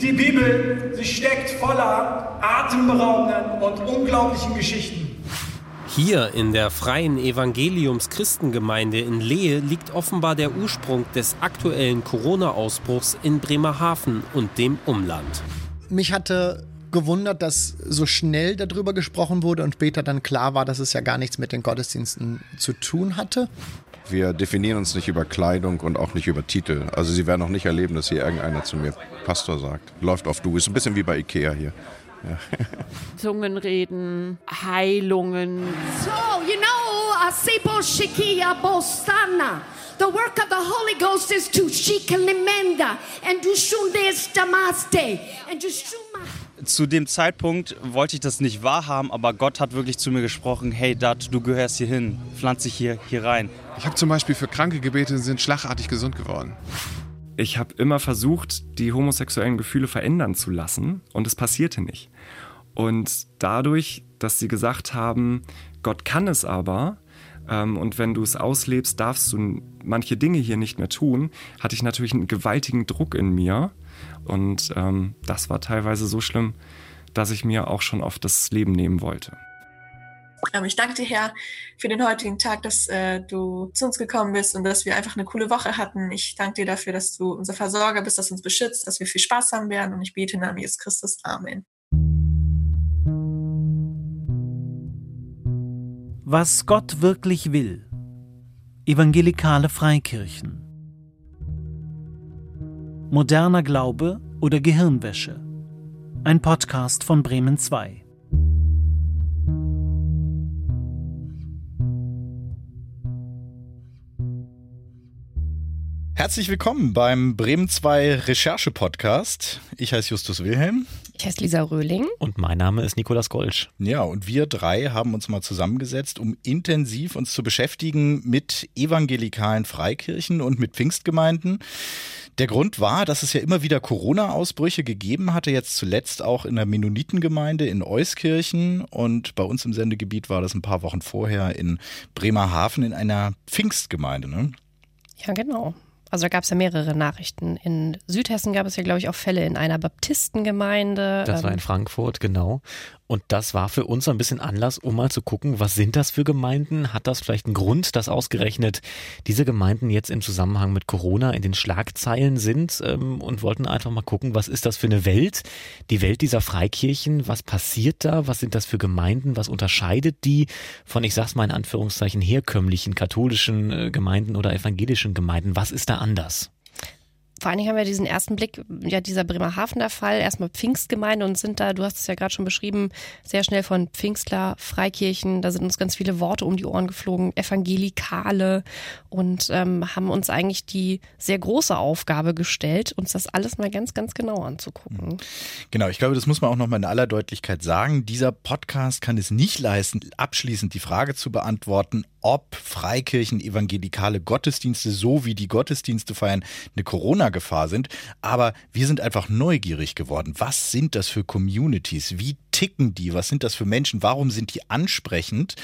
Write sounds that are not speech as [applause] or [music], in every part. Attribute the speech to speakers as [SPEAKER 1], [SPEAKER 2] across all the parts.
[SPEAKER 1] Die Bibel, sie steckt voller atemberaubenden und unglaublichen Geschichten.
[SPEAKER 2] Hier in der Freien Evangeliums Christengemeinde in Lehe liegt offenbar der Ursprung des aktuellen Corona-Ausbruchs in Bremerhaven und dem Umland.
[SPEAKER 3] Mich hatte gewundert, dass so schnell darüber gesprochen wurde und später dann klar war, dass es ja gar nichts mit den Gottesdiensten zu tun hatte.
[SPEAKER 4] Wir definieren uns nicht über Kleidung und auch nicht über Titel. Also Sie werden auch nicht erleben, dass hier irgendeiner zu mir Pastor sagt. Läuft auf du. Ist ein bisschen wie bei Ikea hier. Ja. [laughs]
[SPEAKER 5] Zungenreden, Heilungen.
[SPEAKER 6] So, you know, Asibo Shikia Bostana. The work of the Holy Ghost is to shikalimenda and to shundes damaste and to shuma.
[SPEAKER 7] Zu dem Zeitpunkt wollte ich das nicht wahrhaben, aber Gott hat wirklich zu mir gesprochen, hey Dad, du gehörst hier hin, pflanz dich hier, hier rein.
[SPEAKER 8] Ich habe zum Beispiel für Kranke gebetet und sind schlagartig gesund geworden.
[SPEAKER 9] Ich habe immer versucht, die homosexuellen Gefühle verändern zu lassen und es passierte nicht. Und dadurch, dass sie gesagt haben, Gott kann es aber, ähm, und wenn du es auslebst, darfst du manche Dinge hier nicht mehr tun, hatte ich natürlich einen gewaltigen Druck in mir. Und ähm, das war teilweise so schlimm, dass ich mir auch schon oft das Leben nehmen wollte.
[SPEAKER 10] Ich danke dir, Herr, für den heutigen Tag, dass äh, du zu uns gekommen bist und dass wir einfach eine coole Woche hatten. Ich danke dir dafür, dass du unser Versorger bist, dass du uns beschützt, dass wir viel Spaß haben werden. Und ich bete in Namen Jesus Christus. Amen.
[SPEAKER 11] Was Gott wirklich will. Evangelikale Freikirchen. Moderner Glaube oder Gehirnwäsche. Ein Podcast von Bremen 2.
[SPEAKER 12] Herzlich willkommen beim Bremen 2 Recherche Podcast. Ich heiße Justus Wilhelm.
[SPEAKER 13] Ich heiße Lisa Röhling.
[SPEAKER 14] Und mein Name ist Nikolas Golsch.
[SPEAKER 12] Ja, und wir drei haben uns mal zusammengesetzt, um intensiv uns zu beschäftigen mit evangelikalen Freikirchen und mit Pfingstgemeinden. Der Grund war, dass es ja immer wieder Corona-Ausbrüche gegeben hatte, jetzt zuletzt auch in der Mennonitengemeinde in Euskirchen und bei uns im Sendegebiet war das ein paar Wochen vorher in Bremerhaven in einer Pfingstgemeinde. Ne?
[SPEAKER 13] Ja, genau. Also da gab es ja mehrere Nachrichten. In Südhessen gab es ja, glaube ich, auch Fälle in einer Baptistengemeinde.
[SPEAKER 14] Das war in Frankfurt, genau. Und das war für uns ein bisschen Anlass, um mal zu gucken, was sind das für Gemeinden? Hat das vielleicht einen Grund, dass ausgerechnet diese Gemeinden jetzt im Zusammenhang mit Corona in den Schlagzeilen sind ähm, und wollten einfach mal gucken, was ist das für eine Welt? Die Welt dieser Freikirchen, was passiert da? Was sind das für Gemeinden? Was unterscheidet die von, ich sag's mal in Anführungszeichen, herkömmlichen katholischen äh, Gemeinden oder evangelischen Gemeinden? Was ist da anders?
[SPEAKER 13] Vor allen Dingen haben wir diesen ersten Blick, ja, dieser Bremerhavener Fall, erstmal Pfingstgemeinde und sind da, du hast es ja gerade schon beschrieben, sehr schnell von Pfingstler, Freikirchen, da sind uns ganz viele Worte um die Ohren geflogen, Evangelikale und ähm, haben uns eigentlich die sehr große Aufgabe gestellt, uns das alles mal ganz, ganz genau anzugucken.
[SPEAKER 12] Genau, ich glaube, das muss man auch nochmal in aller Deutlichkeit sagen. Dieser Podcast kann es nicht leisten, abschließend die Frage zu beantworten, ob Freikirchen, evangelikale Gottesdienste, so wie die Gottesdienste feiern, eine Corona-Gefahr sind. Aber wir sind einfach neugierig geworden. Was sind das für Communities? Wie ticken die? Was sind das für Menschen? Warum sind die ansprechend?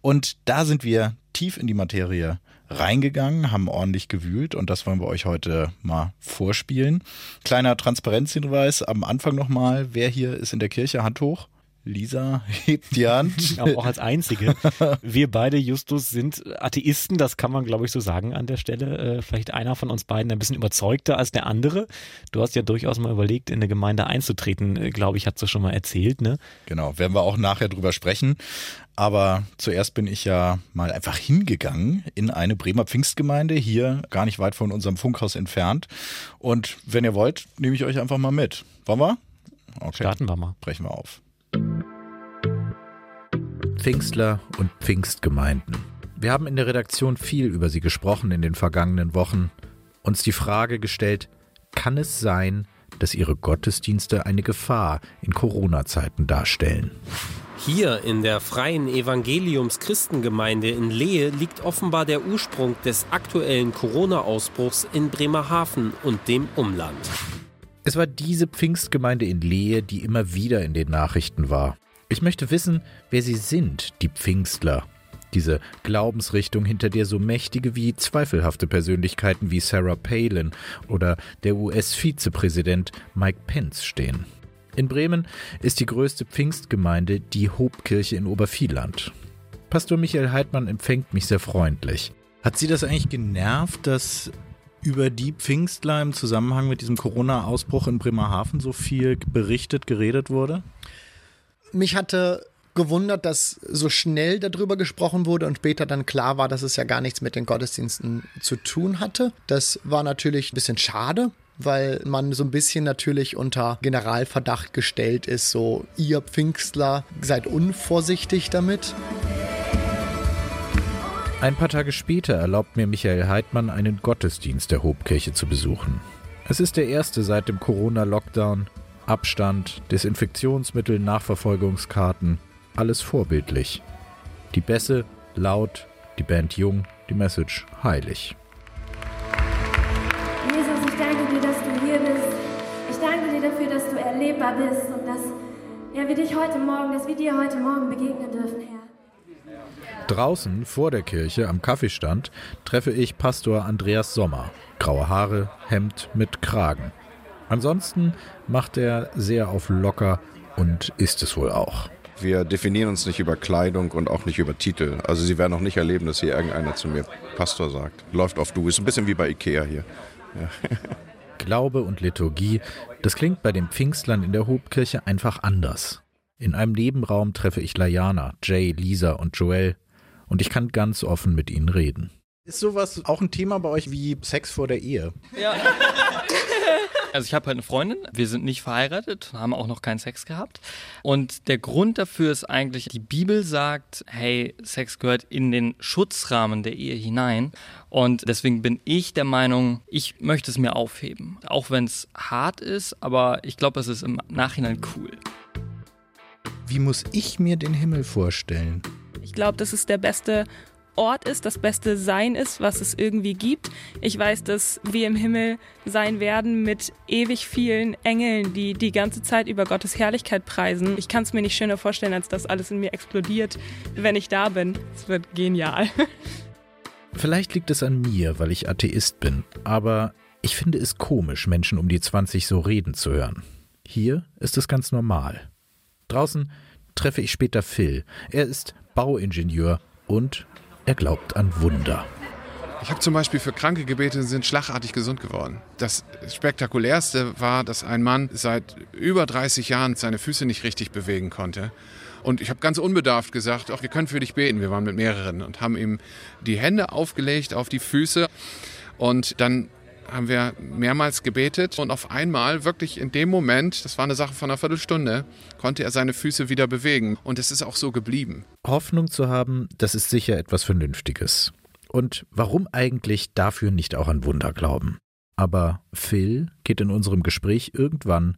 [SPEAKER 12] Und da sind wir tief in die Materie reingegangen, haben ordentlich gewühlt und das wollen wir euch heute mal vorspielen. Kleiner Transparenzhinweis am Anfang nochmal. Wer hier ist in der Kirche? Hand hoch. Lisa hebt die Hand. [laughs]
[SPEAKER 14] Aber auch als Einzige. Wir beide, Justus, sind Atheisten, das kann man, glaube ich, so sagen an der Stelle. Äh, vielleicht einer von uns beiden ein bisschen überzeugter als der andere. Du hast ja durchaus mal überlegt, in eine Gemeinde einzutreten, äh, glaube ich, hat du schon mal erzählt, ne?
[SPEAKER 12] Genau, werden wir auch nachher drüber sprechen. Aber zuerst bin ich ja mal einfach hingegangen in eine Bremer Pfingstgemeinde, hier gar nicht weit von unserem Funkhaus entfernt. Und wenn ihr wollt, nehme ich euch einfach mal mit. Wollen wir?
[SPEAKER 14] Okay. Starten wir mal.
[SPEAKER 12] Brechen wir auf.
[SPEAKER 15] Pfingstler und Pfingstgemeinden. Wir haben in der Redaktion viel über sie gesprochen in den vergangenen Wochen, uns die Frage gestellt, kann es sein, dass ihre Gottesdienste eine Gefahr in Corona-Zeiten darstellen?
[SPEAKER 2] Hier in der Freien Evangeliums Christengemeinde in Lehe liegt offenbar der Ursprung des aktuellen Corona-Ausbruchs in Bremerhaven und dem Umland.
[SPEAKER 15] Es war diese Pfingstgemeinde in Lehe, die immer wieder in den Nachrichten war. Ich möchte wissen, wer sie sind, die Pfingstler.
[SPEAKER 12] Diese Glaubensrichtung, hinter der so mächtige wie zweifelhafte Persönlichkeiten wie Sarah Palin oder der US-Vizepräsident Mike Pence stehen. In Bremen ist die größte Pfingstgemeinde die Hobkirche in Obervieland. Pastor Michael Heidmann empfängt mich sehr freundlich.
[SPEAKER 16] Hat Sie das eigentlich genervt, dass über die Pfingstler im Zusammenhang mit diesem Corona-Ausbruch in Bremerhaven so viel berichtet, geredet wurde?
[SPEAKER 3] Mich hatte gewundert, dass so schnell darüber gesprochen wurde und später dann klar war, dass es ja gar nichts mit den Gottesdiensten zu tun hatte. Das war natürlich ein bisschen schade, weil man so ein bisschen natürlich unter Generalverdacht gestellt ist, so ihr Pfingstler seid unvorsichtig damit.
[SPEAKER 12] Ein paar Tage später erlaubt mir Michael Heidmann einen Gottesdienst der Hobkirche zu besuchen. Es ist der erste seit dem Corona-Lockdown. Abstand, Desinfektionsmittel, Nachverfolgungskarten, alles vorbildlich. Die Bässe laut, die Band jung, die Message heilig.
[SPEAKER 17] Jesus, ich danke dir, dass du hier bist. Ich danke dir dafür, dass du erlebbar bist und dass ja, wir dich heute Morgen, dass wir dir heute Morgen begegnen dürfen, Herr.
[SPEAKER 12] Draußen vor der Kirche am Kaffeestand treffe ich Pastor Andreas Sommer. Graue Haare, Hemd mit Kragen. Ansonsten macht er sehr auf locker und ist es wohl auch.
[SPEAKER 4] Wir definieren uns nicht über Kleidung und auch nicht über Titel. Also Sie werden auch nicht erleben, dass hier irgendeiner zu mir Pastor sagt. Läuft auf du. Ist ein bisschen wie bei Ikea hier. Ja. [laughs]
[SPEAKER 12] Glaube und Liturgie, das klingt bei den Pfingstlern in der Hobkirche einfach anders. In einem Nebenraum treffe ich Layana, Jay, Lisa und Joel und ich kann ganz offen mit ihnen reden.
[SPEAKER 16] Ist sowas auch ein Thema bei euch wie Sex vor der Ehe?
[SPEAKER 18] Ja. [laughs] Also ich habe halt eine Freundin, wir sind nicht verheiratet, haben auch noch keinen Sex gehabt. Und der Grund dafür ist eigentlich, die Bibel sagt, hey, Sex gehört in den Schutzrahmen der Ehe hinein. Und deswegen bin ich der Meinung, ich möchte es mir aufheben. Auch wenn es hart ist, aber ich glaube, es ist im Nachhinein cool.
[SPEAKER 12] Wie muss ich mir den Himmel vorstellen?
[SPEAKER 15] Ich glaube, dass es der beste Ort ist, das beste Sein ist, was es irgendwie gibt. Ich weiß, dass wir im Himmel sein werden mit ewig vielen Engeln, die die ganze Zeit über Gottes Herrlichkeit preisen. Ich kann es mir nicht schöner vorstellen, als dass alles in mir explodiert, wenn ich da bin. Es wird genial. [laughs]
[SPEAKER 12] Vielleicht liegt es an mir, weil ich Atheist bin, aber ich finde es komisch, Menschen um die 20 so reden zu hören. Hier ist es ganz normal. Draußen treffe ich später Phil. Er ist Bauingenieur und er glaubt an Wunder.
[SPEAKER 8] Ich habe zum Beispiel für Kranke gebetet und sind schlagartig gesund geworden. Das Spektakulärste war, dass ein Mann seit über 30 Jahren seine Füße nicht richtig bewegen konnte. Und ich habe ganz unbedarft gesagt, auch wir können für dich beten. Wir waren mit mehreren und haben ihm die Hände aufgelegt auf die Füße. Und dann haben wir mehrmals gebetet und auf einmal, wirklich in dem Moment, das war eine Sache von einer Viertelstunde, konnte er seine Füße wieder bewegen. Und es ist auch so geblieben.
[SPEAKER 12] Hoffnung zu haben, das ist sicher etwas Vernünftiges. Und warum eigentlich dafür nicht auch an Wunder glauben? Aber Phil geht in unserem Gespräch irgendwann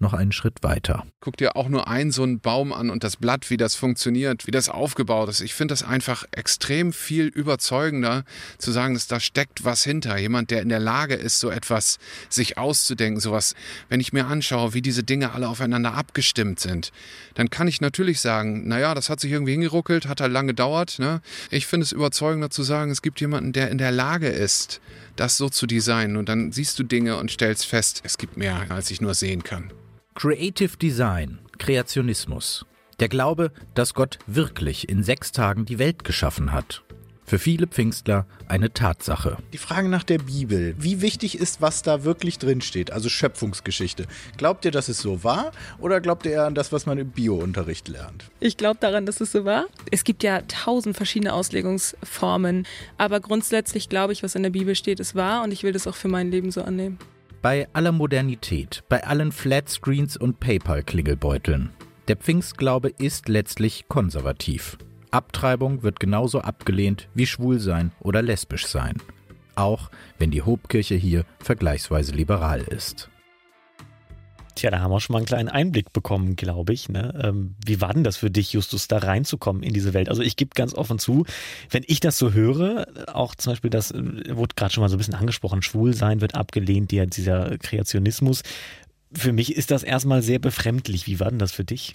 [SPEAKER 12] noch einen Schritt weiter.
[SPEAKER 8] Guck dir auch nur einen so einen Baum an und das Blatt, wie das funktioniert, wie das aufgebaut ist. Ich finde das einfach extrem viel überzeugender zu sagen, dass da steckt was hinter. Jemand, der in der Lage ist, so etwas sich auszudenken, sowas. Wenn ich mir anschaue, wie diese Dinge alle aufeinander abgestimmt sind, dann kann ich natürlich sagen, naja, das hat sich irgendwie hingeruckelt, hat halt lange gedauert. Ne? Ich finde es überzeugender zu sagen, es gibt jemanden, der in der Lage ist, das so zu designen. Und dann siehst du Dinge und stellst fest, es gibt mehr, als ich nur sehen kann.
[SPEAKER 12] Creative Design, Kreationismus. Der Glaube, dass Gott wirklich in sechs Tagen die Welt geschaffen hat. Für viele Pfingstler eine Tatsache.
[SPEAKER 16] Die Frage nach der Bibel. Wie wichtig ist, was da wirklich drinsteht? Also Schöpfungsgeschichte. Glaubt ihr, dass es so war? Oder glaubt ihr an das, was man im Bio-Unterricht lernt?
[SPEAKER 15] Ich glaube daran, dass es so war. Es gibt ja tausend verschiedene Auslegungsformen. Aber grundsätzlich glaube ich, was in der Bibel steht, ist wahr. Und ich will das auch für mein Leben so annehmen.
[SPEAKER 12] Bei aller Modernität, bei allen Flatscreens und PayPal-Klingelbeuteln. Der Pfingstglaube ist letztlich konservativ. Abtreibung wird genauso abgelehnt wie Schwulsein oder lesbisch sein. Auch wenn die Hobkirche hier vergleichsweise liberal ist.
[SPEAKER 14] Tja, da haben wir schon mal einen kleinen Einblick bekommen, glaube ich. Ne? Ähm, wie war denn das für dich, Justus, da reinzukommen in diese Welt? Also ich gebe ganz offen zu, wenn ich das so höre, auch zum Beispiel, das äh, wurde gerade schon mal so ein bisschen angesprochen, Schwulsein wird abgelehnt, dieser Kreationismus. Für mich ist das erstmal sehr befremdlich. Wie war denn das für dich?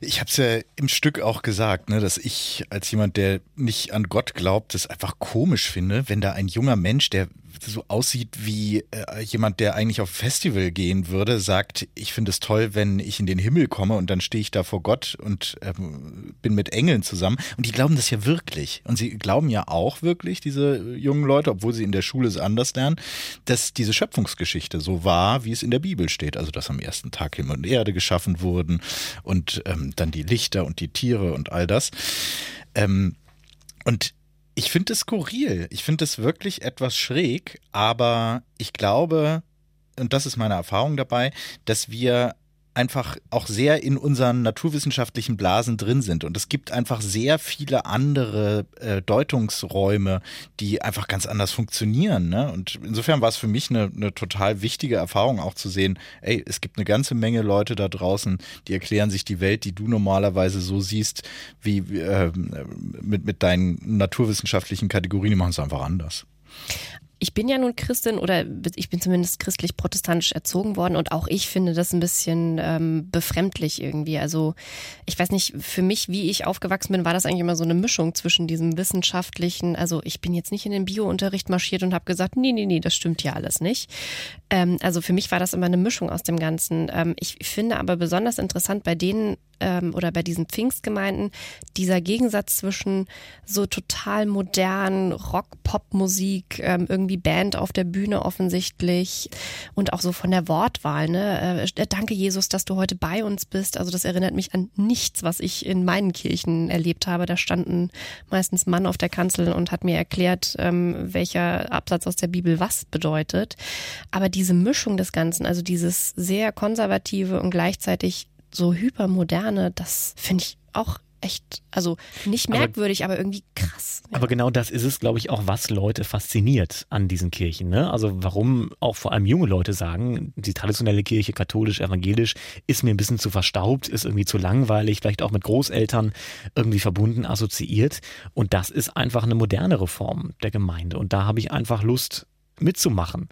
[SPEAKER 12] Ich habe es ja im Stück auch gesagt, ne, dass ich als jemand, der nicht an Gott glaubt, es einfach komisch finde, wenn da ein junger Mensch, der so aussieht wie äh, jemand, der eigentlich auf Festival gehen würde, sagt, ich finde es toll, wenn ich in den Himmel komme und dann stehe ich da vor Gott und ähm, bin mit Engeln zusammen. Und die glauben das ja wirklich. Und sie glauben ja auch wirklich, diese jungen Leute, obwohl sie in der Schule es anders lernen, dass diese Schöpfungsgeschichte so war, wie es in der Bibel steht. Also, dass am ersten Tag Himmel und Erde geschaffen wurden und ähm, dann die Lichter und die Tiere und all das. Ähm, und ich finde es skurril. Ich finde es wirklich etwas schräg, aber ich glaube, und das ist meine Erfahrung dabei, dass wir einfach auch sehr in unseren naturwissenschaftlichen Blasen drin sind. Und es gibt einfach sehr viele andere äh, Deutungsräume, die einfach ganz anders funktionieren. Ne? Und insofern war es für mich eine, eine total wichtige Erfahrung auch zu sehen, ey, es gibt eine ganze Menge Leute da draußen, die erklären sich die Welt, die du normalerweise so siehst, wie äh, mit, mit deinen naturwissenschaftlichen Kategorien, die machen es einfach anders
[SPEAKER 13] ich bin ja nun Christin oder ich bin zumindest christlich-protestantisch erzogen worden und auch ich finde das ein bisschen ähm, befremdlich irgendwie. Also ich weiß nicht, für mich, wie ich aufgewachsen bin, war das eigentlich immer so eine Mischung zwischen diesem wissenschaftlichen, also ich bin jetzt nicht in den Biounterricht marschiert und habe gesagt, nee, nee, nee, das stimmt ja alles nicht. Ähm, also für mich war das immer eine Mischung aus dem Ganzen. Ähm, ich finde aber besonders interessant bei denen ähm, oder bei diesen Pfingstgemeinden dieser Gegensatz zwischen so total modernen Rock-Pop-Musik, ähm, irgendwie Band auf der Bühne offensichtlich und auch so von der Wortwahl. Ne? Äh, danke Jesus, dass du heute bei uns bist. Also das erinnert mich an nichts, was ich in meinen Kirchen erlebt habe. Da standen meistens Mann auf der Kanzel und hat mir erklärt, ähm, welcher Absatz aus der Bibel was bedeutet. Aber diese Mischung des Ganzen, also dieses sehr konservative und gleichzeitig so hypermoderne, das finde ich auch echt, also nicht merkwürdig, aber, aber irgendwie krass.
[SPEAKER 14] Ja. Aber genau das ist es, glaube ich, auch, was Leute fasziniert an diesen Kirchen. Ne? Also warum auch vor allem junge Leute sagen, die traditionelle Kirche, katholisch, evangelisch, ist mir ein bisschen zu verstaubt, ist irgendwie zu langweilig, vielleicht auch mit Großeltern irgendwie verbunden, assoziiert. Und das ist einfach eine modernere Form der Gemeinde. Und da habe ich einfach Lust mitzumachen.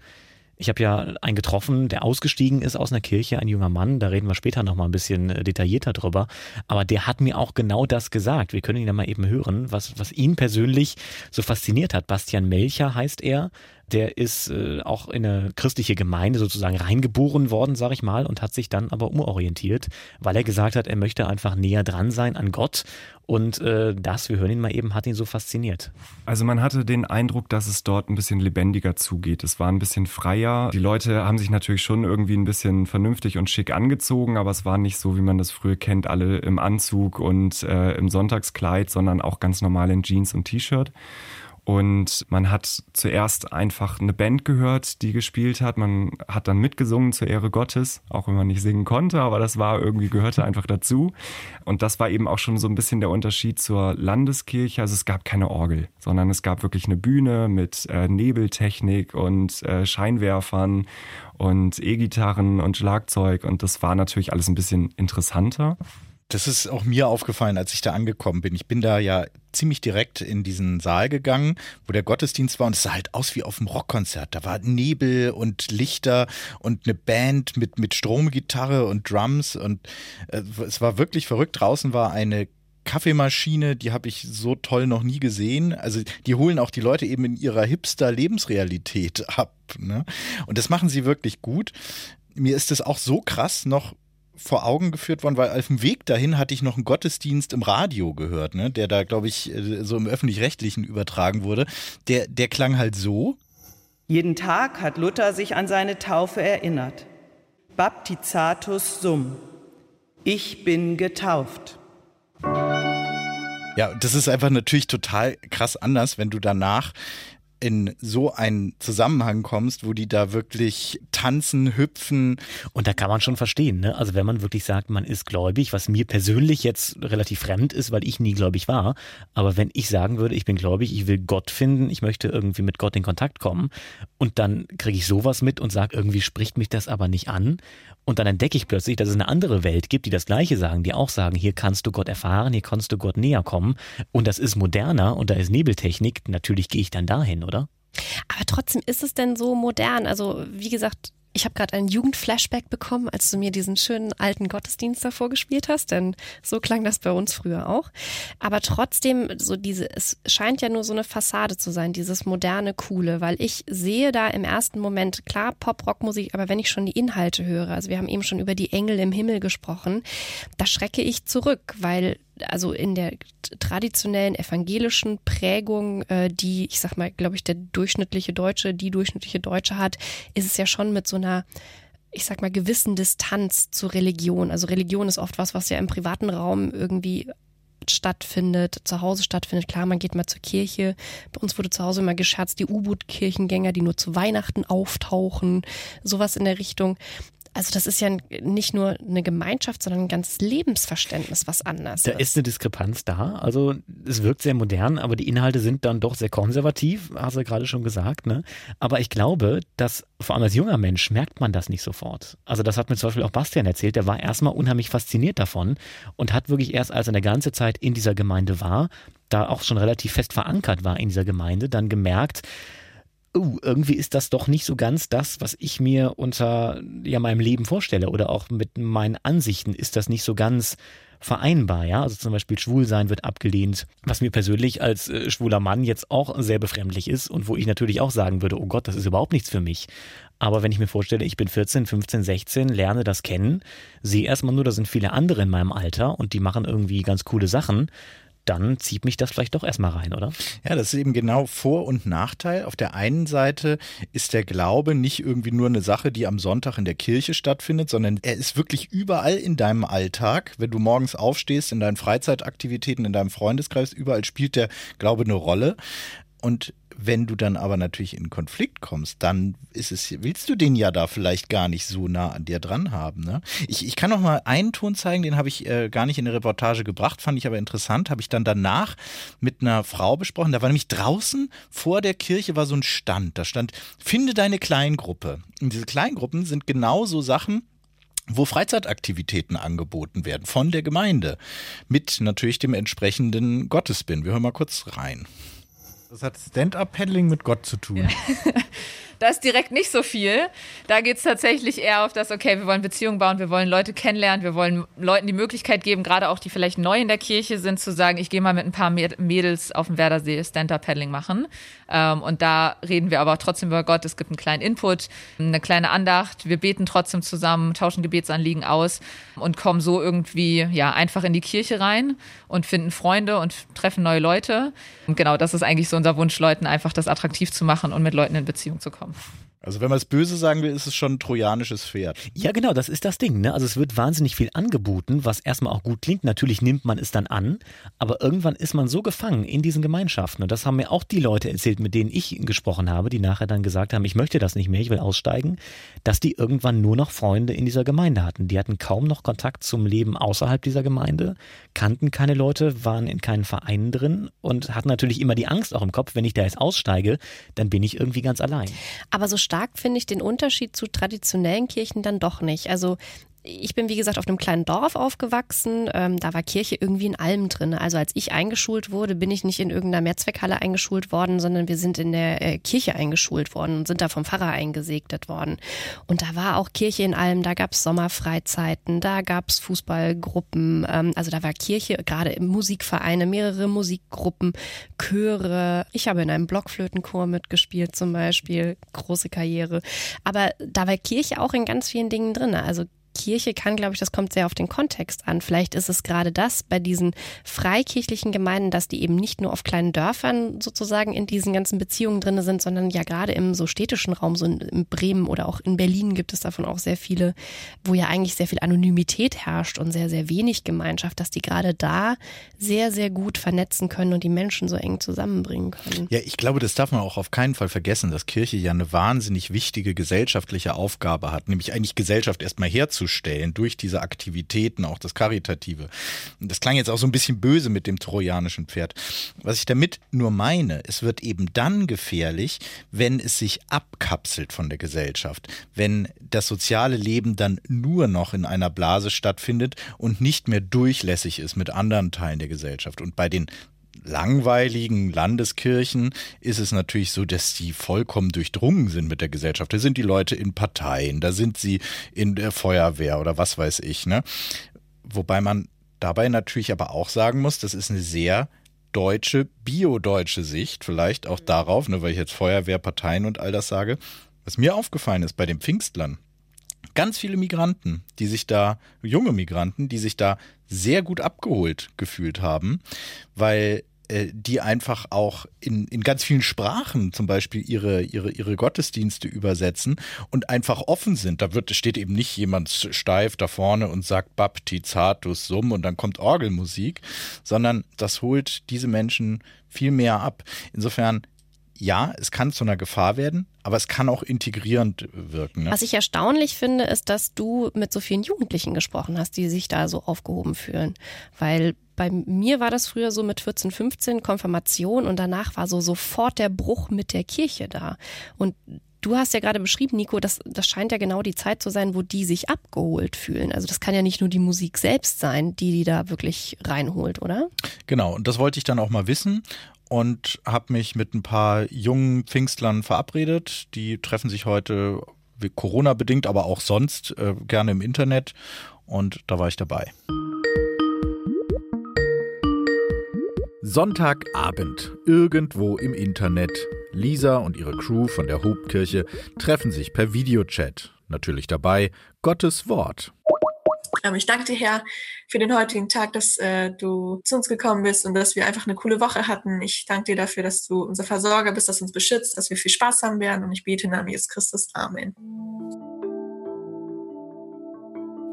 [SPEAKER 14] Ich habe ja einen getroffen, der ausgestiegen ist aus einer Kirche, ein junger Mann, da reden wir später nochmal ein bisschen äh, detaillierter drüber, aber der hat mir auch genau das gesagt. Wir können ihn ja mal eben hören, was, was ihn persönlich so fasziniert hat. Bastian Melcher heißt er, der ist äh, auch in eine christliche Gemeinde sozusagen reingeboren worden, sag ich mal, und hat sich dann aber umorientiert, weil er gesagt hat, er möchte einfach näher dran sein an Gott. Und äh, das, wir hören ihn mal eben, hat ihn so fasziniert.
[SPEAKER 9] Also man hatte den Eindruck, dass es dort ein bisschen lebendiger zugeht. Es war ein bisschen freier. Die Leute haben sich natürlich schon irgendwie ein bisschen vernünftig und schick angezogen, aber es war nicht so, wie man das früher kennt, alle im Anzug und äh, im Sonntagskleid, sondern auch ganz normal in Jeans und T-Shirt. Und man hat zuerst einfach eine Band gehört, die gespielt hat. Man hat dann mitgesungen zur Ehre Gottes, auch wenn man nicht singen konnte, aber das war irgendwie, gehörte einfach dazu. Und das war eben auch schon so ein bisschen der Unterschied zur Landeskirche. Also es gab keine Orgel, sondern es gab wirklich eine Bühne mit äh, Nebeltechnik und äh, Scheinwerfern und E-Gitarren und Schlagzeug. Und das war natürlich alles ein bisschen interessanter.
[SPEAKER 12] Das ist auch mir aufgefallen, als ich da angekommen bin. Ich bin da ja ziemlich direkt in diesen Saal gegangen, wo der Gottesdienst war und es sah halt aus wie auf einem Rockkonzert. Da war Nebel und Lichter und eine Band mit, mit Stromgitarre und Drums und äh, es war wirklich verrückt. Draußen war eine Kaffeemaschine, die habe ich so toll noch nie gesehen. Also die holen auch die Leute eben in ihrer Hipster-Lebensrealität ab. Ne? Und das machen sie wirklich gut. Mir ist es auch so krass noch vor Augen geführt worden, weil auf dem Weg dahin hatte ich noch einen Gottesdienst im Radio gehört, ne, der da, glaube ich, äh, so im öffentlich-rechtlichen übertragen wurde. Der, der klang halt so.
[SPEAKER 19] Jeden Tag hat Luther sich an seine Taufe erinnert. Baptizatus sum. Ich bin getauft.
[SPEAKER 12] Ja, das ist einfach natürlich total krass anders, wenn du danach in so einen Zusammenhang kommst, wo die da wirklich tanzen, hüpfen.
[SPEAKER 14] Und da kann man schon verstehen, ne? Also wenn man wirklich sagt, man ist gläubig, was mir persönlich jetzt relativ fremd ist, weil ich nie gläubig war. Aber wenn ich sagen würde, ich bin gläubig, ich will Gott finden, ich möchte irgendwie mit Gott in Kontakt kommen und dann kriege ich sowas mit und sage, irgendwie spricht mich das aber nicht an. Und dann entdecke ich plötzlich, dass es eine andere Welt gibt, die das Gleiche sagen, die auch sagen, hier kannst du Gott erfahren, hier kannst du Gott näher kommen. Und das ist moderner und da ist Nebeltechnik. Natürlich gehe ich dann dahin, oder?
[SPEAKER 13] Aber trotzdem ist es denn so modern? Also, wie gesagt, Ich habe gerade einen Jugendflashback bekommen, als du mir diesen schönen alten Gottesdienst davor gespielt hast, denn so klang das bei uns früher auch. Aber trotzdem, so diese, es scheint ja nur so eine Fassade zu sein, dieses moderne, coole, weil ich sehe da im ersten Moment klar Pop-Rock-Musik, aber wenn ich schon die Inhalte höre, also wir haben eben schon über die Engel im Himmel gesprochen, da schrecke ich zurück, weil also in der traditionellen evangelischen Prägung, äh, die, ich sag mal, glaube ich, der durchschnittliche Deutsche, die durchschnittliche Deutsche hat, ist es ja schon mit so einer ich sag mal, gewissen Distanz zur Religion. Also Religion ist oft was, was ja im privaten Raum irgendwie stattfindet, zu Hause stattfindet. Klar, man geht mal zur Kirche. Bei uns wurde zu Hause immer gescherzt, die U-Boot-Kirchengänger, die nur zu Weihnachten auftauchen. Sowas in der Richtung also das ist ja nicht nur eine Gemeinschaft, sondern ein ganzes Lebensverständnis, was anders
[SPEAKER 14] da ist. Da ist eine Diskrepanz da. Also es wirkt sehr modern, aber die Inhalte sind dann doch sehr konservativ, hast du gerade schon gesagt. Ne? Aber ich glaube, dass vor allem als junger Mensch merkt man das nicht sofort. Also das hat mir zum Beispiel auch Bastian erzählt, der war erstmal unheimlich fasziniert davon und hat wirklich erst, als er eine ganze Zeit in dieser Gemeinde war, da auch schon relativ fest verankert war in dieser Gemeinde, dann gemerkt, uh, irgendwie ist das doch nicht so ganz das, was ich mir unter ja meinem Leben vorstelle oder auch mit meinen Ansichten ist das nicht so ganz vereinbar, ja. Also zum Beispiel Schwulsein wird abgelehnt, was mir persönlich als äh, schwuler Mann jetzt auch sehr befremdlich ist und wo ich natürlich auch sagen würde, oh Gott, das ist überhaupt nichts für mich. Aber wenn ich mir vorstelle, ich bin 14, 15, 16, lerne das kennen, sehe erstmal nur, da sind viele andere in meinem Alter und die machen irgendwie ganz coole Sachen, dann zieht mich das vielleicht doch erstmal rein, oder?
[SPEAKER 12] Ja, das ist eben genau Vor- und Nachteil. Auf der einen Seite ist der Glaube nicht irgendwie nur eine Sache, die am Sonntag in der Kirche stattfindet, sondern er ist wirklich überall in deinem Alltag. Wenn du morgens aufstehst, in deinen Freizeitaktivitäten, in deinem Freundeskreis, überall spielt der Glaube eine Rolle. Und wenn du dann aber natürlich in Konflikt kommst, dann ist es, willst du den ja da vielleicht gar nicht so nah an dir dran haben. Ne? Ich, ich kann noch mal einen Ton zeigen, den habe ich äh, gar nicht in der Reportage gebracht, fand ich aber interessant, habe ich dann danach mit einer Frau besprochen. Da war nämlich draußen vor der Kirche war so ein Stand, da stand, finde deine Kleingruppe. Und diese Kleingruppen sind genau so Sachen, wo Freizeitaktivitäten angeboten werden von der Gemeinde mit natürlich dem entsprechenden Gottesbind. Wir hören mal kurz rein.
[SPEAKER 15] Das hat Stand-up-Paddling mit Gott zu tun. [laughs]
[SPEAKER 20] Da ist direkt nicht so viel. Da geht es tatsächlich eher auf das, okay, wir wollen Beziehungen bauen, wir wollen Leute kennenlernen, wir wollen Leuten die Möglichkeit geben, gerade auch die vielleicht neu in der Kirche sind, zu sagen, ich gehe mal mit ein paar Mädels auf dem Werdersee Stand-Up-Paddling machen. Ähm, und da reden wir aber trotzdem über Gott. Es gibt einen kleinen Input, eine kleine Andacht. Wir beten trotzdem zusammen, tauschen Gebetsanliegen aus und kommen so irgendwie ja einfach in die Kirche rein und finden Freunde und treffen neue Leute. Und genau, das ist eigentlich so unser Wunsch, Leuten einfach das attraktiv zu machen und mit Leuten in Beziehung zu kommen. www.thebrandingcoach.com.
[SPEAKER 12] Also wenn man es böse sagen will, ist es schon ein trojanisches Pferd.
[SPEAKER 14] Ja, genau, das ist das Ding. Ne? Also es wird wahnsinnig viel angeboten, was erstmal auch gut klingt. Natürlich nimmt man es dann an, aber irgendwann ist man so gefangen in diesen Gemeinschaften. Und das haben mir auch die Leute erzählt, mit denen ich gesprochen habe, die nachher dann gesagt haben, ich möchte das nicht mehr, ich will aussteigen, dass die irgendwann nur noch Freunde in dieser Gemeinde hatten. Die hatten kaum noch Kontakt zum Leben außerhalb dieser Gemeinde, kannten keine Leute, waren in keinen Vereinen drin und hatten natürlich immer die Angst auch im Kopf, wenn ich da jetzt aussteige, dann bin ich irgendwie ganz allein.
[SPEAKER 13] Aber so stark finde ich den Unterschied zu traditionellen Kirchen dann doch nicht. Also ich bin, wie gesagt, auf einem kleinen Dorf aufgewachsen. Ähm, da war Kirche irgendwie in allem drin. Also als ich eingeschult wurde, bin ich nicht in irgendeiner Mehrzweckhalle eingeschult worden, sondern wir sind in der äh, Kirche eingeschult worden und sind da vom Pfarrer eingesegnet worden. Und da war auch Kirche in allem. Da gab es Sommerfreizeiten, da gab es Fußballgruppen. Ähm, also da war Kirche, gerade Musikvereine, mehrere Musikgruppen, Chöre. Ich habe in einem Blockflötenchor mitgespielt zum Beispiel. Große Karriere. Aber da war Kirche auch in ganz vielen Dingen drin. Also Kirche kann, glaube ich, das kommt sehr auf den Kontext an. Vielleicht ist es gerade das bei diesen freikirchlichen Gemeinden, dass die eben nicht nur auf kleinen Dörfern sozusagen in diesen ganzen Beziehungen drin sind, sondern ja gerade im so städtischen Raum, so in, Bremen oder auch in Berlin gibt es davon auch sehr viele, wo ja eigentlich sehr viel Anonymität herrscht und sehr, sehr wenig Gemeinschaft, dass die gerade da sehr, sehr gut vernetzen können und die Menschen so eng zusammenbringen können.
[SPEAKER 12] Ja, ich glaube, das darf man auch auf keinen Fall vergessen, dass Kirche ja eine wahnsinnig wichtige gesellschaftliche Aufgabe hat, nämlich eigentlich Gesellschaft erstmal herzustellen darzustellen durch diese Aktivitäten, auch das Karitative. Das klang jetzt auch so ein bisschen böse mit dem trojanischen Pferd. Was ich damit nur meine, es wird eben dann gefährlich, wenn es sich abkapselt von der Gesellschaft, wenn das soziale Leben dann nur noch in einer Blase stattfindet und nicht mehr durchlässig ist mit anderen Teilen der Gesellschaft. Und bei den langweiligen Landeskirchen ist es natürlich so, dass die vollkommen durchdrungen sind mit der Gesellschaft. Da sind die Leute in Parteien, da sind sie in der Feuerwehr oder was weiß ich. Ne? Wobei man dabei natürlich aber auch sagen muss, das ist eine sehr deutsche, biodeutsche Sicht, vielleicht auch darauf, ne, weil ich jetzt Feuerwehr, Parteien und all das sage. Was mir aufgefallen ist bei den Pfingstlern, ganz viele Migranten, die sich da, junge Migranten, die sich da sehr gut abgeholt gefühlt haben, weil äh, die einfach auch in, in ganz vielen Sprachen zum Beispiel ihre, ihre, ihre Gottesdienste übersetzen und einfach offen sind. Da wird, steht eben nicht jemand steif da vorne und sagt Baptizatus Sum und dann kommt Orgelmusik, sondern das holt diese Menschen viel mehr ab. Insofern ja, es kann zu einer Gefahr werden, aber es kann auch integrierend wirken. Ne?
[SPEAKER 13] Was ich erstaunlich finde, ist, dass du mit so vielen Jugendlichen gesprochen hast, die sich da so aufgehoben fühlen. Weil bei mir war das früher so mit 14, 15 Konfirmation und danach war so sofort der Bruch mit der Kirche da. Und Du hast ja gerade beschrieben, Nico, das, das scheint ja genau die Zeit zu sein, wo die sich abgeholt fühlen. Also das kann ja nicht nur die Musik selbst sein, die die da wirklich reinholt, oder?
[SPEAKER 12] Genau, und das wollte ich dann auch mal wissen und habe mich mit ein paar jungen Pfingstlern verabredet. Die treffen sich heute Corona bedingt, aber auch sonst äh, gerne im Internet und da war ich dabei.
[SPEAKER 15] Sonntagabend, irgendwo im Internet. Lisa und ihre Crew von der Hubkirche treffen sich per Videochat. Natürlich dabei Gottes Wort.
[SPEAKER 10] Ähm, ich danke dir, Herr, für den heutigen Tag, dass äh, du zu uns gekommen bist und dass wir einfach eine coole Woche hatten. Ich danke dir dafür, dass du unser Versorger bist, dass du uns beschützt, dass wir viel Spaß haben werden und ich bete in Namen Jesus Christus. Amen.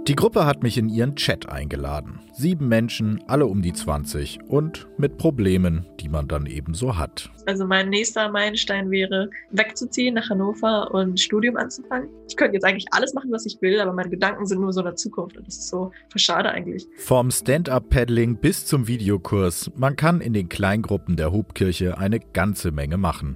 [SPEAKER 15] Die Gruppe hat mich in ihren Chat eingeladen. Sieben Menschen, alle um die 20 und mit Problemen, die man dann eben so hat.
[SPEAKER 10] Also mein nächster Meilenstein wäre, wegzuziehen nach Hannover und Studium anzufangen. Ich könnte jetzt eigentlich alles machen, was ich will, aber meine Gedanken sind nur so in der Zukunft und das ist so schade eigentlich.
[SPEAKER 15] Vom Stand-up-Paddling bis zum Videokurs, man kann in den Kleingruppen der Hubkirche eine ganze Menge machen.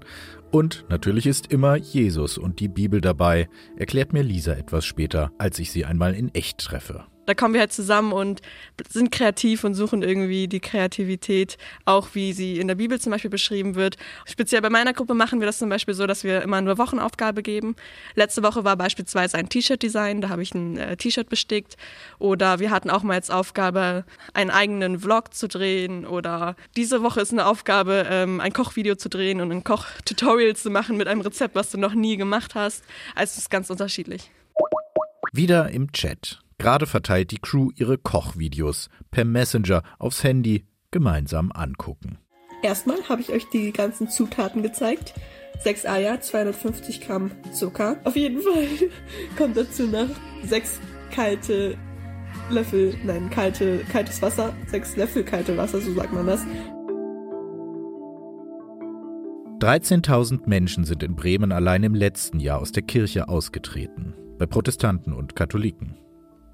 [SPEAKER 15] Und natürlich ist immer Jesus und die Bibel dabei, erklärt mir Lisa etwas später, als ich sie einmal in echt treffe
[SPEAKER 21] da kommen wir halt zusammen und sind kreativ und suchen irgendwie die Kreativität, auch wie sie in der Bibel zum Beispiel beschrieben wird. Speziell bei meiner Gruppe machen wir das zum Beispiel so, dass wir immer eine Wochenaufgabe geben. Letzte Woche war beispielsweise ein T-Shirt-Design, da habe ich ein äh, T-Shirt bestickt. Oder wir hatten auch mal als Aufgabe, einen eigenen Vlog zu drehen. Oder diese Woche ist eine Aufgabe, ähm, ein Kochvideo zu drehen und ein Kochtutorial zu machen mit einem Rezept, was du noch nie gemacht hast. Also es ist ganz unterschiedlich.
[SPEAKER 15] Wieder im Chat. Gerade verteilt die Crew ihre Kochvideos per Messenger aufs Handy gemeinsam angucken.
[SPEAKER 2] Erstmal habe ich euch die ganzen Zutaten gezeigt. 6 Eier, 250 Gramm Zucker. Auf jeden Fall [laughs] kommt dazu noch 6 kalte Löffel, nein, kalte, kaltes Wasser, 6 Löffel kalte Wasser, so sagt man das.
[SPEAKER 15] 13.000 Menschen sind in Bremen allein im letzten Jahr aus der Kirche ausgetreten, bei Protestanten und Katholiken.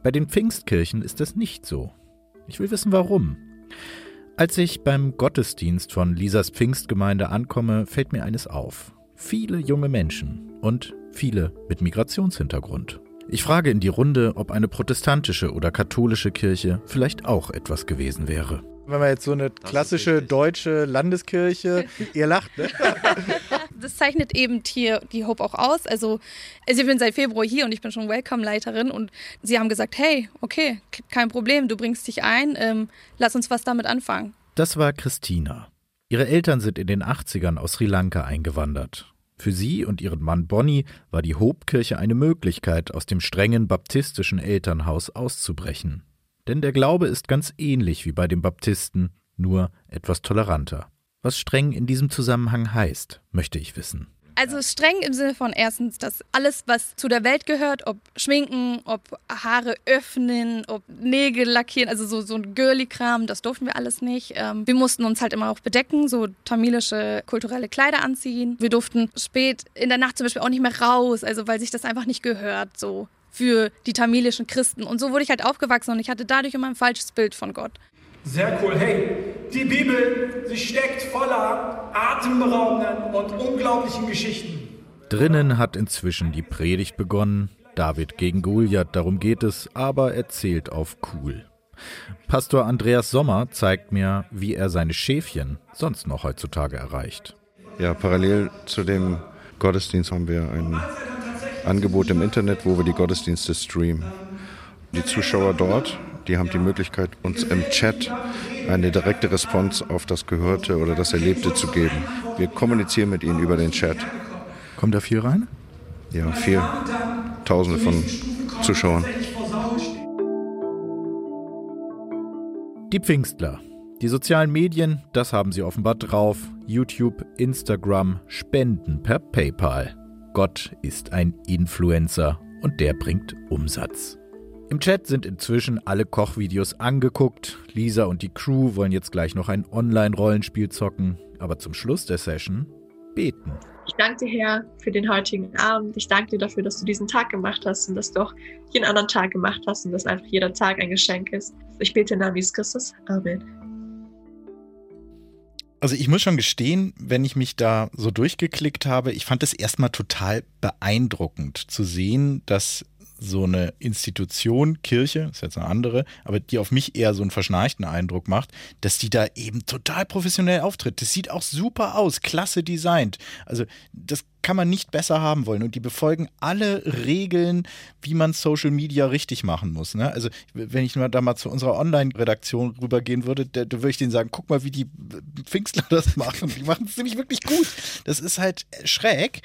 [SPEAKER 15] Bei den Pfingstkirchen ist das nicht so. Ich will wissen, warum. Als ich beim Gottesdienst von Lisas Pfingstgemeinde ankomme, fällt mir eines auf. Viele junge Menschen und viele mit Migrationshintergrund. Ich frage in die Runde, ob eine protestantische oder katholische Kirche vielleicht auch etwas gewesen wäre.
[SPEAKER 3] Wenn man jetzt so eine klassische deutsche Landeskirche, [laughs] ihr lacht, ne? [laughs]
[SPEAKER 22] das zeichnet eben hier die Hope auch aus. Also, also ich bin seit Februar hier und ich bin schon Welcome-Leiterin und sie haben gesagt, hey, okay, kein Problem, du bringst dich ein, ähm, lass uns was damit anfangen.
[SPEAKER 15] Das war Christina. Ihre Eltern sind in den 80ern aus Sri Lanka eingewandert. Für sie und ihren Mann Bonnie war die Hobkirche eine Möglichkeit, aus dem strengen baptistischen Elternhaus auszubrechen. Denn der Glaube ist ganz ähnlich wie bei den Baptisten, nur etwas toleranter. Was streng in diesem Zusammenhang heißt, möchte ich wissen.
[SPEAKER 22] Also streng im Sinne von erstens, dass alles, was zu der Welt gehört, ob Schminken, ob Haare öffnen, ob Nägel lackieren, also so, so ein Girly-Kram, das durften wir alles nicht. Ähm, wir mussten uns halt immer auch bedecken, so tamilische kulturelle Kleider anziehen. Wir durften spät in der Nacht zum Beispiel auch nicht mehr raus, also weil sich das einfach nicht gehört, so für die tamilischen Christen. Und so wurde ich halt aufgewachsen und ich hatte dadurch immer ein falsches Bild von Gott.
[SPEAKER 1] Sehr cool. Hey, die Bibel, sie steckt voller atemberaubenden und unglaublichen Geschichten.
[SPEAKER 15] Drinnen hat inzwischen die Predigt begonnen. David gegen Goliath, darum geht es, aber erzählt auf cool. Pastor Andreas Sommer zeigt mir, wie er seine Schäfchen sonst noch heutzutage erreicht.
[SPEAKER 4] Ja, parallel zu dem Gottesdienst haben wir ein Angebot im Internet, wo wir die Gottesdienste streamen. Die Zuschauer dort, die haben die Möglichkeit, uns im Chat eine direkte Response auf das Gehörte oder das Erlebte zu geben. Wir kommunizieren mit ihnen über den Chat.
[SPEAKER 15] Kommt da viel rein?
[SPEAKER 4] Ja, viel. Tausende von Zuschauern.
[SPEAKER 15] Die Pfingstler. Die sozialen Medien, das haben sie offenbar drauf. YouTube, Instagram, Spenden per PayPal. Gott ist ein Influencer und der bringt Umsatz. Im Chat sind inzwischen alle Kochvideos angeguckt. Lisa und die Crew wollen jetzt gleich noch ein Online-Rollenspiel zocken, aber zum Schluss der Session beten.
[SPEAKER 10] Ich danke dir, Herr, für den heutigen Abend. Ich danke dir dafür, dass du diesen Tag gemacht hast und dass du auch jeden anderen Tag gemacht hast und dass einfach jeder Tag ein Geschenk ist. Ich bete in Namen Jesus Christus. Amen.
[SPEAKER 12] Also ich muss schon gestehen, wenn ich mich da so durchgeklickt habe, ich fand es erstmal total beeindruckend zu sehen, dass so eine Institution, Kirche, ist jetzt eine andere, aber die auf mich eher so einen verschnarchten Eindruck macht, dass die da eben total professionell auftritt. Das sieht auch super aus, klasse designt. Also das kann man nicht besser haben wollen. Und die befolgen alle Regeln, wie man Social Media richtig machen muss. Ne? Also, wenn ich nur da mal zu unserer Online-Redaktion rübergehen würde, da, da würde ich denen sagen: guck mal, wie die Pfingstler [laughs] das machen. Die machen es nämlich wirklich gut. Das ist halt schräg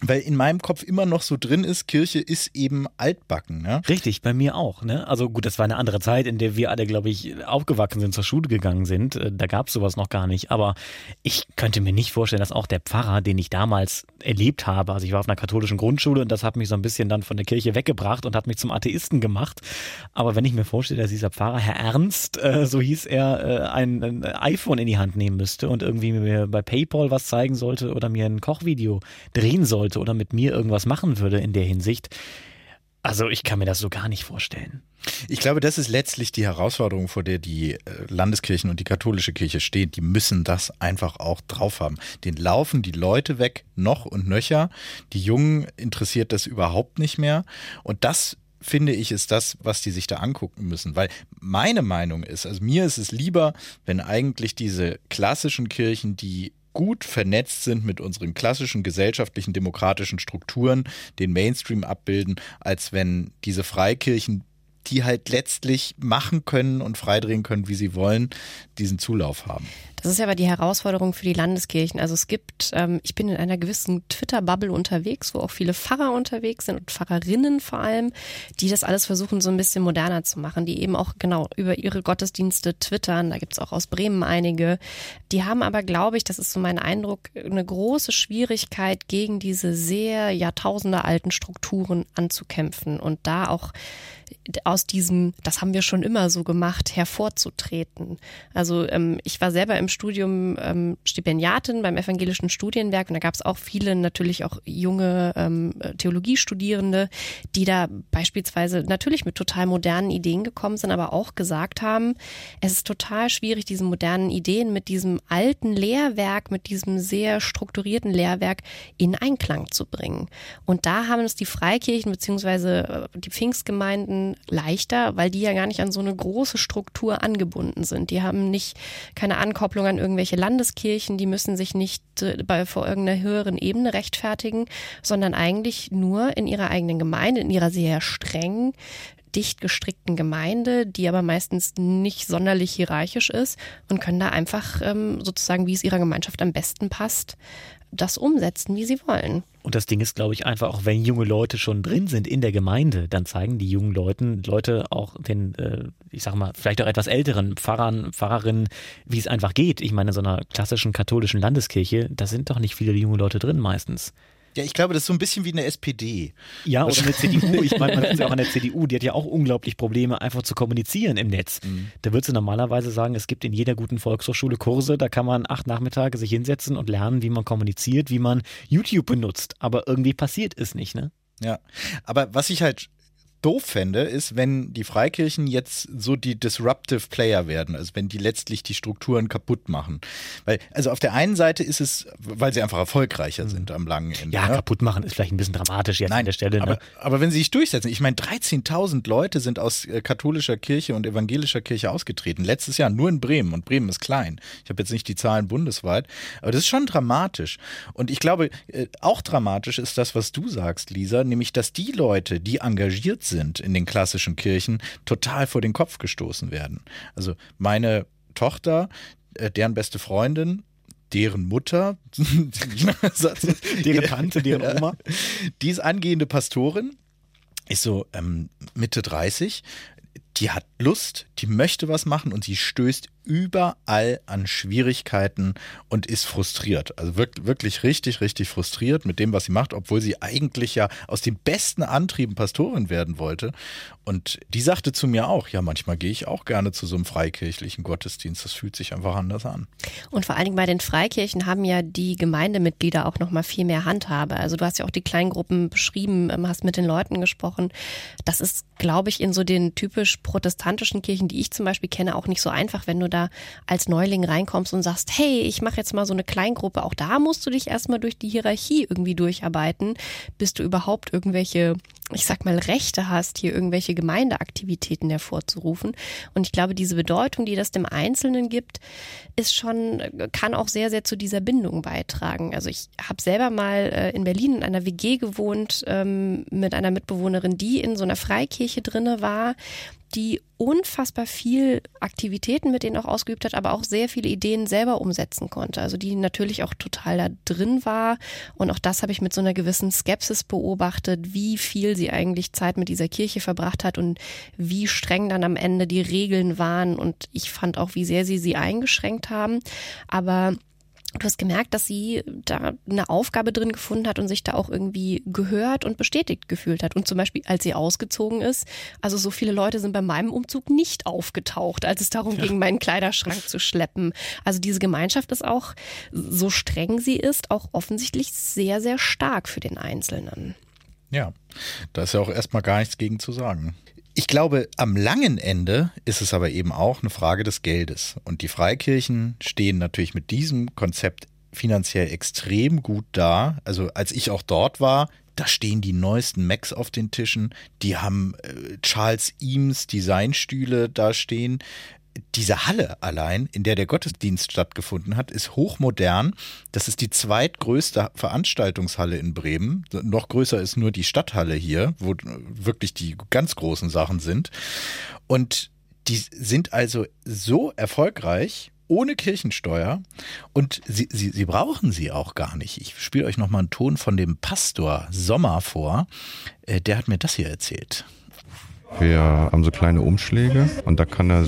[SPEAKER 12] weil in meinem Kopf immer noch so drin ist, Kirche ist eben altbacken. Ne?
[SPEAKER 14] Richtig, bei mir auch. Ne? Also gut, das war eine andere Zeit, in der wir alle, glaube ich, aufgewachsen sind, zur Schule gegangen sind. Äh, da gab es sowas noch gar nicht. Aber ich könnte mir nicht vorstellen, dass auch der Pfarrer, den ich damals erlebt habe. Also ich war auf einer katholischen Grundschule und das hat mich so ein bisschen dann von der Kirche weggebracht und hat mich zum Atheisten gemacht. Aber wenn ich mir vorstelle, dass dieser Pfarrer, Herr Ernst, äh, so hieß er, äh, ein, ein, iPhone in die Hand nehmen müsste und irgendwie mir bei PayPal was zeigen sollte oder mir ein Kochvideo drehen sollte oder mit mir irgendwas machen würde in der Hinsicht. Also ich kann mir das so gar nicht vorstellen.
[SPEAKER 12] Ich glaube, das ist letztlich die Herausforderung, vor der die äh, Landeskirchen und die katholische Kirche stehen. Die müssen das einfach auch drauf haben. Den laufen die Leute weg, noch und nöcher. Die Jungen interessiert das überhaupt nicht mehr. Und das finde ich, ist das, was die sich da angucken müssen. Weil meine Meinung ist, also mir ist es lieber, wenn eigentlich diese klassischen Kirchen, die gut vernetzt sind mit unseren klassischen gesellschaftlichen demokratischen Strukturen, den Mainstream abbilden, als wenn diese Freikirchen die halt letztlich machen können und freidrehen können, wie sie wollen, diesen Zulauf haben.
[SPEAKER 13] Das ist ja aber die Herausforderung für die Landeskirchen. Also es gibt, ähm, ich bin in einer gewissen Twitter-Bubble unterwegs, wo auch viele Pfarrer unterwegs sind und Pfarrerinnen vor allem, die das alles versuchen, so ein bisschen moderner zu machen, die eben auch genau über ihre Gottesdienste twittern. Da gibt's auch aus Bremen einige. Die haben aber, glaube ich, das ist so mein Eindruck, eine große Schwierigkeit, gegen diese sehr Jahrtausende alten Strukturen anzukämpfen und da auch aus diesem, das haben wir schon immer so gemacht, hervorzutreten. Also ähm, ich war selber im Studium ähm, Stipendiatin beim Evangelischen Studienwerk und da gab es auch viele natürlich auch junge ähm, Theologiestudierende, die da beispielsweise natürlich mit total modernen Ideen gekommen sind, aber auch gesagt haben, es ist total schwierig, diese modernen Ideen mit diesem alten Lehrwerk, mit diesem sehr strukturierten Lehrwerk in Einklang zu bringen. Und da haben es die Freikirchen beziehungsweise äh, die Pfingstgemeinden leichter, weil die ja gar nicht an so eine große Struktur angebunden sind. Die haben nicht keine Ankopplung an irgendwelche Landeskirchen, die müssen sich nicht äh, bei vor irgendeiner höheren Ebene rechtfertigen, sondern eigentlich nur in ihrer eigenen Gemeinde, in ihrer sehr strengen dicht gestrickten Gemeinde, die aber meistens nicht sonderlich hierarchisch ist und können da einfach ähm, sozusagen, wie es ihrer Gemeinschaft am besten passt, das umsetzen, wie sie wollen.
[SPEAKER 14] Und das Ding ist, glaube ich, einfach auch, wenn junge Leute schon drin sind in der Gemeinde, dann zeigen die jungen Leuten, Leute auch den, äh, ich sag mal, vielleicht auch etwas älteren Pfarrern, Pfarrerinnen, wie es einfach geht. Ich meine, in so einer klassischen katholischen Landeskirche, da sind doch nicht viele junge Leute drin meistens.
[SPEAKER 12] Ja, ich glaube, das ist so ein bisschen wie eine SPD.
[SPEAKER 14] Ja, oder eine CDU. Ich meine, man ist ja auch an der CDU, die hat ja auch unglaublich Probleme, einfach zu kommunizieren im Netz. Mhm. Da würdest du normalerweise sagen, es gibt in jeder guten Volkshochschule Kurse, da kann man acht Nachmittage sich hinsetzen und lernen, wie man kommuniziert, wie man YouTube benutzt. Aber irgendwie passiert es nicht, ne?
[SPEAKER 12] Ja, aber was ich halt doof fände, ist, wenn die Freikirchen jetzt so die disruptive Player werden, also wenn die letztlich die Strukturen kaputt machen. Weil, also auf der einen Seite ist es, weil sie einfach erfolgreicher sind am langen Ende.
[SPEAKER 14] Ja,
[SPEAKER 12] ne?
[SPEAKER 14] kaputt machen ist vielleicht ein bisschen dramatisch jetzt
[SPEAKER 12] Nein,
[SPEAKER 14] an der Stelle.
[SPEAKER 12] Aber,
[SPEAKER 14] Ne?
[SPEAKER 12] aber wenn sie sich durchsetzen, ich meine, 13.000 Leute sind aus äh, katholischer Kirche und evangelischer Kirche ausgetreten. Letztes Jahr nur in Bremen und Bremen ist klein. Ich habe jetzt nicht die Zahlen bundesweit, aber das ist schon dramatisch. Und ich glaube, äh, auch dramatisch ist das, was du sagst, Lisa, nämlich, dass die Leute, die engagiert sind in den klassischen Kirchen, total vor den Kopf gestoßen werden. Also meine Tochter, äh, deren beste Freundin, deren Mutter, [laughs]
[SPEAKER 14] Deren Tante, deren Oma.
[SPEAKER 12] die ist angehende Pastorin, ist so ähm, Mitte 30, die hat Lust, die möchte was machen und sie stößt überall an Schwierigkeiten und ist frustriert. Also wirklich, wirklich richtig, richtig frustriert mit dem, was sie macht, obwohl sie eigentlich ja aus den besten Antrieben Pastorin werden wollte. Und die sagte zu mir auch, ja, manchmal gehe ich auch gerne zu so einem freikirchlichen Gottesdienst. Das fühlt sich einfach anders an.
[SPEAKER 13] Und vor allen Dingen bei den Freikirchen haben ja die Gemeindemitglieder auch noch mal viel mehr Handhabe. Also du hast ja auch die Kleingruppen beschrieben, ähm, hast mit den Leuten gesprochen. Das ist, glaube ich, in so den typisch protestantischen Kirchen, die ich zum Beispiel kenne, auch nicht so einfach, wenn du da als Neuling reinkommst und sagst, hey, ich mache jetzt mal so eine Kleingruppe. Auch da musst du dich erstmal durch die Hierarchie irgendwie durcharbeiten, bis du überhaupt irgendwelche, ich sag mal, Rechte hast, hier irgendwelche Gemeindeaktivitäten hervorzurufen. Und ich glaube, diese Bedeutung, die das dem Einzelnen gibt, ist schon, kann auch sehr, sehr zu dieser Bindung beitragen. Also ich habe selber mal äh, in Berlin in einer WG gewohnt ähm, mit einer Mitbewohnerin, die in so einer Freikirche drinne war, die unfassbar viel Aktivitäten mit denen auch ausgeübt hat, aber auch sehr viele Ideen selber umsetzen konnte. Also die natürlich auch total da drin war. Und auch das habe ich mit so einer gewissen Skepsis beobachtet, wie viel sie eigentlich Zeit mit dieser Kirche verbracht hat und wie streng dann am Ende die Regeln waren. Und ich fand auch, wie sehr sie sie eingeschränkt haben. Aber Du hast gemerkt, dass sie da eine Aufgabe drin gefunden hat und sich da auch irgendwie gehört und bestätigt gefühlt hat. Und zum Beispiel, als sie ausgezogen ist, also so viele Leute sind bei meinem Umzug nicht aufgetaucht, als es darum
[SPEAKER 12] Ja.
[SPEAKER 13] ging, meinen Kleiderschrank zu schleppen. Also diese Gemeinschaft ist auch, so streng sie ist, auch offensichtlich sehr, sehr stark für den Einzelnen.
[SPEAKER 12] Ja, da ist ja auch erstmal gar nichts gegen zu sagen. Ich glaube, am langen Ende ist es aber eben auch eine Frage des Geldes. Und die Freikirchen stehen natürlich mit diesem Konzept finanziell extrem gut da. Also als ich auch dort war, da stehen die neuesten Macs auf den Tischen. Die haben äh, Charles Eames Designstühle da stehen. Diese Halle allein, in der der Gottesdienst stattgefunden hat, ist hochmodern. Das ist die zweitgrößte Veranstaltungshalle in Bremen. Noch größer ist nur die Stadthalle hier, wo wirklich die ganz großen Sachen sind. Und die sind also so erfolgreich ohne Kirchensteuer und sie, sie, sie brauchen sie auch gar nicht. Ich spiele euch nochmal einen Ton von dem Pastor Sommer vor. Äh, Der hat mir das hier erzählt.
[SPEAKER 4] Wir haben so kleine Umschläge und da kann er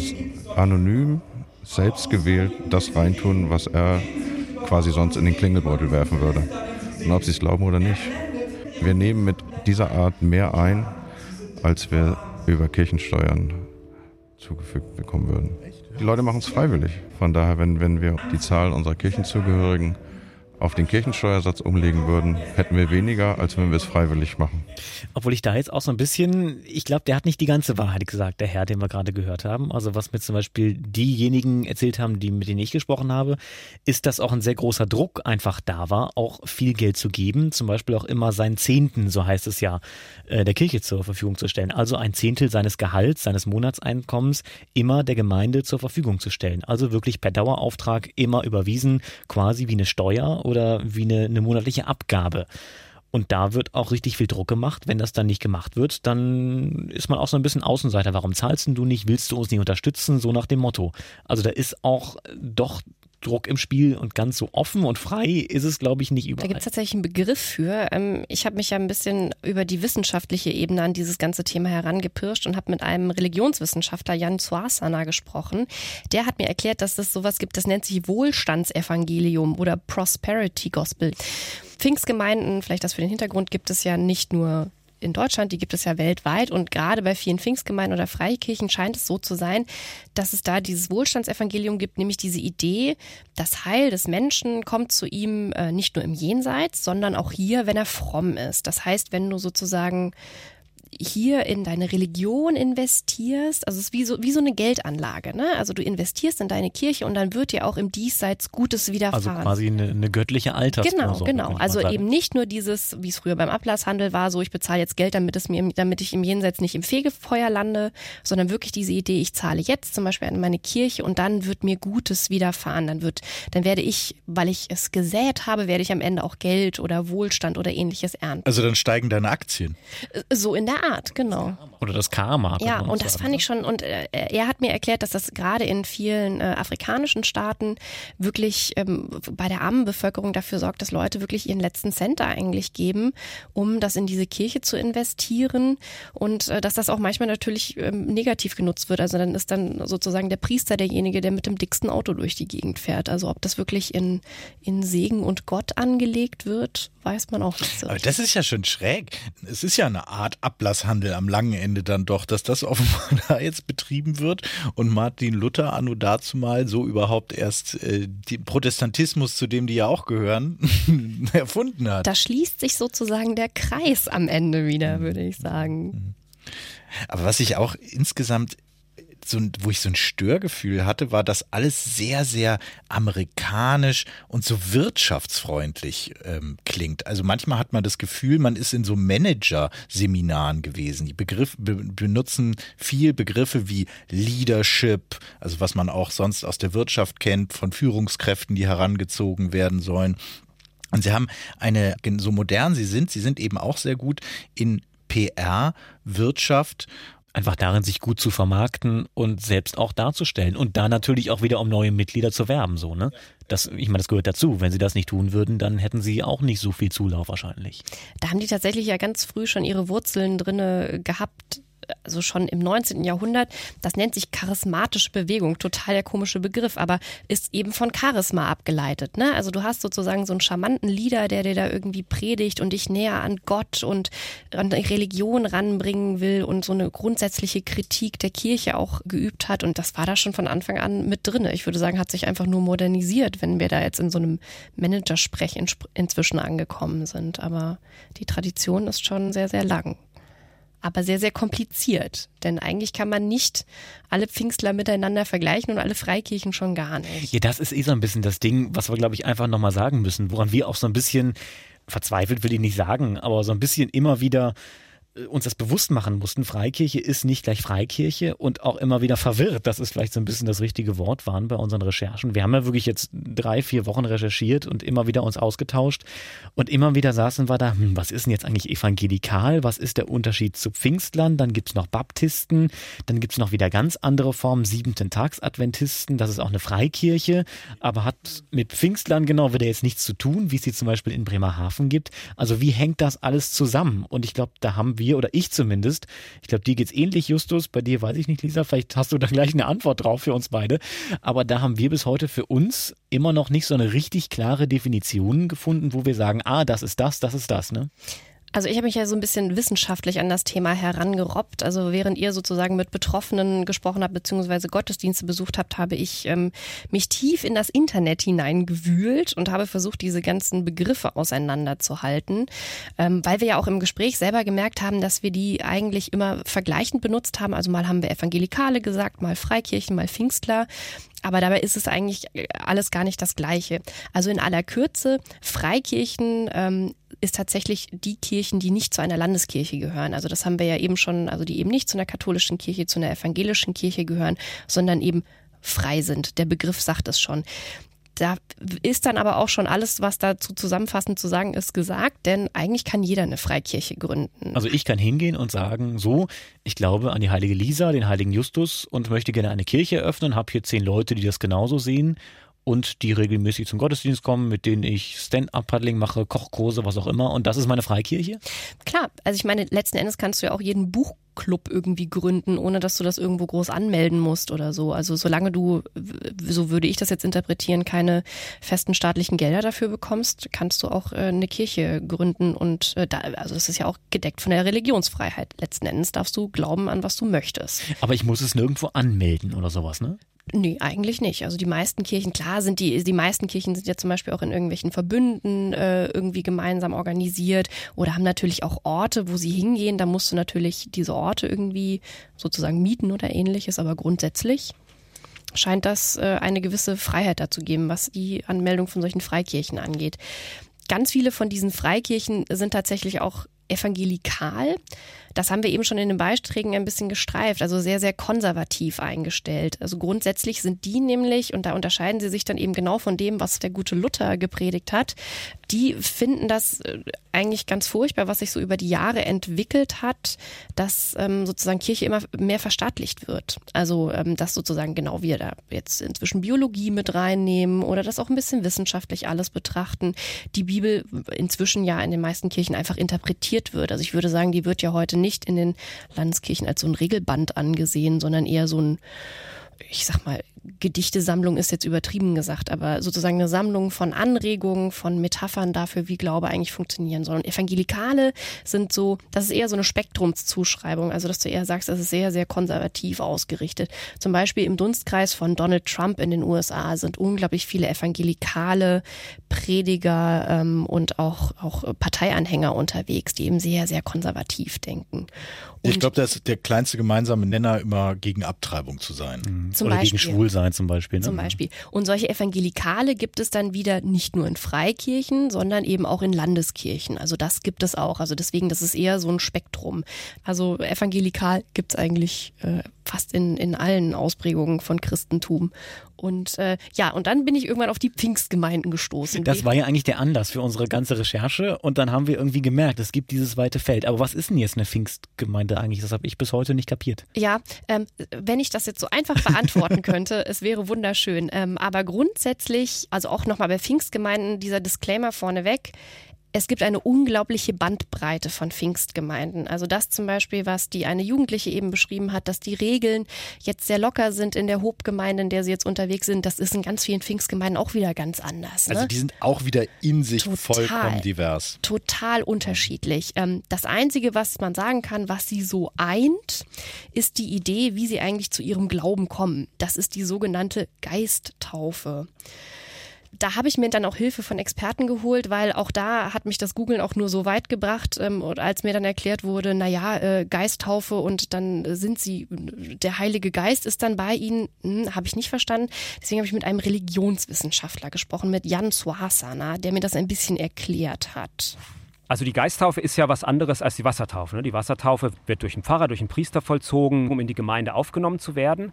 [SPEAKER 4] anonym, selbst gewählt, das reintun, was er quasi sonst in den Klingelbeutel werfen würde. Und ob sie es glauben oder nicht. Wir nehmen mit dieser Art mehr ein, als wir über Kirchensteuern zugefügt bekommen würden. Die Leute machen es freiwillig. Von daher, wenn, wenn wir die Zahl unserer Kirchenzugehörigen auf den Kirchensteuersatz umlegen würden, hätten wir weniger, als wenn wir es freiwillig machen.
[SPEAKER 14] Obwohl ich da jetzt auch so ein bisschen, ich glaube, der hat nicht die ganze Wahrheit gesagt, der Herr, den wir gerade gehört haben. Also was mir zum Beispiel diejenigen erzählt haben, die mit denen ich gesprochen habe, ist, dass auch ein sehr großer Druck einfach da war, auch viel Geld zu geben, zum Beispiel auch immer seinen Zehnten, so heißt es ja, äh, der Kirche zur Verfügung zu stellen. Also ein Zehntel seines Gehalts, seines Monatseinkommens immer der Gemeinde zur Verfügung zu stellen. Also wirklich per Dauerauftrag immer überwiesen, quasi wie eine Steuer oder wie eine, eine monatliche Abgabe. Und da wird auch richtig viel Druck gemacht. Wenn das dann nicht gemacht wird, dann ist man auch so ein bisschen Außenseiter. Warum zahlst du nicht? Willst du uns nicht unterstützen? So nach dem Motto. Also da ist auch doch Druck im Spiel und ganz so offen und frei ist es, glaube ich, nicht
[SPEAKER 13] Da
[SPEAKER 14] überall.
[SPEAKER 13] gibt es tatsächlich einen Begriff für. Ähm, Ich habe mich ja ein bisschen über die wissenschaftliche Ebene an dieses ganze Thema herangepirscht und habe mit einem Religionswissenschaftler, Jan Suasana, gesprochen. Der hat mir erklärt, dass es sowas gibt, das nennt sich Wohlstandsevangelium oder Prosperity Gospel. Pfingstgemeinden, vielleicht das für den Hintergrund, gibt es ja nicht nur in Deutschland, die gibt es ja weltweit und gerade bei vielen Pfingstgemeinden oder Freikirchen scheint es so zu sein, dass es da dieses Wohlstandsevangelium gibt, nämlich diese Idee, das Heil des Menschen kommt zu ihm äh, nicht nur im Jenseits, sondern auch hier, wenn er fromm ist. Das heißt, wenn du sozusagen hier in deine Religion investierst, also es ist wie so, wie so eine Geldanlage, ne? Also du investierst in deine Kirche und dann wird dir auch im Diesseits Gutes widerfahren.
[SPEAKER 14] Also quasi eine, eine göttliche Altersvorsorge.
[SPEAKER 13] Genau, genau. Also eben nicht nur dieses, wie es früher beim Ablasshandel war, so ich bezahle jetzt Geld, damit es mir, damit ich im Jenseits nicht im Fegefeuer lande, sondern wirklich diese Idee, ich zahle jetzt zum Beispiel an meine Kirche und dann wird mir Gutes widerfahren. Dann wird, dann werde ich, weil ich es gesät habe, werde ich am Ende auch Geld oder Wohlstand oder ähnliches ernten.
[SPEAKER 12] Also dann steigen deine Aktien.
[SPEAKER 13] So in der Art, genau.
[SPEAKER 14] Oder das Karma.
[SPEAKER 13] Ja, und das
[SPEAKER 14] sagen,
[SPEAKER 13] fand
[SPEAKER 14] ne?
[SPEAKER 13] ich schon, und äh, er hat mir erklärt, dass das gerade in vielen äh, afrikanischen Staaten wirklich ähm, bei der armen Bevölkerung dafür sorgt, dass Leute wirklich ihren letzten Cent da eigentlich geben, um das in diese Kirche zu investieren und äh, dass das auch manchmal natürlich ähm, negativ genutzt wird. Also dann ist dann sozusagen der Priester derjenige, der mit dem dicksten Auto durch die Gegend fährt. Also ob das wirklich in, in Segen und Gott angelegt wird, weiß man auch nicht so.
[SPEAKER 12] Aber das ist ja schon schräg. Es ist ja eine Art Ablasshandel am langen Ende dann doch, dass das offenbar [laughs] da jetzt betrieben wird und Martin Luther anno dazu mal so überhaupt erst äh, den Protestantismus, zu dem die ja auch gehören, [laughs] erfunden hat.
[SPEAKER 13] Da schließt sich sozusagen der Kreis am Ende wieder, würde ich sagen.
[SPEAKER 12] Aber was ich auch insgesamt so, ein- wo ich so ein Störgefühl hatte, war, dass alles sehr, sehr amerikanisch und so wirtschaftsfreundlich ähm, klingt. Also manchmal hat man das Gefühl, man ist in so Manager-Seminaren gewesen. Die Begriff, be, benutzen viel Begriffe wie Leadership, also was man auch sonst aus der Wirtschaft kennt, von Führungskräften, die herangezogen werden sollen. Und sie haben eine, so modern sie sind, sie sind eben auch sehr gut in PR, Wirtschaft.
[SPEAKER 14] Einfach darin, sich gut zu vermarkten und selbst auch darzustellen. Und da natürlich auch wieder um neue Mitglieder zu werben, so, ne? Das, ich meine, das gehört dazu. Wenn sie das nicht tun würden, dann hätten sie auch nicht so viel Zulauf wahrscheinlich.
[SPEAKER 13] Da haben die tatsächlich ja ganz früh schon ihre Wurzeln drinne gehabt. Also schon im 19. Jahrhundert. Das nennt sich charismatische Bewegung. Total der komische Begriff, aber ist eben von Charisma abgeleitet. Ne? Also du hast sozusagen so einen charmanten Leader, der dir da irgendwie predigt und dich näher an Gott und an die Religion ranbringen will und so eine grundsätzliche Kritik der Kirche auch geübt hat. Und das war da schon von Anfang an mit drinne. Ich würde sagen, hat sich einfach nur modernisiert, wenn wir da jetzt in so einem Managersprech in, inzwischen angekommen sind. Aber die Tradition ist schon sehr, sehr lang. Aber sehr, sehr kompliziert. Denn eigentlich kann man nicht alle Pfingstler miteinander vergleichen und alle Freikirchen schon gar nicht.
[SPEAKER 14] Ja, das ist eh so ein bisschen das Ding, was wir, glaube ich, einfach nochmal sagen müssen, woran wir auch so ein bisschen verzweifelt will ich nicht sagen, aber so ein bisschen immer wieder uns das bewusst machen mussten, Freikirche ist nicht gleich Freikirche und auch immer wieder verwirrt. Das ist vielleicht so ein bisschen das richtige Wort waren bei unseren Recherchen. Wir haben ja wirklich jetzt drei, vier Wochen recherchiert und immer wieder uns ausgetauscht und immer wieder saßen wir da, hm, was ist denn jetzt eigentlich evangelikal? Was ist der Unterschied zu Pfingstlern? Dann gibt's noch Baptisten, dann gibt's noch wieder ganz andere Formen, siebenten Tagsadventisten, das ist auch eine Freikirche, aber hat mit Pfingstlern genau wieder jetzt nichts zu tun, wie es sie zum Beispiel in Bremerhaven gibt. Also wie hängt das alles zusammen? Und ich glaube, da haben wir, oder ich zumindest, ich glaube, dir geht's ähnlich, Justus, bei dir weiß ich nicht, Lisa, vielleicht hast du da gleich eine Antwort drauf für uns beide, aber da haben wir bis heute für uns immer noch nicht so eine richtig klare Definition gefunden, wo wir sagen, ah, das ist das, das ist das, ne?
[SPEAKER 13] Also ich habe mich ja so ein bisschen wissenschaftlich an das Thema herangerobbt. Also während ihr sozusagen mit Betroffenen gesprochen habt, beziehungsweise Gottesdienste besucht habt, habe ich ähm, mich tief in das Internet hineingewühlt und habe versucht, diese ganzen Begriffe auseinanderzuhalten, ähm, weil wir ja auch im Gespräch selber gemerkt haben, dass wir die eigentlich immer vergleichend benutzt haben. Also mal haben wir Evangelikale gesagt, mal Freikirchen, mal Pfingstler. Aber dabei ist es eigentlich alles gar nicht das Gleiche. Also in aller Kürze, Freikirchen ähm, ist tatsächlich die Kirchen, die nicht zu einer Landeskirche gehören. Also das haben wir ja eben schon, also die eben nicht zu einer katholischen Kirche, zu einer evangelischen Kirche gehören, sondern eben frei sind. Der Begriff sagt es schon. Da ist dann aber auch schon alles, was dazu zusammenfassend zu sagen ist, gesagt, denn eigentlich kann jeder eine Freikirche gründen.
[SPEAKER 14] Also ich kann hingehen und sagen, so, ich glaube an die heilige Lisa, den heiligen Justus und möchte gerne eine Kirche eröffnen, habe hier zehn Leute, die das genauso sehen und die regelmäßig zum Gottesdienst kommen, mit denen ich Stand-up-Paddling mache, Kochkurse, was auch immer. Und das ist meine Freikirche?
[SPEAKER 13] Klar, also ich meine, letzten Endes kannst du ja auch jeden Buchclub irgendwie gründen, ohne dass du das irgendwo groß anmelden musst oder so. Also solange du, so würde ich das jetzt interpretieren, keine festen staatlichen Gelder dafür bekommst, kannst du auch äh, eine Kirche gründen und äh, da, also das ist ja auch gedeckt von der Religionsfreiheit. Letzten Endes darfst du glauben an was du möchtest.
[SPEAKER 14] Aber ich muss es nirgendwo anmelden oder sowas, ne?
[SPEAKER 13] Nee, eigentlich nicht. Also die meisten Kirchen, klar sind die, die meisten Kirchen sind ja zum Beispiel auch in irgendwelchen Verbünden äh, irgendwie gemeinsam organisiert oder haben natürlich auch Orte, wo sie hingehen. Da musst du natürlich diese Orte irgendwie sozusagen mieten oder ähnliches, aber grundsätzlich scheint das äh, eine gewisse Freiheit dazu geben, was die Anmeldung von solchen Freikirchen angeht. Ganz viele von diesen Freikirchen sind tatsächlich auch evangelikal. Das haben wir eben schon in den Beiträgen ein bisschen gestreift, also sehr, sehr konservativ eingestellt. Also grundsätzlich sind die nämlich, und da unterscheiden sie sich dann eben genau von dem, was der gute Luther gepredigt hat, die finden das äh, eigentlich ganz furchtbar, was sich so über die Jahre entwickelt hat, dass ähm, sozusagen Kirche immer mehr verstaatlicht wird. Also ähm, dass sozusagen genau wir da jetzt inzwischen Biologie mit reinnehmen oder das auch ein bisschen wissenschaftlich alles betrachten. Die Bibel inzwischen ja in den meisten Kirchen einfach interpretiert wird. Also ich würde sagen, die wird ja heute nicht in den Landeskirchen als so ein Regelband angesehen, sondern eher so ein ich sag mal, Gedichtesammlung ist jetzt übertrieben gesagt, aber sozusagen eine Sammlung von Anregungen, von Metaphern dafür, wie Glaube eigentlich funktionieren soll. Und Evangelikale sind so, das ist eher so eine Spektrumszuschreibung, also dass du eher sagst, das ist sehr, sehr konservativ ausgerichtet. Zum Beispiel im Dunstkreis von Donald Trump in den USA sind unglaublich viele evangelikale Prediger ähm, und auch, auch Parteianhänger unterwegs, die eben sehr, sehr konservativ denken.
[SPEAKER 12] ich glaube, da ist der kleinste gemeinsame Nenner immer gegen Abtreibung zu sein.
[SPEAKER 13] Zum
[SPEAKER 14] Oder
[SPEAKER 13] Beispiel.
[SPEAKER 14] gegen Schwulsein zum Beispiel. Ne?
[SPEAKER 13] Zum Beispiel. Und solche Evangelikale gibt es dann wieder nicht nur in Freikirchen, sondern eben auch in Landeskirchen. Also das gibt es auch. Also deswegen, das ist eher so ein Spektrum. Also evangelikal gibt es eigentlich äh, fast in, in allen Ausprägungen von Christentum. Und äh, ja, und dann bin ich irgendwann auf die Pfingstgemeinden gestoßen.
[SPEAKER 14] Das war ja eigentlich der Anlass für unsere ganze Recherche und dann haben wir irgendwie gemerkt, es gibt dieses weite Feld. Aber was ist denn jetzt eine Pfingstgemeinde eigentlich? Das habe ich bis heute nicht kapiert.
[SPEAKER 13] Ja, ähm, wenn ich das jetzt so einfach beantworten [laughs] könnte, es wäre wunderschön. Ähm, aber grundsätzlich, also auch nochmal bei Pfingstgemeinden, dieser Disclaimer vorneweg, es gibt eine unglaubliche Bandbreite von Pfingstgemeinden. Also das zum Beispiel, was die eine Jugendliche eben beschrieben hat, dass die Regeln jetzt sehr locker sind in der Hobgemeinde, in der sie jetzt unterwegs sind, das ist in ganz vielen Pfingstgemeinden auch wieder ganz anders. Ne?
[SPEAKER 12] Also die sind auch wieder in sich vollkommen divers.
[SPEAKER 13] Total unterschiedlich. Ähm, Das Einzige, was man sagen kann, was sie so eint, ist die Idee, wie sie eigentlich zu ihrem Glauben kommen. Das ist die sogenannte Geisttaufe da habe ich mir dann auch Hilfe von Experten geholt, weil auch da hat mich das Googlen auch nur so weit gebracht, ähm, und als mir dann erklärt wurde, na ja, äh, Geisttaufe und dann sind sie, der Heilige Geist ist dann bei ihnen, hm, habe ich nicht verstanden. Deswegen habe ich mit einem Religionswissenschaftler gesprochen, mit Jan Suhasana, der mir das ein bisschen erklärt hat.
[SPEAKER 23] Also die Geisttaufe ist ja was anderes als die Wassertaufe. ne? Die Wassertaufe wird durch einen Pfarrer, durch einen Priester vollzogen, um in die Gemeinde aufgenommen zu werden.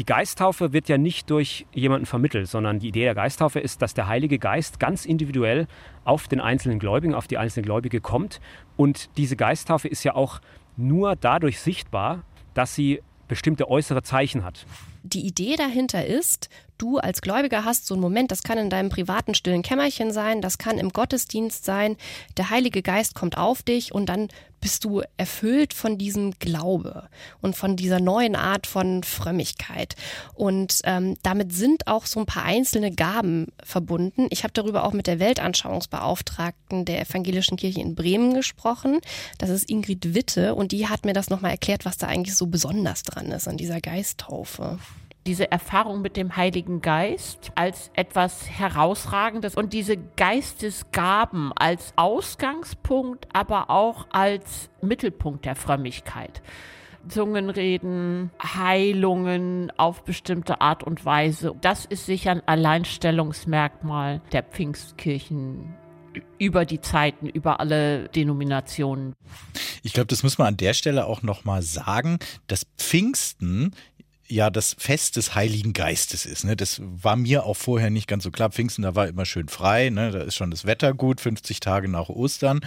[SPEAKER 23] Die Geisttaufe wird ja nicht durch jemanden vermittelt, sondern die Idee der Geisttaufe ist, dass der Heilige Geist ganz individuell auf den einzelnen Gläubigen, auf die einzelne Gläubige kommt. Und diese Geisttaufe ist ja auch nur dadurch sichtbar, dass sie bestimmte äußere Zeichen hat.
[SPEAKER 13] Die Idee dahinter ist, du als Gläubiger hast so einen Moment, das kann in deinem privaten stillen Kämmerchen sein, das kann im Gottesdienst sein, der Heilige Geist kommt auf dich und dann bist du erfüllt von diesem Glaube und von dieser neuen Art von Frömmigkeit. Und ähm, damit sind auch so ein paar einzelne Gaben verbunden. Ich habe darüber auch mit der Weltanschauungsbeauftragten der Evangelischen Kirche in Bremen gesprochen. Das ist Ingrid Witte und die hat mir das nochmal erklärt, was da eigentlich so besonders dran ist an dieser Geisttaufe
[SPEAKER 24] diese Erfahrung mit dem Heiligen Geist als etwas Herausragendes und diese Geistesgaben als Ausgangspunkt, aber auch als Mittelpunkt der Frömmigkeit. Zungenreden, Heilungen auf bestimmte Art und Weise. Das ist sicher ein Alleinstellungsmerkmal der Pfingstkirchen über die Zeiten, über alle Denominationen.
[SPEAKER 12] Ich glaube, das muss man an der Stelle auch nochmal sagen, dass Pfingsten ja das Fest des Heiligen Geistes ist. Ne? Das war mir auch vorher nicht ganz so klar. Pfingsten, da war immer schön frei, ne? da ist schon das Wetter gut, 50 Tage nach Ostern.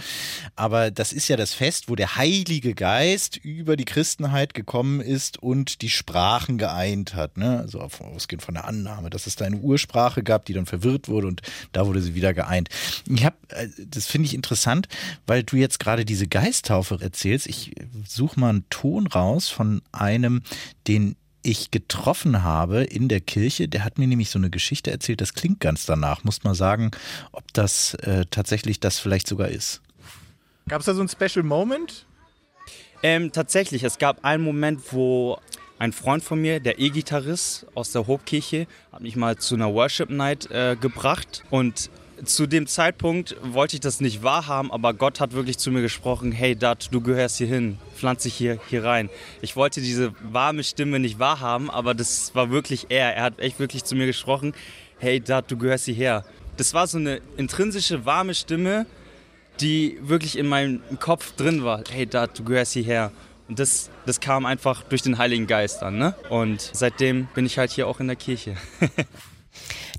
[SPEAKER 12] Aber das ist ja das Fest, wo der Heilige Geist über die Christenheit gekommen ist und die Sprachen geeint hat. Ne? Also ausgehend von der Annahme, dass es da eine Ursprache gab, die dann verwirrt wurde und da wurde sie wieder geeint. Ich habe, das finde ich interessant, weil du jetzt gerade diese Geisttaufe erzählst. Ich suche mal einen Ton raus von einem, den ich getroffen habe in der Kirche, der hat mir nämlich so eine Geschichte erzählt, das klingt ganz danach. Muss mal sagen, ob das äh, tatsächlich das vielleicht sogar ist.
[SPEAKER 25] Gab es da so einen Special Moment?
[SPEAKER 7] Ähm, tatsächlich, es gab einen Moment, wo Ein Freund von mir, der E-Gitarrist aus der Hobkirche, hat mich mal zu einer Worship Night äh, gebracht und zu dem Zeitpunkt wollte ich das nicht wahrhaben, aber Gott hat wirklich zu mir gesprochen, hey Dad, du gehörst hier hin, pflanz dich hier, hier rein. Ich wollte diese warme Stimme nicht wahrhaben, aber das war wirklich er. Er hat echt wirklich zu mir gesprochen, hey Dad, du gehörst hierher. Das war so eine intrinsische, warme Stimme, die wirklich in meinem Kopf drin war. Hey Dad, du gehörst hierher. Und das, das kam einfach durch den Heiligen Geist an. Ne? Und seitdem bin ich halt hier auch in der Kirche. [laughs]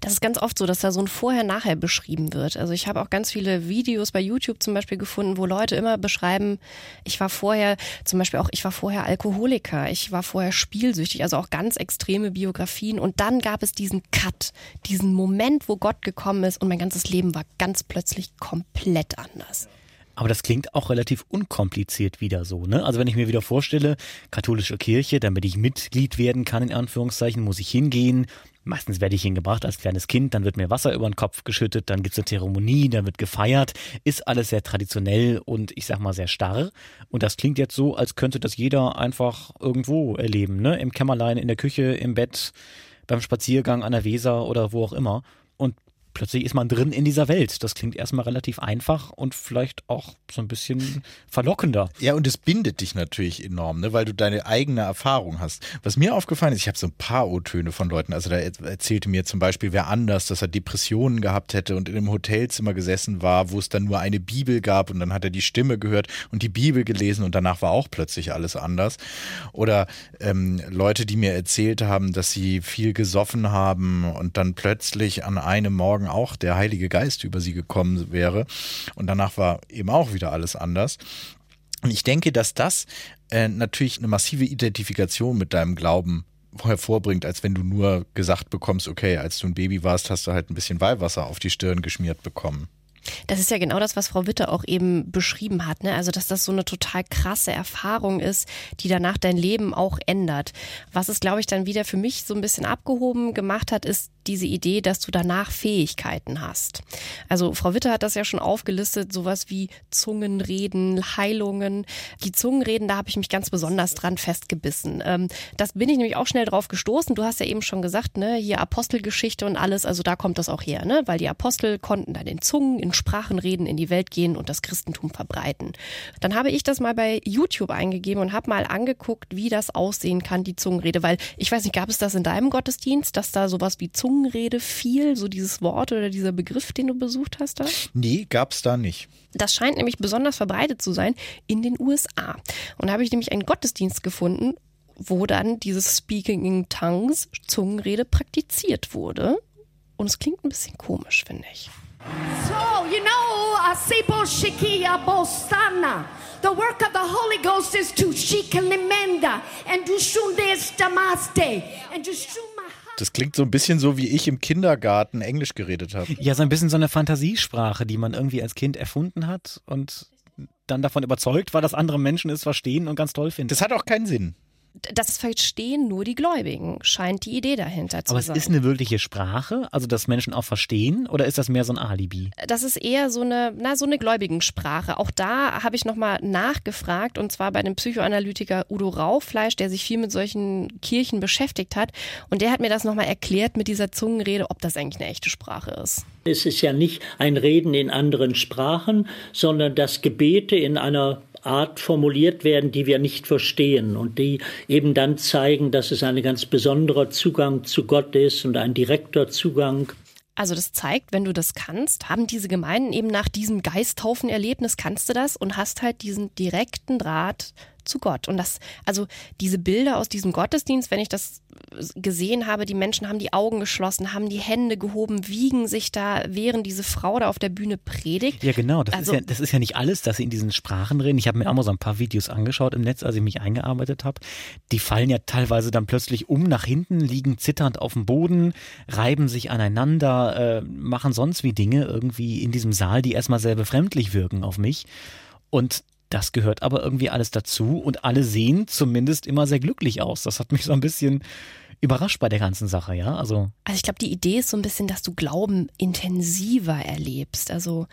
[SPEAKER 13] Das ist ganz oft so, dass da so ein Vorher-Nachher beschrieben wird. Also ich habe auch ganz viele Videos bei YouTube zum Beispiel gefunden, wo Leute immer beschreiben, ich war vorher, zum Beispiel auch, ich war vorher Alkoholiker, ich war vorher spielsüchtig, also auch ganz extreme Biografien. Und dann gab es diesen Cut, diesen Moment, wo Gott gekommen ist und mein ganzes Leben war ganz plötzlich komplett anders.
[SPEAKER 14] Aber das klingt auch relativ unkompliziert wieder so, ne? Also wenn ich mir wieder vorstelle, katholische Kirche, damit ich Mitglied werden kann, in Anführungszeichen, muss ich hingehen. Meistens werde ich hingebracht als kleines Kind, dann wird mir Wasser über den Kopf geschüttet, dann gibt's eine Zeremonie, dann wird gefeiert. Ist alles sehr traditionell und ich sag mal sehr starr. Und das klingt jetzt so, als könnte das jeder einfach irgendwo erleben, ne? Im Kämmerlein, in der Küche, im Bett, beim Spaziergang an der Weser oder wo auch immer. Und plötzlich ist man drin in dieser Welt. Das klingt erstmal relativ einfach und vielleicht auch so ein bisschen verlockender.
[SPEAKER 12] Ja, und es bindet dich natürlich enorm, ne, weil du deine eigene Erfahrung hast. Was mir aufgefallen ist, ich habe so ein paar O-Töne von Leuten. Also da erzählte mir zum Beispiel wer anders, dass er Depressionen gehabt hätte und in einem Hotelzimmer gesessen war, wo es dann nur eine Bibel gab und dann hat er die Stimme gehört und die Bibel gelesen und danach war auch plötzlich alles anders. Oder ähm, Leute, die mir erzählt haben, dass sie viel gesoffen haben und dann plötzlich an einem Morgen Tagen auch der Heilige Geist über sie gekommen wäre. Und danach war eben auch wieder alles anders. Und ich denke, dass das äh, natürlich eine massive Identifikation mit deinem Glauben hervorbringt, als wenn du nur gesagt bekommst, okay, als du ein Baby warst, hast du halt ein bisschen Weihwasser auf die Stirn geschmiert bekommen.
[SPEAKER 13] Das ist ja genau das, was Frau Witte auch eben beschrieben hat. Ne? Also, dass das so eine total krasse Erfahrung ist, die danach dein Leben auch ändert. Was es, glaube ich, dann wieder für mich so ein bisschen abgehoben gemacht hat, ist diese Idee, dass du danach Fähigkeiten hast. Also Frau Witte hat das ja schon aufgelistet, sowas wie Zungenreden, Heilungen. Die Zungenreden, da habe ich mich ganz besonders dran festgebissen. Ähm, das bin ich nämlich auch schnell drauf gestoßen. Du hast ja eben schon gesagt, ne, hier Apostelgeschichte und alles, also da kommt das auch her, ne? Weil die Apostel konnten dann in Zungen, in Sprachen reden, in die Welt gehen und das Christentum verbreiten. Dann habe ich das mal bei YouTube eingegeben und habe mal angeguckt, wie das aussehen kann, die Zungenrede, weil ich weiß nicht, gab es das in deinem Gottesdienst, dass da sowas wie Zungen Zungenrede viel, so dieses Wort oder dieser Begriff, den du besucht hast da?
[SPEAKER 12] Nee, gab's da nicht.
[SPEAKER 13] Das scheint nämlich besonders verbreitet zu sein in den USA. Und da habe ich nämlich einen Gottesdienst gefunden, wo dann dieses Speaking in Tongues, Zungenrede, praktiziert wurde. Und es klingt ein bisschen komisch, finde ich.
[SPEAKER 26] So, you know, Asipo Shikia Bostana. The work of the Holy Ghost is to shikalimenda and to shundes damaste and to shuma
[SPEAKER 12] das klingt so ein bisschen so, wie ich im Kindergarten Englisch geredet habe.
[SPEAKER 14] Ja, so ein bisschen so eine Fantasiesprache, die man irgendwie als Kind erfunden hat und dann davon überzeugt war, dass andere Menschen es verstehen und ganz toll finden.
[SPEAKER 12] Das hat auch keinen Sinn
[SPEAKER 13] das verstehen nur die Gläubigen, scheint die Idee dahinter zu
[SPEAKER 14] Aber
[SPEAKER 13] sein.
[SPEAKER 14] Aber es ist eine wirkliche Sprache, also dass Menschen auch verstehen, oder ist das mehr so ein Alibi?
[SPEAKER 13] Das ist eher so eine, na, so eine Gläubigensprache. Auch da habe ich nochmal nachgefragt, und zwar bei dem Psychoanalytiker Udo Rauffleisch, der sich viel mit solchen Kirchen beschäftigt hat. Und der hat mir das nochmal erklärt mit dieser Zungenrede, ob das eigentlich eine echte Sprache ist.
[SPEAKER 27] Es ist ja nicht ein Reden in anderen Sprachen, sondern dass Gebete in einer Art formuliert werden, die wir nicht verstehen und die eben dann zeigen, dass es ein ganz besonderer Zugang zu Gott ist und ein direkter Zugang.
[SPEAKER 13] Also das zeigt, wenn du das kannst, haben diese Gemeinden eben nach diesem Geisthaufen-Erlebnis kannst du das und hast halt diesen direkten Draht zu Gott. Und das, also diese Bilder aus diesem Gottesdienst, wenn ich das gesehen habe, die Menschen haben die Augen geschlossen, haben die Hände gehoben, wiegen sich da, während diese Frau da auf der Bühne predigt.
[SPEAKER 14] Ja, genau. Das, also, ist, ja, das ist ja nicht alles, dass sie in diesen Sprachen reden. Ich habe mir auch mal so ein paar Videos angeschaut im Netz, als ich mich eingearbeitet habe. Die fallen ja teilweise dann plötzlich um nach hinten, liegen zitternd auf dem Boden, reiben sich aneinander, äh, machen sonst wie Dinge irgendwie in diesem Saal, die erstmal sehr befremdlich wirken auf mich. Und das gehört aber irgendwie alles dazu und alle sehen zumindest immer sehr glücklich aus. Das hat mich so ein bisschen überrascht bei der ganzen Sache, ja? Also,
[SPEAKER 13] also ich glaube, die Idee ist so ein bisschen, dass du Glauben intensiver erlebst. Also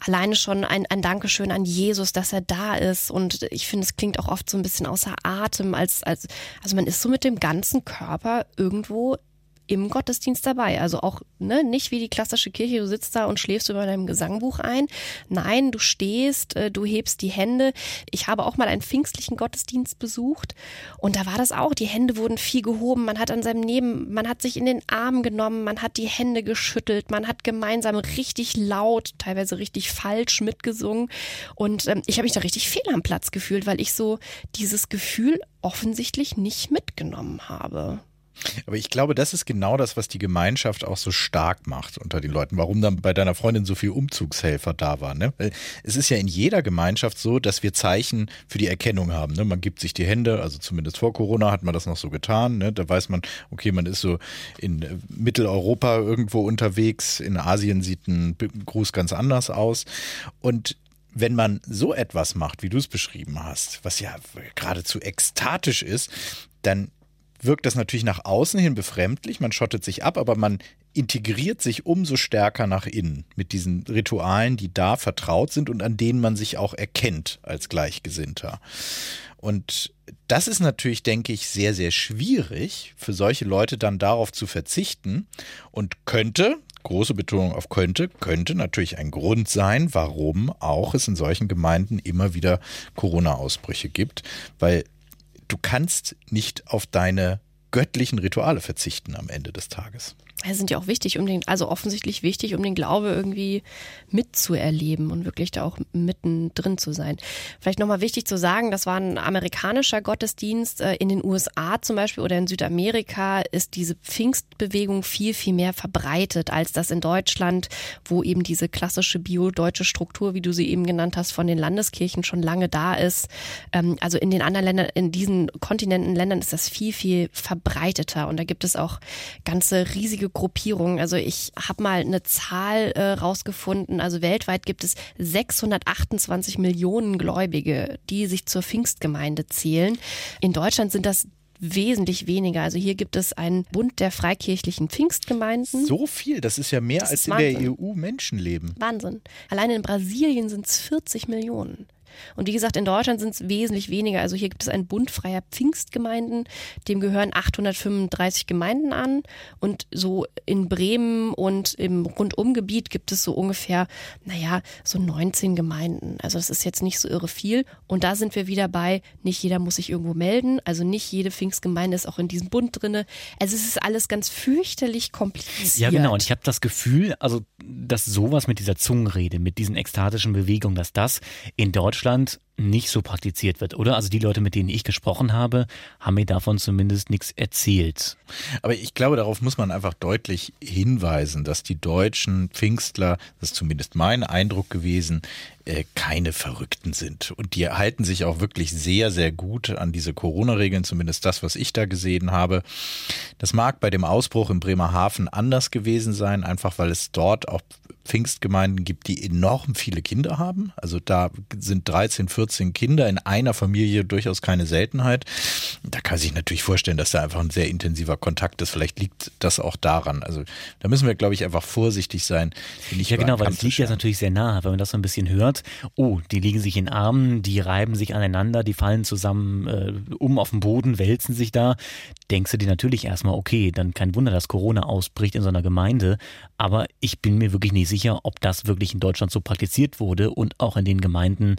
[SPEAKER 13] alleine schon ein, ein Dankeschön an Jesus, dass er da ist. Und ich finde, es klingt auch oft so ein bisschen außer Atem, als, als, also man ist so mit dem ganzen Körper irgendwo im Gottesdienst dabei. Also auch ne, nicht wie die klassische Kirche, du sitzt da und schläfst über deinem Gesangbuch ein. Nein, du stehst, äh, du hebst die Hände. Ich habe auch mal einen pfingstlichen Gottesdienst besucht und da war das auch. Die Hände wurden viel gehoben. Man hat an seinem Neben, man hat sich in den Arm genommen, man hat die Hände geschüttelt, man hat gemeinsam richtig laut, teilweise richtig falsch mitgesungen. Und ähm, ich habe mich da richtig fehl am Platz gefühlt, weil ich so dieses Gefühl offensichtlich nicht mitgenommen habe.
[SPEAKER 12] Aber ich glaube, das ist genau das, was die Gemeinschaft auch so stark macht unter den Leuten. Warum dann bei deiner Freundin so viel Umzugshelfer da waren. Ne? Es ist ja in jeder Gemeinschaft so, dass wir Zeichen für die Erkennung haben. Ne? Man gibt sich die Hände, also zumindest vor Corona hat man das noch so getan. Ne? Da weiß man, okay, man ist so in äh, Mitteleuropa irgendwo unterwegs. In Asien sieht ein Gruß ganz anders aus. Und wenn man so etwas macht, wie du es beschrieben hast, was ja geradezu ekstatisch ist, dann wirkt das natürlich nach außen hin befremdlich, man schottet sich ab, aber man integriert sich umso stärker nach innen mit diesen Ritualen, die da vertraut sind und an denen man sich auch erkennt als Gleichgesinnter. Und das ist natürlich, denke ich, sehr, sehr schwierig für solche Leute dann darauf zu verzichten und könnte, große Betonung auf könnte, könnte natürlich ein Grund sein, warum auch es in solchen Gemeinden immer wieder Corona-Ausbrüche gibt, weil du kannst nicht auf deine göttlichen Rituale verzichten am Ende des Tages
[SPEAKER 13] sind ja auch wichtig, um den, also offensichtlich wichtig, um den Glaube irgendwie mitzuerleben und wirklich da auch mittendrin zu sein. Vielleicht nochmal wichtig zu sagen, das war ein amerikanischer Gottesdienst. Äh, in den USA zum Beispiel oder in Südamerika ist diese Pfingstbewegung viel, viel mehr verbreitet als das in Deutschland, wo eben diese klassische bio-deutsche Struktur, wie du sie eben genannt hast, von den Landeskirchen schon lange da ist. Ähm, also in den anderen Ländern, in diesen Kontinenten, Ländern ist das viel, viel verbreiteter und da gibt es auch ganze riesige Gruppierungen. Also ich habe mal eine Zahl äh, rausgefunden. Also weltweit gibt es 628 Millionen Gläubige, die sich zur Pfingstgemeinde zählen. In Deutschland sind das wesentlich weniger. Also hier gibt es einen Bund der freikirchlichen Pfingstgemeinden.
[SPEAKER 12] So viel, das ist ja mehr das als in Wahnsinn. der EU Menschen leben.
[SPEAKER 13] Wahnsinn. Allein in Brasilien sind es 40 Millionen. Und wie gesagt, in Deutschland sind es wesentlich weniger. Also hier gibt es einen Bund freier Pfingstgemeinden, dem gehören 835 Gemeinden an. Und so in Bremen und im Rundumgebiet gibt es so ungefähr, naja, so 19 Gemeinden. Also das ist jetzt nicht so irre viel. Und da sind wir wieder bei, nicht jeder muss sich irgendwo melden. Also nicht jede Pfingstgemeinde ist auch in diesem Bund drinne. Also es ist alles ganz fürchterlich kompliziert.
[SPEAKER 14] Ja, genau. Und ich habe das Gefühl, also, dass sowas mit dieser Zungenrede, mit diesen ekstatischen Bewegungen, dass das in Deutschland Deutschland nicht so praktiziert wird, oder? Also die Leute, mit denen ich gesprochen habe, haben mir davon zumindest nichts erzählt.
[SPEAKER 12] Aber ich glaube, darauf muss man einfach deutlich hinweisen, dass die deutschen Pfingstler, das ist zumindest mein Eindruck gewesen, äh, keine Verrückten sind. Und die halten sich auch wirklich sehr, sehr gut an diese Corona-Regeln, zumindest das, was ich da gesehen habe. Das mag bei dem Ausbruch in Bremerhaven anders gewesen sein, einfach weil es dort auch Pfingstgemeinden gibt, die enorm viele Kinder haben. Also da sind 13, 14 Kinder in einer Familie durchaus keine Seltenheit. Da kann sich natürlich vorstellen, dass da einfach ein sehr intensiver Kontakt ist. Vielleicht liegt das auch daran. Also da müssen wir, glaube ich, einfach vorsichtig sein.
[SPEAKER 14] Ja, genau, weil es liegt jetzt natürlich sehr nah, wenn man das so ein bisschen hört. Oh, die liegen sich in Armen, die reiben sich aneinander, die fallen zusammen äh, um auf den Boden, wälzen sich da. Denkst du dir natürlich erstmal, okay, dann kein Wunder, dass Corona ausbricht in so einer Gemeinde. Aber ich bin mir wirklich nicht sicher, ob das wirklich in Deutschland so praktiziert wurde und auch in den Gemeinden,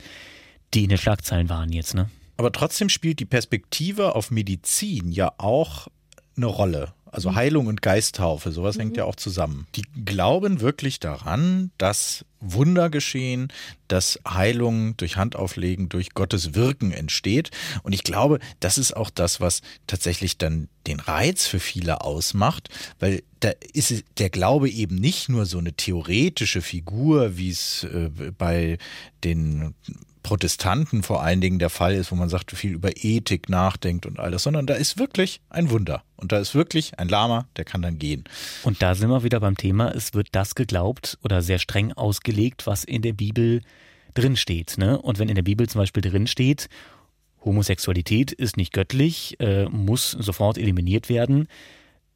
[SPEAKER 14] die in den Schlagzeilen waren jetzt, ne?
[SPEAKER 12] Aber trotzdem spielt die Perspektive auf Medizin ja auch eine Rolle. Also mhm. Heilung und Geisttaufe, sowas mhm. hängt ja auch zusammen. Die glauben wirklich daran, dass Wunder geschehen, dass Heilung durch Handauflegen, durch Gottes Wirken entsteht. Und ich glaube, das ist auch das, was tatsächlich dann den Reiz für viele ausmacht, weil da ist der Glaube eben nicht nur so eine theoretische Figur, wie es äh, bei den Protestanten vor allen Dingen der Fall ist, wo man sagt, viel über Ethik nachdenkt und alles, sondern da ist wirklich ein Wunder. Und da ist wirklich ein Lama, der kann dann gehen.
[SPEAKER 14] Und da sind wir wieder beim Thema, es wird das geglaubt oder sehr streng ausgelegt, was in der Bibel drinsteht. Ne? Und wenn in der Bibel zum Beispiel drinsteht, Homosexualität ist nicht göttlich, äh, muss sofort eliminiert werden,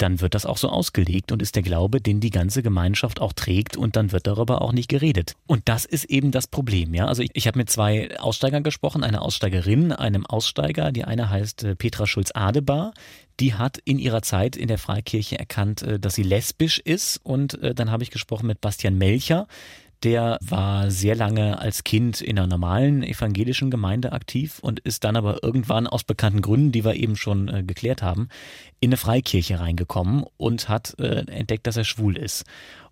[SPEAKER 14] dann wird das auch so ausgelegt und ist der Glaube, den die ganze Gemeinschaft auch trägt und dann wird darüber auch nicht geredet. Und das ist eben das Problem, ja. Also ich, ich habe mit zwei Aussteigern gesprochen, eine Aussteigerin, einem Aussteiger, die eine heißt äh, Petra Schulz-Adebar, die hat in ihrer Zeit in der Freikirche erkannt, äh, dass sie lesbisch ist und äh, dann habe ich gesprochen mit Bastian Melcher, der war sehr lange als Kind in einer normalen evangelischen Gemeinde aktiv und ist dann aber irgendwann aus bekannten Gründen, die wir eben schon äh, geklärt haben, in eine Freikirche reingekommen und hat äh, entdeckt, dass er schwul ist.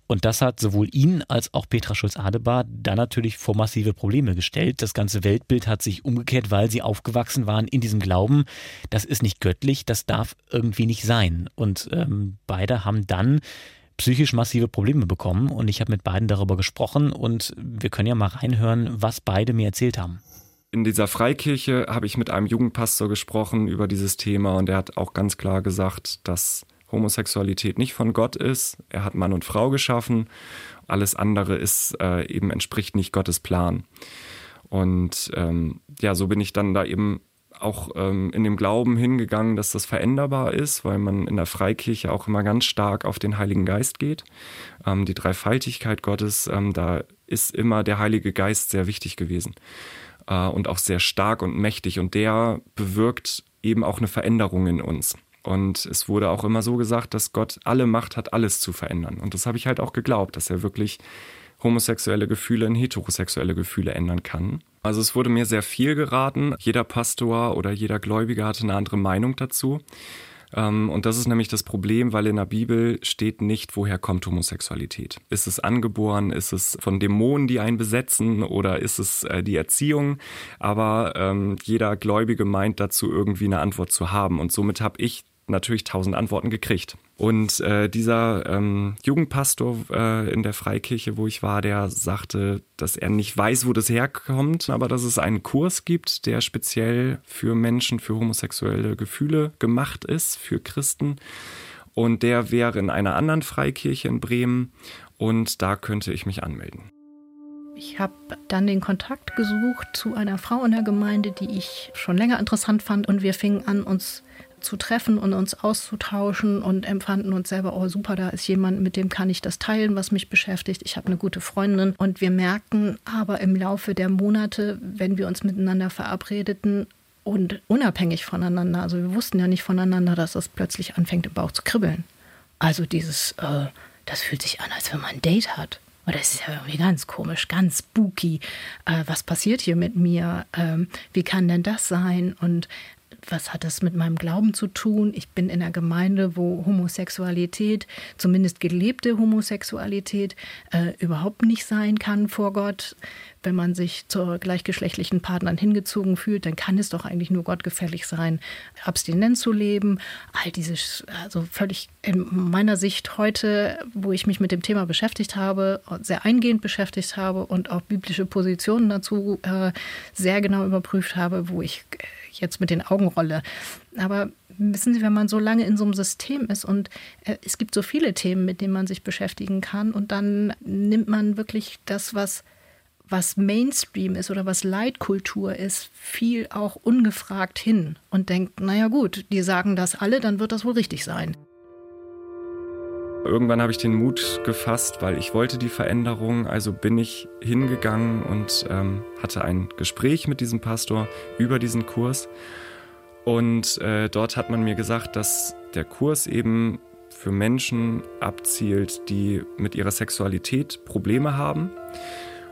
[SPEAKER 14] Und das hat sowohl ihn als auch Petra Schulz-Adebar dann natürlich vor massive Probleme gestellt. Das ganze Weltbild hat sich umgekehrt, weil sie aufgewachsen waren in diesem Glauben, das ist nicht göttlich, das darf irgendwie nicht sein. Und ähm, beide haben dann psychisch massive Probleme bekommen und ich habe mit beiden darüber gesprochen und wir können ja mal reinhören, was beide mir erzählt haben.
[SPEAKER 9] In dieser Freikirche habe ich mit einem Jugendpastor gesprochen über dieses Thema und er hat auch ganz klar gesagt, dass Homosexualität nicht von Gott ist. Er hat Mann und Frau geschaffen. Alles andere ist äh, eben entspricht nicht Gottes Plan. Und ähm, ja, so bin ich dann da eben auch ähm, in dem Glauben hingegangen, dass das veränderbar ist, weil man in der Freikirche auch immer ganz stark auf den Heiligen Geist geht. Ähm, die Dreifaltigkeit Gottes, ähm, da ist immer der Heilige Geist sehr wichtig gewesen äh, und auch sehr stark und mächtig und der bewirkt eben auch eine Veränderung in uns. Und es wurde auch immer so gesagt, dass Gott alle Macht hat, alles zu verändern. Und das habe ich halt auch geglaubt, dass er wirklich homosexuelle Gefühle in heterosexuelle Gefühle ändern kann. Also es wurde mir sehr viel geraten. Jeder Pastor oder jeder Gläubige hatte eine andere Meinung dazu. Ähm, und das ist nämlich das Problem, weil in der Bibel steht nicht, woher kommt Homosexualität. Ist es angeboren? Ist es von Dämonen, die einen besetzen? Oder ist es äh, die Erziehung? Aber ähm, jeder Gläubige meint dazu irgendwie eine Antwort zu haben. Und somit habe ich natürlich tausend Antworten gekriegt. Und äh, dieser ähm, Jugendpastor äh, in der Freikirche, wo ich war, der sagte, dass er nicht weiß, wo das herkommt, aber dass es einen Kurs gibt, der speziell für Menschen, für homosexuelle Gefühle gemacht ist, für Christen. Und der wäre in einer anderen Freikirche in Bremen und da könnte ich mich anmelden.
[SPEAKER 28] Ich habe dann den Kontakt gesucht zu einer Frau in der Gemeinde, die ich schon länger interessant fand und wir fingen an, uns zu treffen und uns auszutauschen und empfanden uns selber, oh super, da ist jemand, mit dem kann ich das teilen, was mich beschäftigt. Ich habe eine gute Freundin und wir merken aber im Laufe der Monate, wenn wir uns miteinander verabredeten, und unabhängig voneinander, also wir wussten ja nicht voneinander, dass das plötzlich anfängt im Bauch zu kribbeln. Also dieses, äh, das fühlt sich an, als wenn man ein Date hat. Und das ist ja irgendwie ganz komisch, ganz spooky. Äh, was passiert hier mit mir? Ähm, wie kann denn das sein? Und was hat das mit meinem Glauben zu tun? Ich bin in einer Gemeinde, wo Homosexualität, zumindest gelebte Homosexualität, äh, überhaupt nicht sein kann vor Gott. Wenn man sich zu gleichgeschlechtlichen Partnern hingezogen fühlt, dann kann es doch eigentlich nur gottgefällig sein, abstinent zu leben. All dieses, also völlig in meiner Sicht heute, wo ich mich mit dem Thema beschäftigt habe, sehr eingehend beschäftigt habe und auch biblische Positionen dazu äh, sehr genau überprüft habe, wo ich jetzt mit den Augen rolle. Aber wissen Sie, wenn man so lange in so einem System ist und äh, es gibt so viele Themen, mit denen man sich beschäftigen kann und dann nimmt man wirklich das, was was Mainstream ist oder was Leitkultur ist, viel auch ungefragt hin und denkt, naja gut, die sagen das alle, dann wird das wohl richtig sein.
[SPEAKER 9] Irgendwann habe ich den Mut gefasst, weil ich wollte die Veränderung. Also bin ich hingegangen und ähm, hatte ein Gespräch mit diesem Pastor über diesen Kurs. Und äh, dort hat man mir gesagt, dass der Kurs eben für Menschen abzielt, die mit ihrer Sexualität Probleme haben.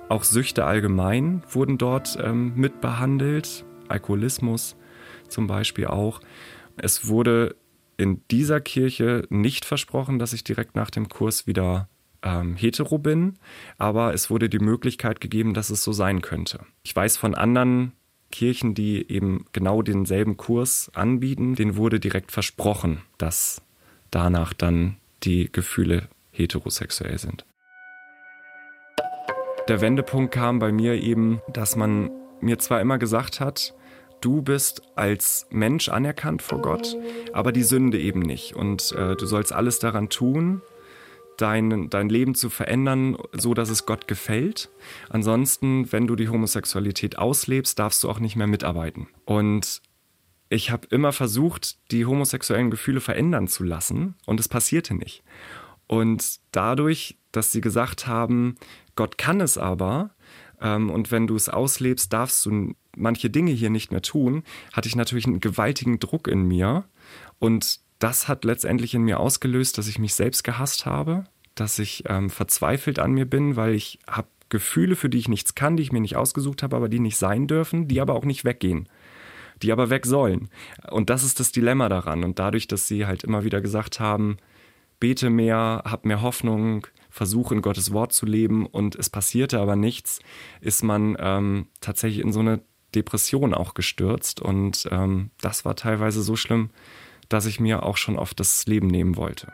[SPEAKER 9] Auch Süchte allgemein wurden dort ähm, mitbehandelt, Alkoholismus zum Beispiel auch. Es wurde in dieser Kirche nicht versprochen, dass ich direkt nach dem Kurs wieder ähm, hetero bin, aber es wurde die Möglichkeit gegeben, dass es so sein könnte. Ich weiß von anderen Kirchen, die eben genau denselben Kurs anbieten, denen wurde direkt versprochen, dass danach dann die Gefühle heterosexuell sind. Der Wendepunkt kam bei mir eben, dass man mir zwar immer gesagt hat, du bist als Mensch anerkannt vor Gott, aber die Sünde eben nicht. Und äh, du sollst alles daran tun, dein, dein Leben zu verändern, so dass es Gott gefällt. Ansonsten, wenn du die Homosexualität auslebst, darfst du auch nicht mehr mitarbeiten. Und ich habe immer versucht, die homosexuellen Gefühle verändern zu lassen und es passierte nicht. Und dadurch, dass sie gesagt haben, Gott kann es aber, ähm, und wenn du es auslebst, darfst du manche Dinge hier nicht mehr tun, hatte ich natürlich einen gewaltigen Druck in mir. Und das hat letztendlich in mir ausgelöst, dass ich mich selbst gehasst habe, dass ich ähm, verzweifelt an mir bin, weil ich habe Gefühle, für die ich nichts kann, die ich mir nicht ausgesucht habe, aber die nicht sein dürfen, die aber auch nicht weggehen, die aber weg sollen. Und das ist das Dilemma daran. Und dadurch, dass sie halt immer wieder gesagt haben, bete mehr, hab mehr Hoffnung, versuche in Gottes Wort zu leben und es passierte aber nichts, ist man ähm, tatsächlich in so eine Depression auch gestürzt. Und ähm, das war teilweise so schlimm, dass ich mir auch schon oft das Leben nehmen wollte.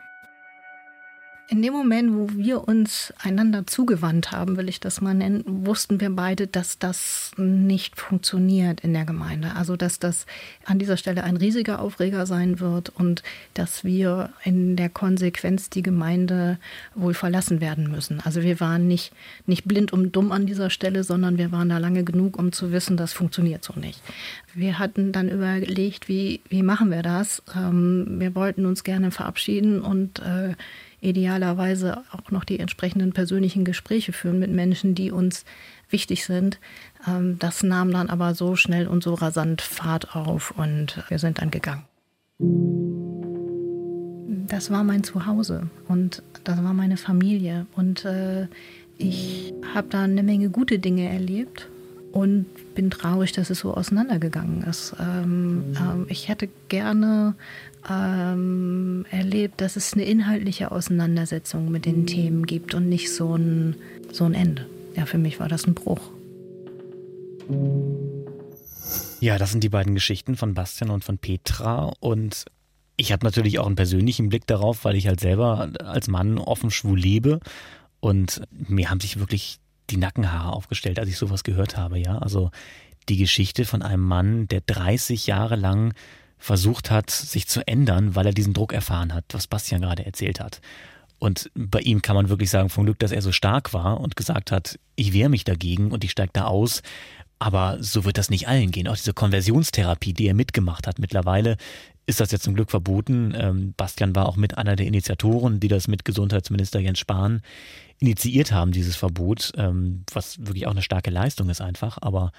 [SPEAKER 28] In dem Moment, wo wir uns einander zugewandt haben, will ich das mal nennen, wussten wir beide, dass das nicht funktioniert in der Gemeinde. Also, dass das an dieser Stelle ein riesiger Aufreger sein wird und dass wir in der Konsequenz die Gemeinde wohl verlassen werden müssen. Also, wir waren nicht, nicht blind und dumm an dieser Stelle, sondern wir waren da lange genug, um zu wissen, das funktioniert so nicht. Wir hatten dann überlegt, wie, wie machen wir das? Ähm, wir wollten uns gerne verabschieden und äh, idealerweise auch noch die entsprechenden persönlichen Gespräche führen mit Menschen, die uns wichtig sind. Ähm, das nahm dann aber so schnell und so rasant Fahrt auf und wir sind dann gegangen. Das war mein Zuhause und das war meine Familie und äh, ich habe da eine Menge gute Dinge erlebt und bin traurig, dass es so auseinandergegangen ist. Ähm, ähm, ich hätte gerne ähm, erlebt, dass es eine inhaltliche Auseinandersetzung mit den Themen gibt und nicht so ein, so ein Ende. Ja, für mich war das ein Bruch.
[SPEAKER 14] Ja, das sind die beiden Geschichten von Bastian und von Petra. Und ich habe natürlich auch einen persönlichen Blick darauf, weil ich halt selber als Mann offen schwul lebe. Und mir haben sich wirklich die Nackenhaare aufgestellt, als ich sowas gehört habe, ja. Also die Geschichte von einem Mann, der 30 Jahre lang versucht hat, sich zu ändern, weil er diesen Druck erfahren hat, was Bastian gerade erzählt hat. Und bei ihm kann man wirklich sagen, vom Glück, dass er so stark war und gesagt hat, ich wehre mich dagegen und ich steige da aus. Aber so wird das nicht allen gehen. Auch diese Konversionstherapie, die er mitgemacht hat. Mittlerweile ist das jetzt zum Glück verboten. Ähm, Bastian war auch mit einer der Initiatoren, die das mit Gesundheitsminister Jens Spahn initiiert haben, dieses Verbot, ähm, was wirklich auch eine starke Leistung ist einfach. Aber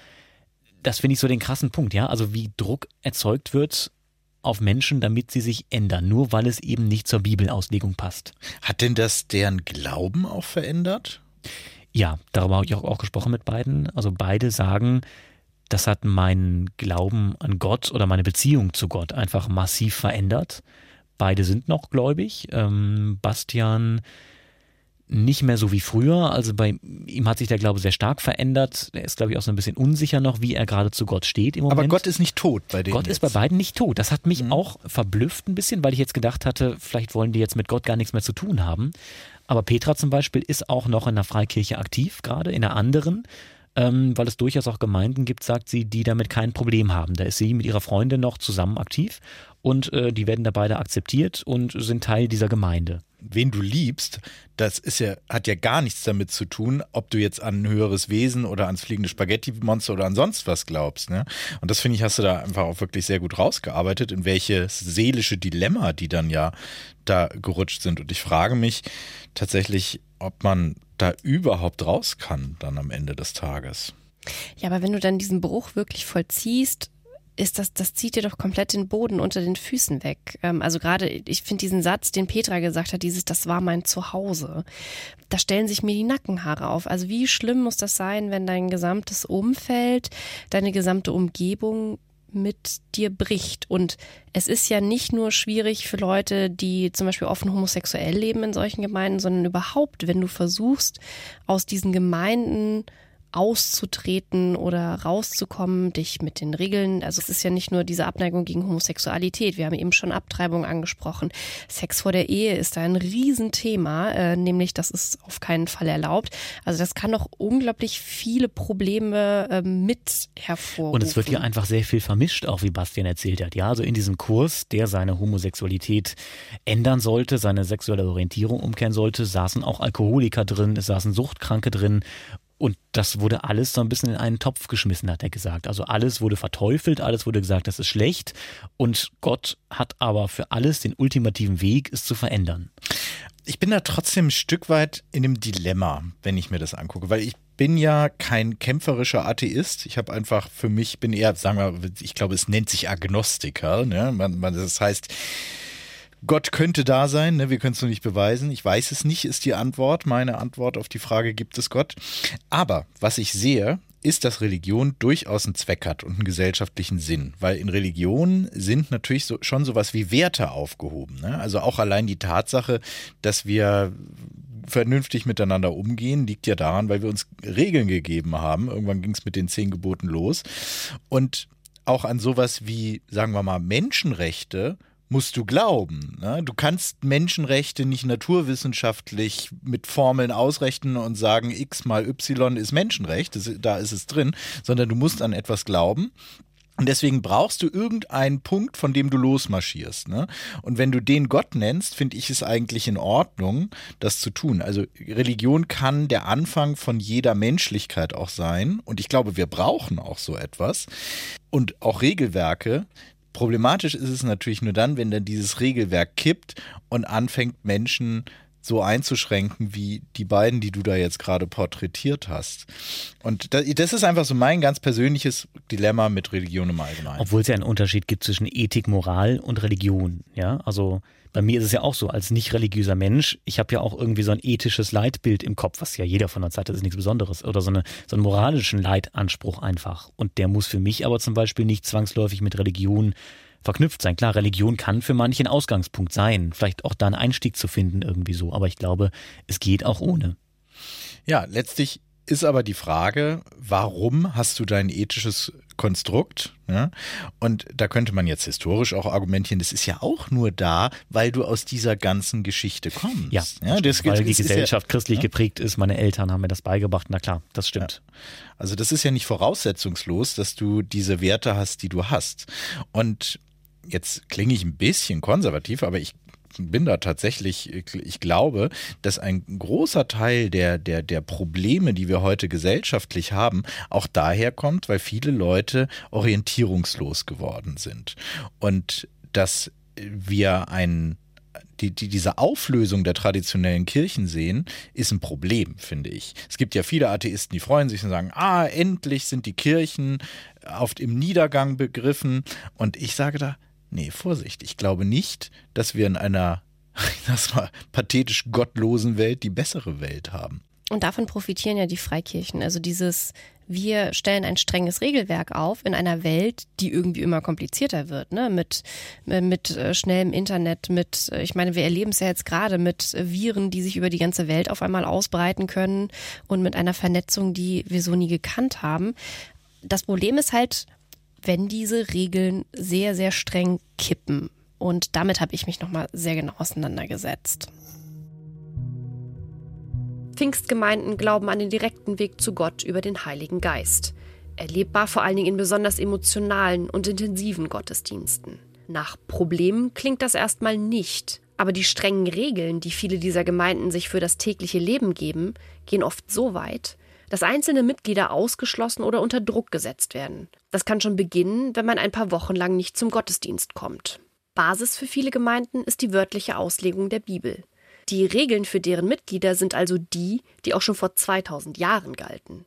[SPEAKER 14] das finde ich so den krassen Punkt, ja. Also wie Druck erzeugt wird auf Menschen, damit sie sich ändern, nur weil es eben nicht zur Bibelauslegung passt.
[SPEAKER 12] Hat denn das deren Glauben auch verändert?
[SPEAKER 14] Ja, darüber habe ich auch, auch gesprochen mit beiden. Also beide sagen, das hat meinen Glauben an Gott oder meine Beziehung zu Gott einfach massiv verändert. Beide sind noch gläubig. Ähm, Bastian nicht mehr so wie früher. Also bei ihm hat sich der Glaube sehr stark verändert. Er ist, glaube ich, auch so ein bisschen unsicher noch, wie er gerade zu Gott steht im Moment.
[SPEAKER 12] Aber Gott ist nicht tot bei denen.
[SPEAKER 14] Gott
[SPEAKER 12] jetzt.
[SPEAKER 14] ist bei beiden nicht tot. Das hat mich mhm. auch verblüfft ein bisschen, weil ich jetzt gedacht hatte, vielleicht wollen die jetzt mit Gott gar nichts mehr zu tun haben. Aber Petra zum Beispiel ist auch noch in der Freikirche aktiv, gerade in einer anderen ähm, weil es durchaus auch Gemeinden gibt, sagt sie, die damit kein Problem haben. Da ist sie mit ihrer Freundin noch zusammen aktiv und äh, die werden da beide akzeptiert und sind Teil dieser Gemeinde.
[SPEAKER 12] Wen du liebst, das ist ja, hat ja gar nichts damit zu tun, ob du jetzt an ein höheres Wesen oder ans fliegende Spaghetti-Monster oder an sonst was glaubst. Ne? Und das finde ich, hast du da einfach auch wirklich sehr gut rausgearbeitet, in welches seelische Dilemma die dann ja da gerutscht sind. Und ich frage mich tatsächlich, ob man da überhaupt raus kann dann am Ende des Tages.
[SPEAKER 13] Ja, aber wenn du dann diesen Bruch wirklich vollziehst, ist das, das zieht dir doch komplett den Boden unter den Füßen weg. Ähm, also gerade, ich finde diesen Satz, den Petra gesagt hat, dieses, das war mein Zuhause. Da stellen sich mir die Nackenhaare auf. Also wie schlimm muss das sein, wenn dein gesamtes Umfeld, deine gesamte Umgebung mit dir bricht. Und es ist ja nicht nur schwierig für Leute, die zum Beispiel offen homosexuell leben in solchen Gemeinden, sondern überhaupt, wenn du versuchst, aus diesen Gemeinden auszutreten oder rauszukommen, dich mit den Regeln, also es ist ja nicht nur diese Abneigung gegen Homosexualität, wir haben eben schon Abtreibung angesprochen. Sex vor der Ehe ist da ein Riesenthema, äh, nämlich das ist auf keinen Fall erlaubt. Also das kann doch unglaublich viele Probleme äh, mit hervorrufen.
[SPEAKER 14] Und es wird ja einfach sehr viel vermischt, auch wie Bastian erzählt hat. Ja, also in diesem Kurs, der seine Homosexualität ändern sollte, seine sexuelle Orientierung umkehren sollte, saßen auch Alkoholiker drin, es saßen Suchtkranke drin und das wurde alles so ein bisschen in einen Topf geschmissen, hat er gesagt. Also alles wurde verteufelt, alles wurde gesagt, das ist schlecht. Und Gott hat aber für alles den ultimativen Weg, es zu verändern.
[SPEAKER 12] Ich bin da trotzdem ein Stück weit in einem Dilemma, wenn ich mir das angucke, weil ich bin ja kein kämpferischer Atheist. Ich habe einfach für mich, bin eher, sagen wir, ich glaube, es nennt sich Agnostiker. Ne? Man, man, das heißt, Gott könnte da sein, ne? wir können es nur nicht beweisen. Ich weiß es nicht, ist die Antwort. Meine Antwort auf die Frage, gibt es Gott? Aber was ich sehe, ist, dass Religion durchaus einen Zweck hat und einen gesellschaftlichen Sinn. Weil in Religion sind natürlich so, schon sowas wie Werte aufgehoben. Ne? Also auch allein die Tatsache, dass wir vernünftig miteinander umgehen, liegt ja daran, weil wir uns Regeln gegeben haben. Irgendwann ging es mit den zehn Geboten los. Und auch an sowas wie, sagen wir mal, Menschenrechte musst du glauben. Ne? Du kannst Menschenrechte nicht naturwissenschaftlich mit Formeln ausrechnen und sagen, x mal y ist Menschenrecht, das, da ist es drin, sondern du musst an etwas glauben. Und deswegen brauchst du irgendeinen Punkt, von dem du losmarschierst. Ne? Und wenn du den Gott nennst, finde ich es eigentlich in Ordnung, das zu tun. Also Religion kann der Anfang von jeder Menschlichkeit auch sein. Und ich glaube, wir brauchen auch so etwas. Und auch Regelwerke, Problematisch ist es natürlich nur dann, wenn dann dieses Regelwerk kippt und anfängt Menschen so einzuschränken wie die beiden, die du da jetzt gerade porträtiert hast. Und das ist einfach so mein ganz persönliches Dilemma mit Religion im Allgemeinen.
[SPEAKER 14] Obwohl es ja einen Unterschied gibt zwischen Ethik, Moral und Religion. Ja, also bei mir ist es ja auch so, als nicht religiöser Mensch, ich habe ja auch irgendwie so ein ethisches Leitbild im Kopf, was ja jeder von uns hat, das ist nichts Besonderes. Oder so, eine, so einen moralischen Leitanspruch einfach. Und der muss für mich aber zum Beispiel nicht zwangsläufig mit Religion verknüpft sein. Klar, Religion kann für manche ein Ausgangspunkt sein, vielleicht auch da einen Einstieg zu finden irgendwie so, aber ich glaube, es geht auch ohne.
[SPEAKER 12] Ja, letztlich ist aber die Frage, warum hast du dein ethisches Konstrukt? Ja? Und da könnte man jetzt historisch auch argumentieren, das ist ja auch nur da, weil du aus dieser ganzen Geschichte kommst.
[SPEAKER 14] Ja, ja das weil die Gesellschaft ja, christlich ja? geprägt ist. Meine Eltern haben mir das beigebracht. Na klar, das stimmt.
[SPEAKER 12] Also das ist ja nicht voraussetzungslos, dass du diese Werte hast, die du hast. Und jetzt klinge ich ein bisschen konservativ, aber ich bin da tatsächlich, ich glaube, dass ein großer Teil der, der, der Probleme, die wir heute gesellschaftlich haben, auch daher kommt, weil viele Leute orientierungslos geworden sind. Und dass wir ein die, die, diese Auflösung der traditionellen Kirchen sehen, ist ein Problem, finde ich. Es gibt ja viele Atheisten, die freuen sich und sagen, ah, endlich sind die Kirchen oft im Niedergang begriffen. Und ich sage da, Nee, Vorsicht. Ich glaube nicht, dass wir in einer, [laughs] das war pathetisch gottlosen Welt die bessere Welt haben.
[SPEAKER 13] Und davon profitieren ja die Freikirchen. Also dieses, wir stellen ein strenges Regelwerk auf in einer Welt, die irgendwie immer komplizierter wird, ne? Mit, mit äh, schnellem Internet, mit, äh, ich meine, wir erleben es ja jetzt gerade mit Viren, die sich über die ganze Welt auf einmal ausbreiten können und mit einer Vernetzung, die wir so nie gekannt haben. Das Problem ist halt, wenn diese Regeln sehr, sehr streng kippen. Und damit habe ich mich nochmal sehr genau auseinandergesetzt. Pfingstgemeinden glauben an den direkten Weg zu Gott über den Heiligen Geist. Erlebbar vor allen Dingen in besonders emotionalen und intensiven Gottesdiensten. Nach Problemen klingt das erstmal nicht, aber die strengen Regeln, die viele dieser Gemeinden sich für das tägliche Leben geben, gehen oft so weit, dass einzelne Mitglieder ausgeschlossen oder unter Druck gesetzt werden. Das kann schon beginnen, wenn man ein paar Wochen lang nicht zum Gottesdienst kommt. Basis für viele Gemeinden ist die wörtliche Auslegung der Bibel. Die Regeln für deren Mitglieder sind also die, die auch schon vor 2000 Jahren galten.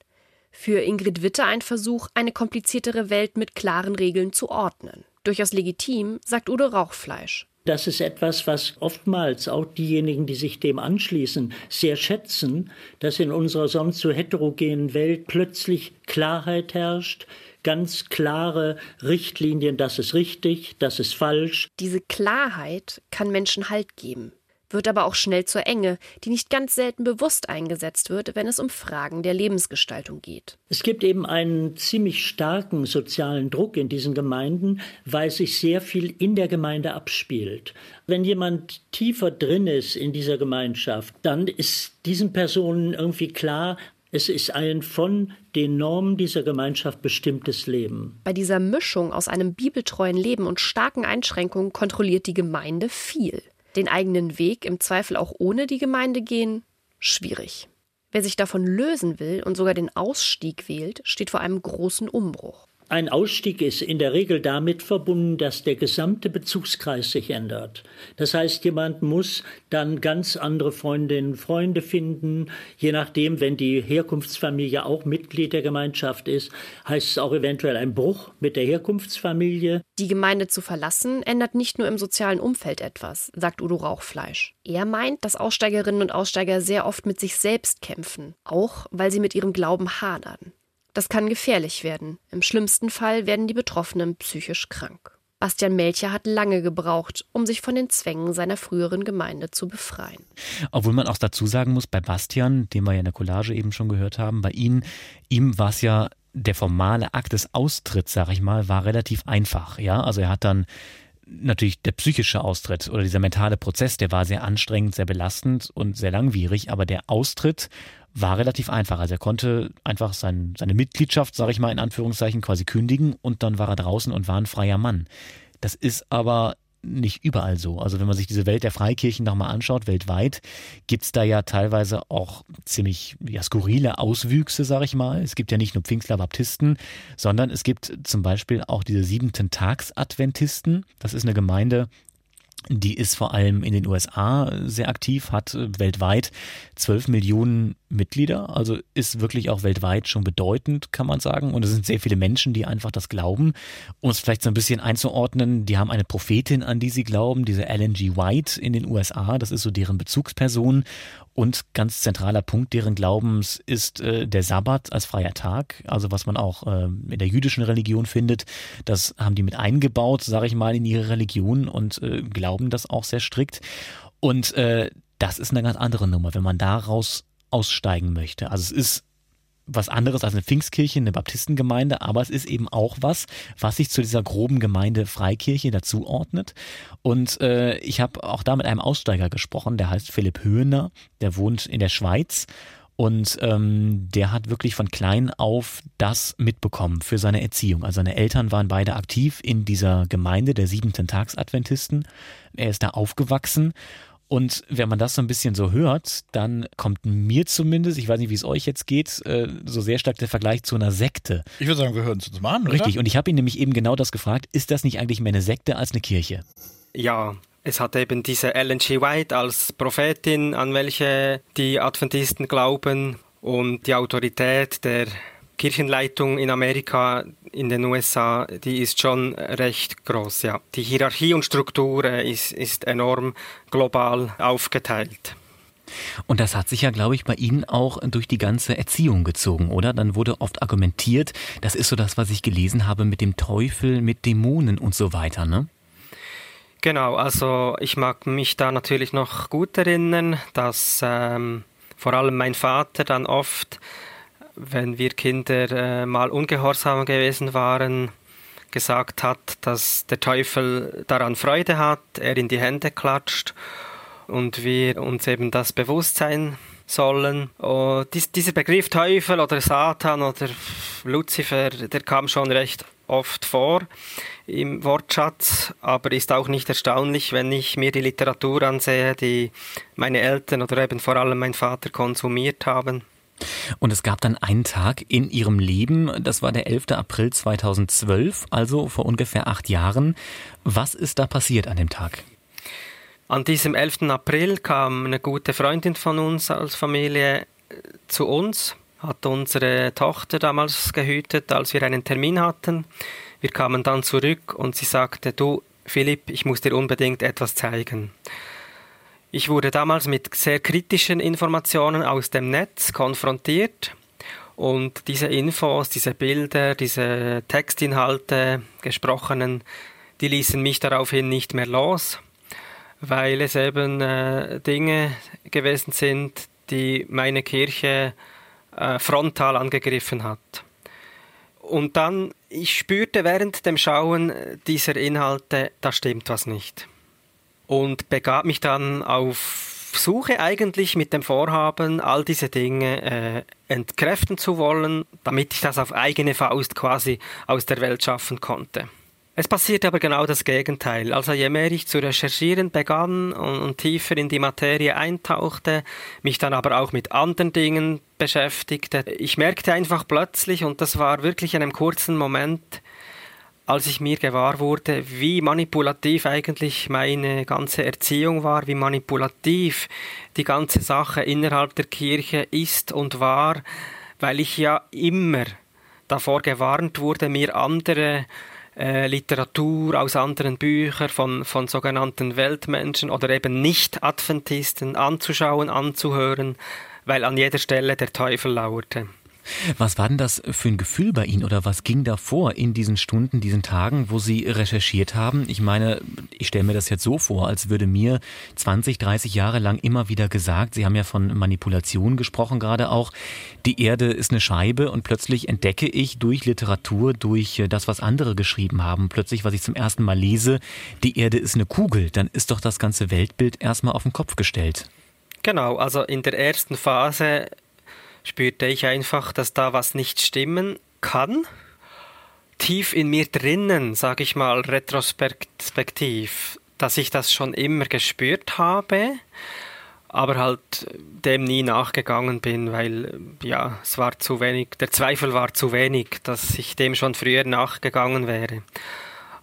[SPEAKER 13] Für Ingrid Witte ein Versuch, eine kompliziertere Welt mit klaren Regeln zu ordnen. Durchaus legitim, sagt Udo Rauchfleisch.
[SPEAKER 27] Das ist etwas, was oftmals auch diejenigen, die sich dem anschließen, sehr schätzen, dass in unserer sonst so heterogenen Welt plötzlich Klarheit herrscht, ganz klare Richtlinien, das ist richtig, das ist falsch.
[SPEAKER 13] Diese Klarheit kann Menschen Halt geben.
[SPEAKER 29] Wird aber auch schnell zur Enge, die nicht ganz selten bewusst eingesetzt wird, wenn es um Fragen der Lebensgestaltung geht.
[SPEAKER 27] Es gibt eben einen ziemlich starken sozialen Druck in diesen Gemeinden, weil sich sehr viel in der Gemeinde abspielt. Wenn jemand tiefer drin ist in dieser Gemeinschaft, dann ist diesen Personen irgendwie klar, es ist ein von den Normen dieser Gemeinschaft bestimmtes Leben.
[SPEAKER 29] Bei dieser Mischung aus einem bibeltreuen Leben und starken Einschränkungen kontrolliert die Gemeinde viel. Den eigenen Weg im Zweifel auch ohne die Gemeinde gehen? Schwierig. Wer sich davon lösen will und sogar den Ausstieg wählt, steht vor einem großen Umbruch.
[SPEAKER 27] Ein Ausstieg ist in der Regel damit verbunden, dass der gesamte Bezugskreis sich ändert. Das heißt, jemand muss dann ganz andere Freundinnen und Freunde finden. Je nachdem, wenn die Herkunftsfamilie auch Mitglied der Gemeinschaft ist, heißt es auch eventuell ein Bruch mit der Herkunftsfamilie.
[SPEAKER 29] Die Gemeinde zu verlassen ändert nicht nur im sozialen Umfeld etwas, sagt Udo Rauchfleisch. Er meint, dass Aussteigerinnen und Aussteiger sehr oft mit sich selbst kämpfen, auch weil sie mit ihrem Glauben hadern. Das kann gefährlich werden. Im schlimmsten Fall werden die Betroffenen psychisch krank. Bastian Melcher hat lange gebraucht, um sich von den Zwängen seiner früheren Gemeinde zu befreien.
[SPEAKER 14] Obwohl man auch dazu sagen muss, bei Bastian, den wir ja in der Collage eben schon gehört haben, bei ihm, ihm war es ja der formale Akt des Austritts, sag ich mal, war relativ einfach. Ja, also er hat dann natürlich der psychische Austritt oder dieser mentale Prozess, der war sehr anstrengend, sehr belastend und sehr langwierig, aber der Austritt war relativ einfach. Also er konnte einfach sein, seine Mitgliedschaft, sage ich mal in Anführungszeichen, quasi kündigen und dann war er draußen und war ein freier Mann. Das ist aber nicht überall so. Also wenn man sich diese Welt der Freikirchen nochmal anschaut, weltweit, gibt's da ja teilweise auch ziemlich ja, skurrile Auswüchse, sage ich mal. Es gibt ja nicht nur Pfingstler Baptisten, sondern es gibt zum Beispiel auch diese siebenten Tags-Adventisten. Das ist eine Gemeinde, die ist vor allem in den USA sehr aktiv, hat weltweit 12 Millionen Mitglieder, also ist wirklich auch weltweit schon bedeutend, kann man sagen. Und es sind sehr viele Menschen, die einfach das glauben. Um es vielleicht so ein bisschen einzuordnen, die haben eine Prophetin, an die sie glauben, diese Ellen G. White in den USA, das ist so deren Bezugsperson. Und ganz zentraler Punkt deren Glaubens ist äh, der Sabbat als freier Tag, also was man auch äh, in der jüdischen Religion findet. Das haben die mit eingebaut, sage ich mal, in ihre Religion und äh, glauben das auch sehr strikt. Und äh, das ist eine ganz andere Nummer, wenn man daraus aussteigen möchte. Also es ist was anderes als eine Pfingstkirche, eine Baptistengemeinde, aber es ist eben auch was, was sich zu dieser groben Gemeinde Freikirche dazuordnet. Und äh, ich habe auch da mit einem Aussteiger gesprochen, der heißt Philipp Höhner, der wohnt in der Schweiz. Und ähm, der hat wirklich von klein auf das mitbekommen für seine Erziehung. Also seine Eltern waren beide aktiv in dieser Gemeinde der siebenten Tagsadventisten. Er ist da aufgewachsen und wenn man das so ein bisschen so hört, dann kommt mir zumindest, ich weiß nicht, wie es euch jetzt geht, äh, so sehr stark der Vergleich zu einer Sekte.
[SPEAKER 12] Ich würde sagen, wir hören es uns mal an.
[SPEAKER 14] Richtig,
[SPEAKER 12] oder?
[SPEAKER 14] und ich habe ihn nämlich eben genau das gefragt, ist das nicht eigentlich mehr eine Sekte als eine Kirche?
[SPEAKER 30] Ja, es hat eben diese Ellen G. White als Prophetin, an welche die Adventisten glauben und die Autorität der Kirchenleitung in Amerika, in den USA, die ist schon recht groß, ja. Die Hierarchie und Struktur äh, ist, ist enorm global aufgeteilt.
[SPEAKER 14] Und das hat sich ja, glaube ich, bei Ihnen auch durch die ganze Erziehung gezogen, oder? Dann wurde oft argumentiert, das ist so das, was ich gelesen habe mit dem Teufel, mit Dämonen und so weiter, ne?
[SPEAKER 30] Genau, also ich mag mich da natürlich noch gut erinnern, dass ähm, vor allem mein Vater dann oft wenn wir Kinder äh, mal ungehorsam gewesen waren, gesagt hat, dass der Teufel daran Freude hat, er in die Hände klatscht und wir uns eben das bewusst sein sollen. Und dies, dieser Begriff Teufel oder Satan oder Luzifer, der kam schon recht oft vor im Wortschatz, aber ist auch nicht erstaunlich, wenn ich mir die Literatur ansehe, die meine Eltern oder eben vor allem mein Vater konsumiert haben.
[SPEAKER 14] Und es gab dann einen Tag in ihrem Leben, das war der 11. April 2012, also vor ungefähr acht Jahren. Was ist da passiert an dem Tag?
[SPEAKER 30] An diesem 11. April kam eine gute Freundin von uns als Familie äh, zu uns, hat unsere Tochter damals gehütet, als wir einen Termin hatten. Wir kamen dann zurück und sie sagte, du Philipp, ich muss dir unbedingt etwas zeigen. Ich wurde damals mit sehr kritischen Informationen aus dem Netz konfrontiert und diese Infos, diese Bilder, diese Textinhalte, gesprochenen, die ließen mich daraufhin nicht mehr los. weil es eben äh, Dinge gewesen sind, die meine Kirche äh, frontal angegriffen hat. Und dann, ich spürte während dem Schauen dieser Inhalte, da stimmt was nicht. Und begab mich dann auf Suche eigentlich mit dem Vorhaben, all diese Dinge äh, entkräften zu wollen, damit ich das auf eigene Faust quasi aus der Welt schaffen konnte. Es passierte aber genau das Gegenteil. Also je mehr ich zu recherchieren begann und, und, tiefer in die Materie eintauchte, mich dann aber auch mit anderen Dingen beschäftigte, ich merkte einfach plötzlich, und das war wirklich in einem kurzen Moment, als ich mir gewahr wurde, wie manipulativ eigentlich meine ganze Erziehung war, wie manipulativ die ganze Sache innerhalb der Kirche ist und war, weil ich ja immer davor gewarnt wurde, mir andere äh, Literatur aus anderen Büchern von, von sogenannten Weltmenschen oder eben Nicht-Adventisten anzuschauen, anzuhören, weil an jeder Stelle der Teufel lauerte.
[SPEAKER 14] Was war denn das für ein Gefühl bei Ihnen oder was ging da vor in diesen Stunden, diesen Tagen, wo Sie recherchiert haben? Ich meine, ich stelle mir das jetzt so vor, als würde mir 20, 30 Jahre lang immer wieder gesagt, Sie haben ja von Manipulation gesprochen gerade auch, die Erde ist eine Scheibe und plötzlich entdecke ich durch Literatur, durch das, was andere geschrieben haben, plötzlich, was ich zum ersten Mal lese, die Erde ist eine Kugel, dann ist doch das ganze Weltbild erstmal auf den Kopf gestellt.
[SPEAKER 30] Genau, also in der ersten Phase spürte ich einfach, dass da was nicht stimmen kann. Tief in mir drinnen, sage ich mal, retrospektiv, dass ich das schon immer gespürt habe, aber halt dem nie nachgegangen bin, weil ja, es war zu wenig, der Zweifel war zu wenig, dass ich dem schon früher nachgegangen wäre.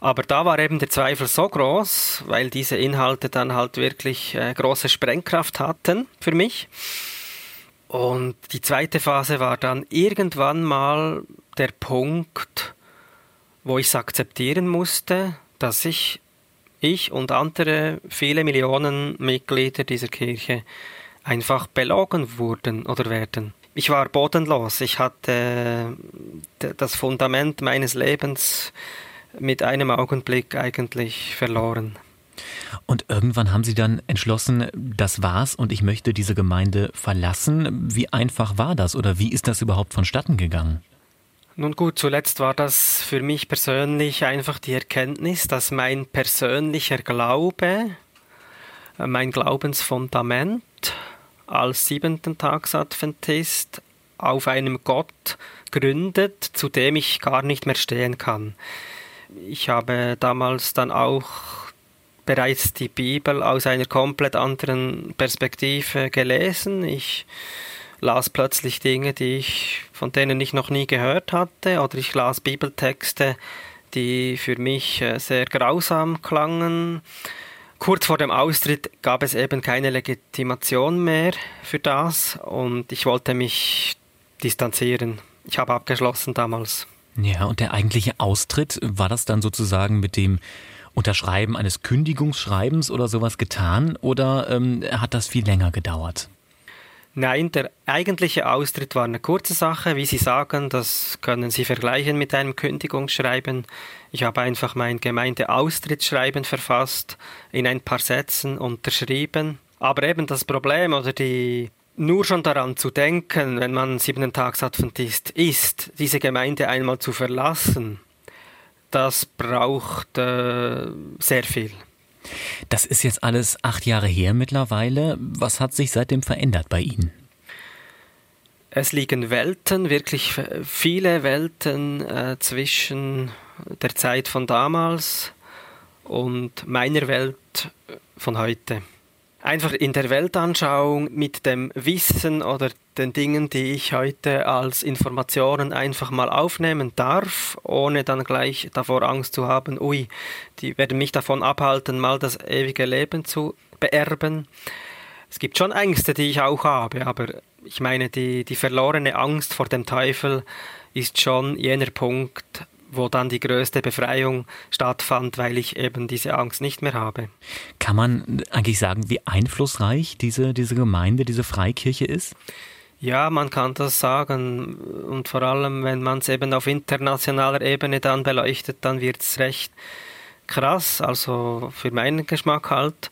[SPEAKER 30] Aber da war eben der Zweifel so groß, weil diese Inhalte dann halt wirklich äh, große Sprengkraft hatten für mich und die zweite Phase war dann irgendwann mal der Punkt, wo ich es akzeptieren musste, dass ich, ich und andere viele Millionen Mitglieder dieser Kirche einfach belogen wurden oder werden. Ich war bodenlos. Ich hatte das Fundament meines Lebens mit einem Augenblick eigentlich verloren.
[SPEAKER 14] Und irgendwann haben Sie dann entschlossen, das war's und ich möchte diese Gemeinde verlassen. Wie einfach war das oder wie ist das überhaupt vonstatten gegangen?
[SPEAKER 30] Nun gut, zuletzt war das für mich persönlich einfach die Erkenntnis, dass mein persönlicher Glaube, äh, mein Glaubensfundament als siebenten Tagsadventist auf einem Gott gründet, zu dem ich gar nicht mehr stehen kann. Ich habe damals dann auch bereits die Bibel aus einer komplett anderen Perspektive gelesen. Ich las plötzlich Dinge, die ich, von denen ich noch nie gehört hatte, oder ich las Bibeltexte, die für mich äh, sehr grausam klangen. Kurz vor dem Austritt gab es eben keine Legitimation mehr für das und ich wollte mich distanzieren. Ich habe abgeschlossen damals.
[SPEAKER 14] Ja, und der eigentliche Austritt, war das dann sozusagen mit dem Unterschreiben eines Kündigungsschreibens oder sowas getan oder ähm, hat das viel länger gedauert?
[SPEAKER 30] Nein, der eigentliche Austritt war eine kurze Sache. Wie Sie sagen, das können Sie vergleichen mit einem Kündigungsschreiben. Ich habe einfach mein Gemeindeaustrittsschreiben verfasst, in ein paar Sätzen unterschrieben. Aber eben das Problem oder die nur schon daran zu denken, wenn man siebenten Tagsadventist ist, diese Gemeinde einmal zu verlassen, das braucht äh, sehr viel.
[SPEAKER 14] Das ist jetzt alles acht Jahre her mittlerweile. Was hat sich seitdem verändert bei Ihnen?
[SPEAKER 30] Es liegen Welten, wirklich viele Welten äh, zwischen der Zeit von damals und meiner Welt von heute einfach in der Weltanschauung mit dem Wissen oder den Dingen, die ich heute als Informationen einfach mal aufnehmen darf, ohne dann gleich davor Angst zu haben, ui, die werden mich davon abhalten, mal das ewige Leben zu beerben. Es gibt schon Ängste, die ich auch habe, aber ich meine, die, die verlorene Angst vor dem Teufel ist schon jener Punkt, wo dann die größte Befreiung stattfand, weil ich eben diese Angst nicht mehr habe.
[SPEAKER 14] Kann man eigentlich sagen, wie einflussreich diese, diese Gemeinde, diese Freikirche ist?
[SPEAKER 30] Ja, man kann das sagen. Und vor allem, wenn man es eben auf internationaler Ebene dann beleuchtet, dann wird es recht krass, also für meinen Geschmack halt.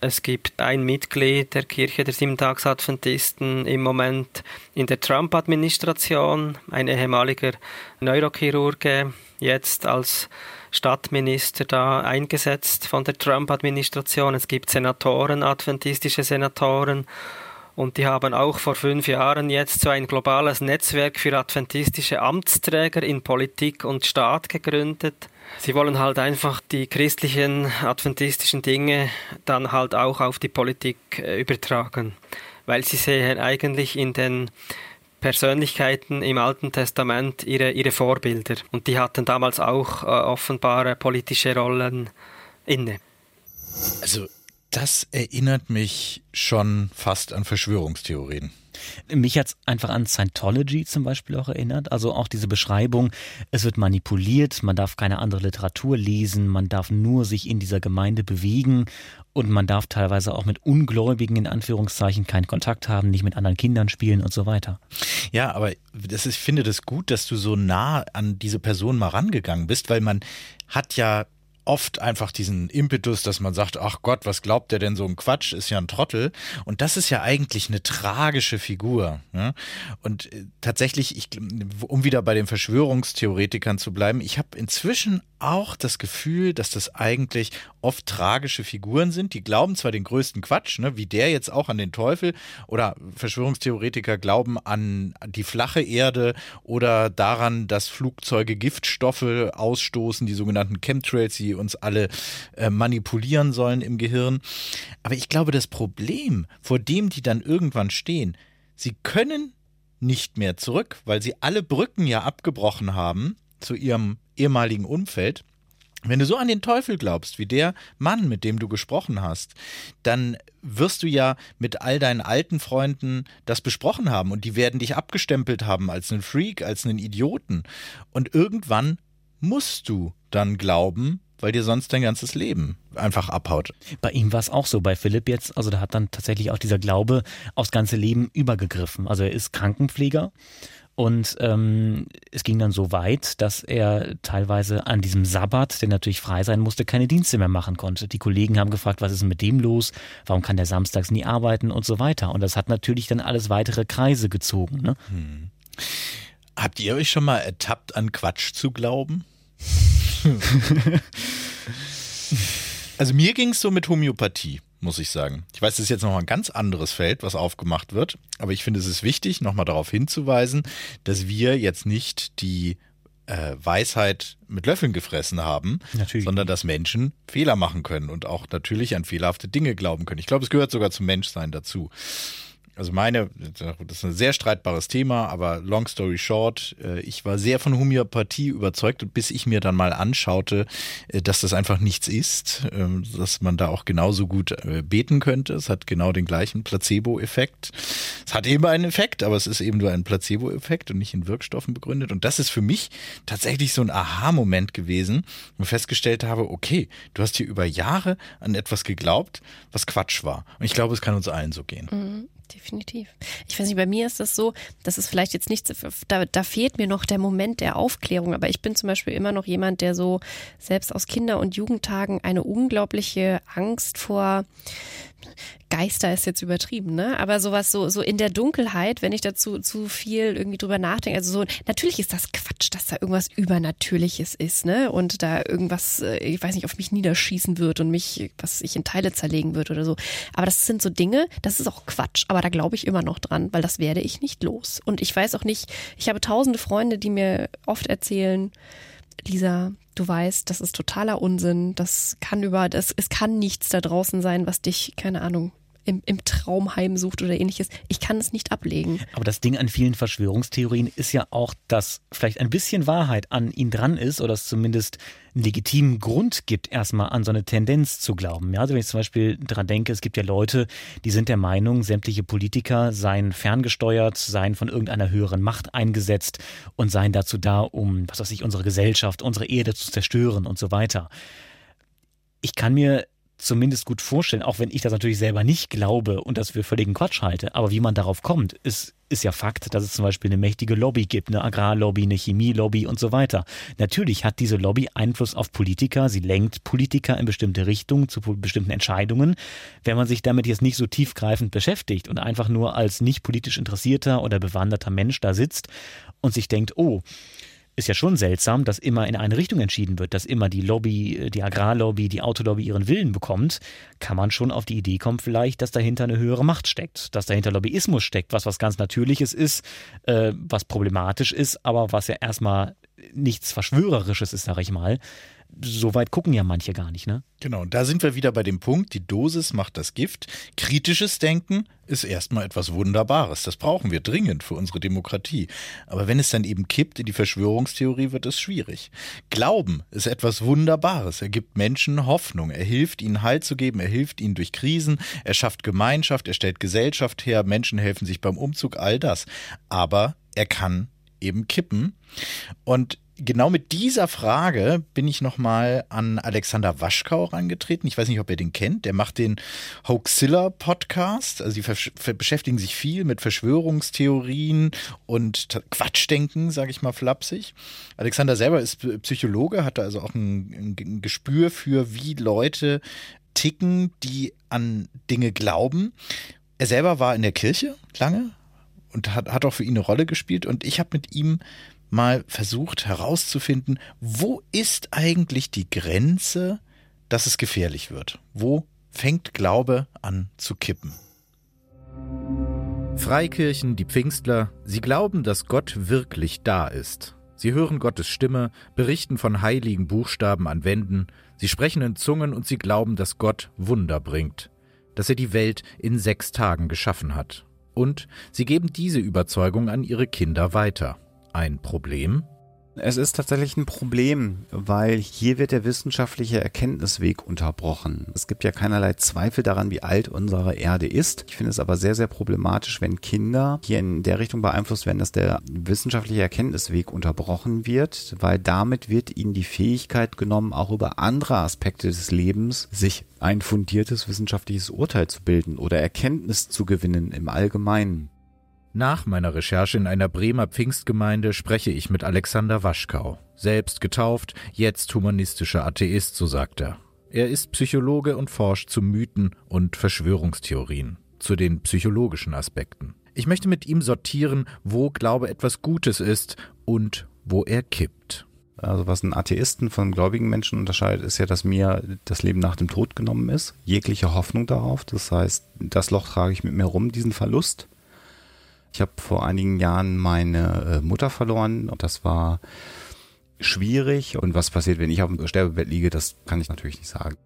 [SPEAKER 30] Es gibt ein Mitglied der Kirche der Siebentagsadventisten im Moment in der Trump-Administration, ein ehemaliger Neurochirurge, jetzt als Stadtminister da eingesetzt von der Trump-Administration. Es gibt Senatoren, adventistische Senatoren. Und die haben auch vor fünf Jahren jetzt so ein globales Netzwerk für adventistische Amtsträger in Politik und Staat gegründet. Sie wollen halt einfach die christlichen adventistischen Dinge dann halt auch auf die Politik äh, übertragen, weil sie sehen eigentlich in den Persönlichkeiten im Alten Testament ihre, ihre Vorbilder und die hatten damals auch äh, offenbare politische Rollen inne.
[SPEAKER 12] Also das erinnert mich schon fast an Verschwörungstheorien.
[SPEAKER 14] Mich hat es einfach an Scientology zum Beispiel auch erinnert. Also auch diese Beschreibung, es wird manipuliert, man darf keine andere Literatur lesen, man darf nur sich in dieser Gemeinde bewegen und man darf teilweise auch mit Ungläubigen in Anführungszeichen keinen Kontakt haben, nicht mit anderen Kindern spielen und so weiter.
[SPEAKER 12] Ja, aber das ist, ich finde das gut, dass du so nah an diese Person mal rangegangen bist, weil man hat ja oft einfach diesen Impetus, dass man sagt, ach Gott, was glaubt der denn so ein Quatsch, ist ja ein Trottel. Und das ist ja eigentlich eine tragische Figur. Ne? Und äh, tatsächlich, ich, um wieder bei den Verschwörungstheoretikern zu bleiben, ich habe inzwischen auch das Gefühl, dass das eigentlich oft tragische Figuren sind. Die glauben zwar den größten Quatsch, ne, wie der jetzt auch an den Teufel, oder Verschwörungstheoretiker glauben an die flache Erde oder daran, dass Flugzeuge Giftstoffe ausstoßen, die sogenannten Chemtrails, die uns alle äh, manipulieren sollen im Gehirn. Aber ich glaube, das Problem, vor dem die dann irgendwann stehen, sie können nicht mehr zurück, weil sie alle Brücken ja abgebrochen haben zu ihrem ehemaligen Umfeld. Wenn du so an den Teufel glaubst, wie der Mann, mit dem du gesprochen hast, dann wirst du ja mit all deinen alten Freunden das besprochen haben und die werden dich abgestempelt haben als einen Freak, als einen Idioten. Und irgendwann musst du dann glauben, weil dir sonst dein ganzes Leben einfach abhaut.
[SPEAKER 14] Bei ihm war es auch so, bei Philipp jetzt, also da hat dann tatsächlich auch dieser Glaube aufs ganze Leben übergegriffen. Also er ist Krankenpfleger und ähm, es ging dann so weit, dass er teilweise an diesem Sabbat, der natürlich frei sein musste, keine Dienste mehr machen konnte. Die Kollegen haben gefragt, was ist denn mit dem los? Warum kann der samstags nie arbeiten und so weiter. Und das hat natürlich dann alles weitere Kreise gezogen. Ne? Hm.
[SPEAKER 12] Habt ihr euch schon mal ertappt, an Quatsch zu glauben? [laughs] also mir ging es so mit Homöopathie muss ich sagen. Ich weiß, das ist jetzt noch ein ganz anderes Feld, was aufgemacht wird, aber ich finde, es ist wichtig, nochmal darauf hinzuweisen, dass wir jetzt nicht die äh, Weisheit mit Löffeln gefressen haben, natürlich. sondern dass Menschen Fehler machen können und auch natürlich an fehlerhafte Dinge glauben können. Ich glaube, es gehört sogar zum Menschsein dazu also meine, das ist ein sehr streitbares Thema, aber long story short, äh, ich war sehr von Homöopathie überzeugt, bis ich mir dann mal anschaute, äh, dass das einfach nichts ist, ähm, dass man da auch genauso gut äh, beten könnte. Es hat genau den gleichen Placebo-Effekt. Es hat eben einen Effekt, aber es ist eben nur ein Placebo-Effekt und nicht in Wirkstoffen begründet. Und das ist für mich tatsächlich so ein Aha-Moment gewesen, wo ich festgestellt habe, okay, du hast hier über Jahre an etwas geglaubt, was Quatsch war. Und ich glaube, es kann uns allen so gehen.
[SPEAKER 13] Mhm definitiv. Ich weiß nicht, bei mir ist das so, das ist vielleicht jetzt nichts, da, da fehlt mir noch der Moment der Aufklärung, aber ich bin zum Beispiel immer noch jemand, der so selbst aus Kinder- und Jugendtagen eine unglaubliche Angst vor Geister ist jetzt übertrieben, ne? Aber sowas so, so in der Dunkelheit, wenn ich dazu zu viel irgendwie drüber nachdenke, also so, natürlich ist das Quatsch, dass da irgendwas Übernatürliches ist, ne? Und da irgendwas, äh, ich weiß nicht, auf mich niederschießen wird und mich, was ich in Teile zerlegen wird oder so. Aber das sind so Dinge, das ist auch Quatsch. Aber da glaube ich immer noch dran, weil das werde ich nicht los. Und ich weiß auch nicht, ich habe tausende Freunde, die mir oft erzählen, Lisa, du weißt, das ist totaler Unsinn, das kann über, das, es kann nichts da draußen sein, was dich, keine Ahnung, im, im Traum heimsucht oder ähnliches. Ich kann es nicht ablegen.
[SPEAKER 14] Aber das Ding an vielen Verschwörungstheorien ist ja auch, dass vielleicht ein bisschen Wahrheit an ihnen dran ist oder es zumindest einen legitimen Grund gibt, erstmal an so eine Tendenz zu glauben. Ja, also wenn ich zum Beispiel daran denke, es gibt ja Leute, die sind der Meinung, sämtliche Politiker seien ferngesteuert, seien von irgendeiner höheren Macht eingesetzt und seien dazu da, um, was weiß ich, unsere Gesellschaft, unsere Erde zu zerstören und so weiter. Ich kann mir zumindest gut vorstellen, auch wenn ich das natürlich selber nicht glaube und das für völligen Quatsch halte. Aber wie man darauf kommt, ist, ist ja Fakt, dass es zum Beispiel eine mächtige Lobby gibt, eine Agrarlobby, eine Chemielobby und so weiter. Natürlich hat diese Lobby Einfluss auf Politiker, sie lenkt Politiker in bestimmte Richtungen zu bestimmten Entscheidungen. Wenn man sich damit jetzt nicht so tiefgreifend beschäftigt und einfach nur als nicht politisch interessierter oder bewanderter Mensch da sitzt und sich denkt, oh, ist ja schon seltsam, dass immer in eine Richtung entschieden wird, dass immer die Lobby, die Agrarlobby, die Autolobby ihren Willen bekommt, kann man schon auf die Idee kommen vielleicht, dass dahinter eine höhere Macht steckt, dass dahinter Lobbyismus steckt, was was ganz Natürliches ist, äh, was problematisch ist, aber was ja erstmal nichts Verschwörerisches ist, sag ich mal so weit gucken ja manche gar nicht, ne?
[SPEAKER 12] Genau, und da sind wir wieder bei dem Punkt, die Dosis macht das Gift. Kritisches Denken ist erstmal etwas Wunderbares. Das brauchen wir dringend für unsere Demokratie. Aber wenn es dann eben kippt in die Verschwörungstheorie, wird es schwierig. Glauben ist etwas Wunderbares. Er gibt Menschen Hoffnung. Er hilft ihnen Halt zu geben. Er hilft ihnen durch Krisen. Er schafft Gemeinschaft. Er stellt Gesellschaft her. Menschen helfen sich beim Umzug. All das. Aber er kann eben kippen. Und genau mit dieser Frage bin ich nochmal an Alexander Waschkau rangetreten. Ich weiß nicht, ob ihr den kennt. Der macht den Hoaxilla Podcast. Also die beschäftigen sich viel mit Verschwörungstheorien und Quatschdenken, sage ich mal flapsig. Alexander selber ist Psychologe, hatte also auch ein, ein Gespür für, wie Leute ticken, die an Dinge glauben. Er selber war in der Kirche lange und hat, hat auch für ihn eine Rolle gespielt. Und ich habe mit ihm mal versucht herauszufinden, wo ist eigentlich die Grenze, dass es gefährlich wird? Wo fängt Glaube an zu kippen?
[SPEAKER 15] Freikirchen, die Pfingstler, sie glauben, dass Gott wirklich da ist. Sie hören Gottes Stimme, berichten von heiligen Buchstaben an Wänden, sie sprechen in Zungen und sie glauben, dass Gott Wunder bringt, dass er die Welt in sechs Tagen geschaffen hat. Und sie geben diese Überzeugung an ihre Kinder weiter ein Problem?
[SPEAKER 31] Es ist tatsächlich ein Problem, weil hier wird der wissenschaftliche Erkenntnisweg unterbrochen. Es gibt ja keinerlei Zweifel daran, wie alt unsere Erde ist. Ich finde es aber sehr, sehr problematisch, wenn Kinder hier in der Richtung beeinflusst werden, dass der wissenschaftliche Erkenntnisweg unterbrochen wird, weil damit wird ihnen die Fähigkeit genommen, auch über andere Aspekte des Lebens sich ein fundiertes wissenschaftliches Urteil zu bilden oder Erkenntnis zu gewinnen im Allgemeinen.
[SPEAKER 15] Nach meiner Recherche in einer Bremer Pfingstgemeinde spreche ich mit Alexander Waschkau. Selbst getauft, jetzt humanistischer Atheist, so sagt er. Er ist Psychologe und forscht zu Mythen und Verschwörungstheorien, zu den psychologischen Aspekten. Ich möchte mit ihm sortieren, wo Glaube etwas Gutes ist und wo er kippt.
[SPEAKER 31] Also was einen Atheisten von gläubigen Menschen unterscheidet, ist ja, dass mir das Leben nach dem Tod genommen ist. Jegliche Hoffnung darauf. Das heißt, das Loch trage ich mit mir rum, diesen Verlust. Ich habe vor einigen Jahren meine äh, Mutter verloren und das war schwierig. Und was passiert, wenn ich auf dem Sterbebett liege, das kann ich natürlich nicht sagen.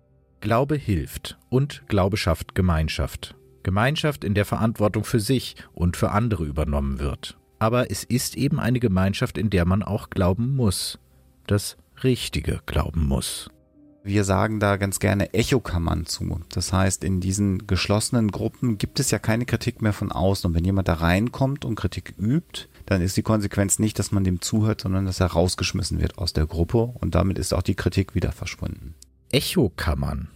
[SPEAKER 15] Glaube hilft und Glaube schafft Gemeinschaft. Gemeinschaft, in der Verantwortung für sich und für andere übernommen wird. Aber es ist eben eine Gemeinschaft, in der man auch glauben muss. Das Richtige glauben muss.
[SPEAKER 31] Wir sagen da ganz gerne Echokammern zu. Das heißt, in diesen geschlossenen Gruppen gibt es ja keine Kritik mehr von außen. Und wenn jemand da reinkommt und Kritik übt, dann ist die Konsequenz nicht, dass man dem zuhört, sondern dass er rausgeschmissen wird aus der Gruppe. Und damit ist auch die Kritik wieder verschwunden.
[SPEAKER 15] Echokammern.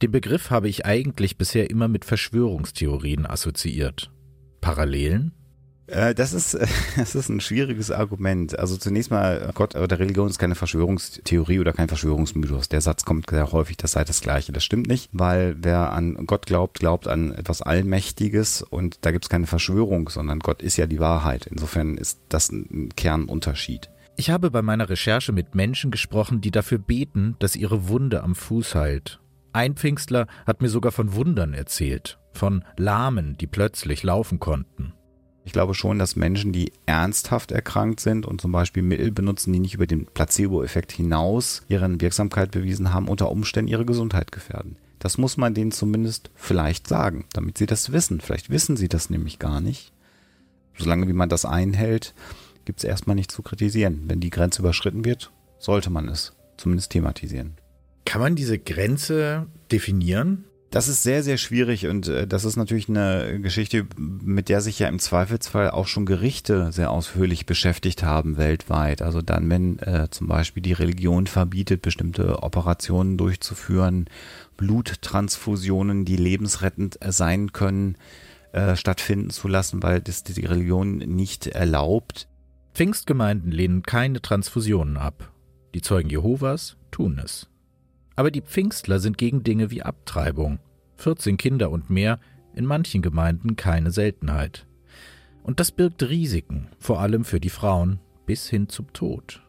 [SPEAKER 15] Den Begriff habe ich eigentlich bisher immer mit Verschwörungstheorien assoziiert. Parallelen?
[SPEAKER 31] Äh, das ist, [laughs] das ist ein schwieriges Argument. Also zunächst mal, Gott oder Religion ist keine Verschwörungstheorie oder kein Verschwörungsmythos. Der Satz kommt sehr häufig, das sei das Gleiche. Das stimmt nicht, weil wer an Gott glaubt, glaubt an etwas Allmächtiges und da gibt es keine Verschwörung, sondern Gott ist ja die Wahrheit. Insofern ist das ein Kernunterschied.
[SPEAKER 15] Ich habe bei meiner Recherche mit Menschen gesprochen, die dafür beten, dass ihre Wunde am Fuß heilt. Ein Pfingstler hat mir sogar von Wundern erzählt, von Lahmen, die plötzlich laufen konnten.
[SPEAKER 31] Ich glaube schon, dass Menschen, die ernsthaft erkrankt sind und zum Beispiel Mittel benutzen, die nicht über den Placebo-Effekt hinaus ihre Wirksamkeit bewiesen haben, unter Umständen ihre Gesundheit gefährden. Das muss man denen zumindest vielleicht sagen, damit sie das wissen. Vielleicht wissen sie das nämlich gar nicht. Solange wie man das einhält, gibt es erstmal nichts zu kritisieren. Wenn die Grenze überschritten wird, sollte man es zumindest thematisieren.
[SPEAKER 12] Kann man diese Grenze definieren?
[SPEAKER 31] Das ist sehr, sehr schwierig und äh, das ist natürlich eine Geschichte, mit der sich ja im Zweifelsfall auch schon Gerichte sehr ausführlich beschäftigt haben weltweit. Also dann, wenn äh, zum Beispiel die Religion verbietet, bestimmte Operationen durchzuführen, Bluttransfusionen, die lebensrettend sein können, äh, stattfinden zu lassen, weil das die Religion nicht erlaubt.
[SPEAKER 15] Pfingstgemeinden lehnen keine Transfusionen ab. Die Zeugen Jehovas tun es. Aber die Pfingstler sind gegen Dinge wie Abtreibung. 14 Kinder und mehr, in manchen Gemeinden keine Seltenheit. Und das birgt Risiken, vor allem für die Frauen, bis hin zum Tod.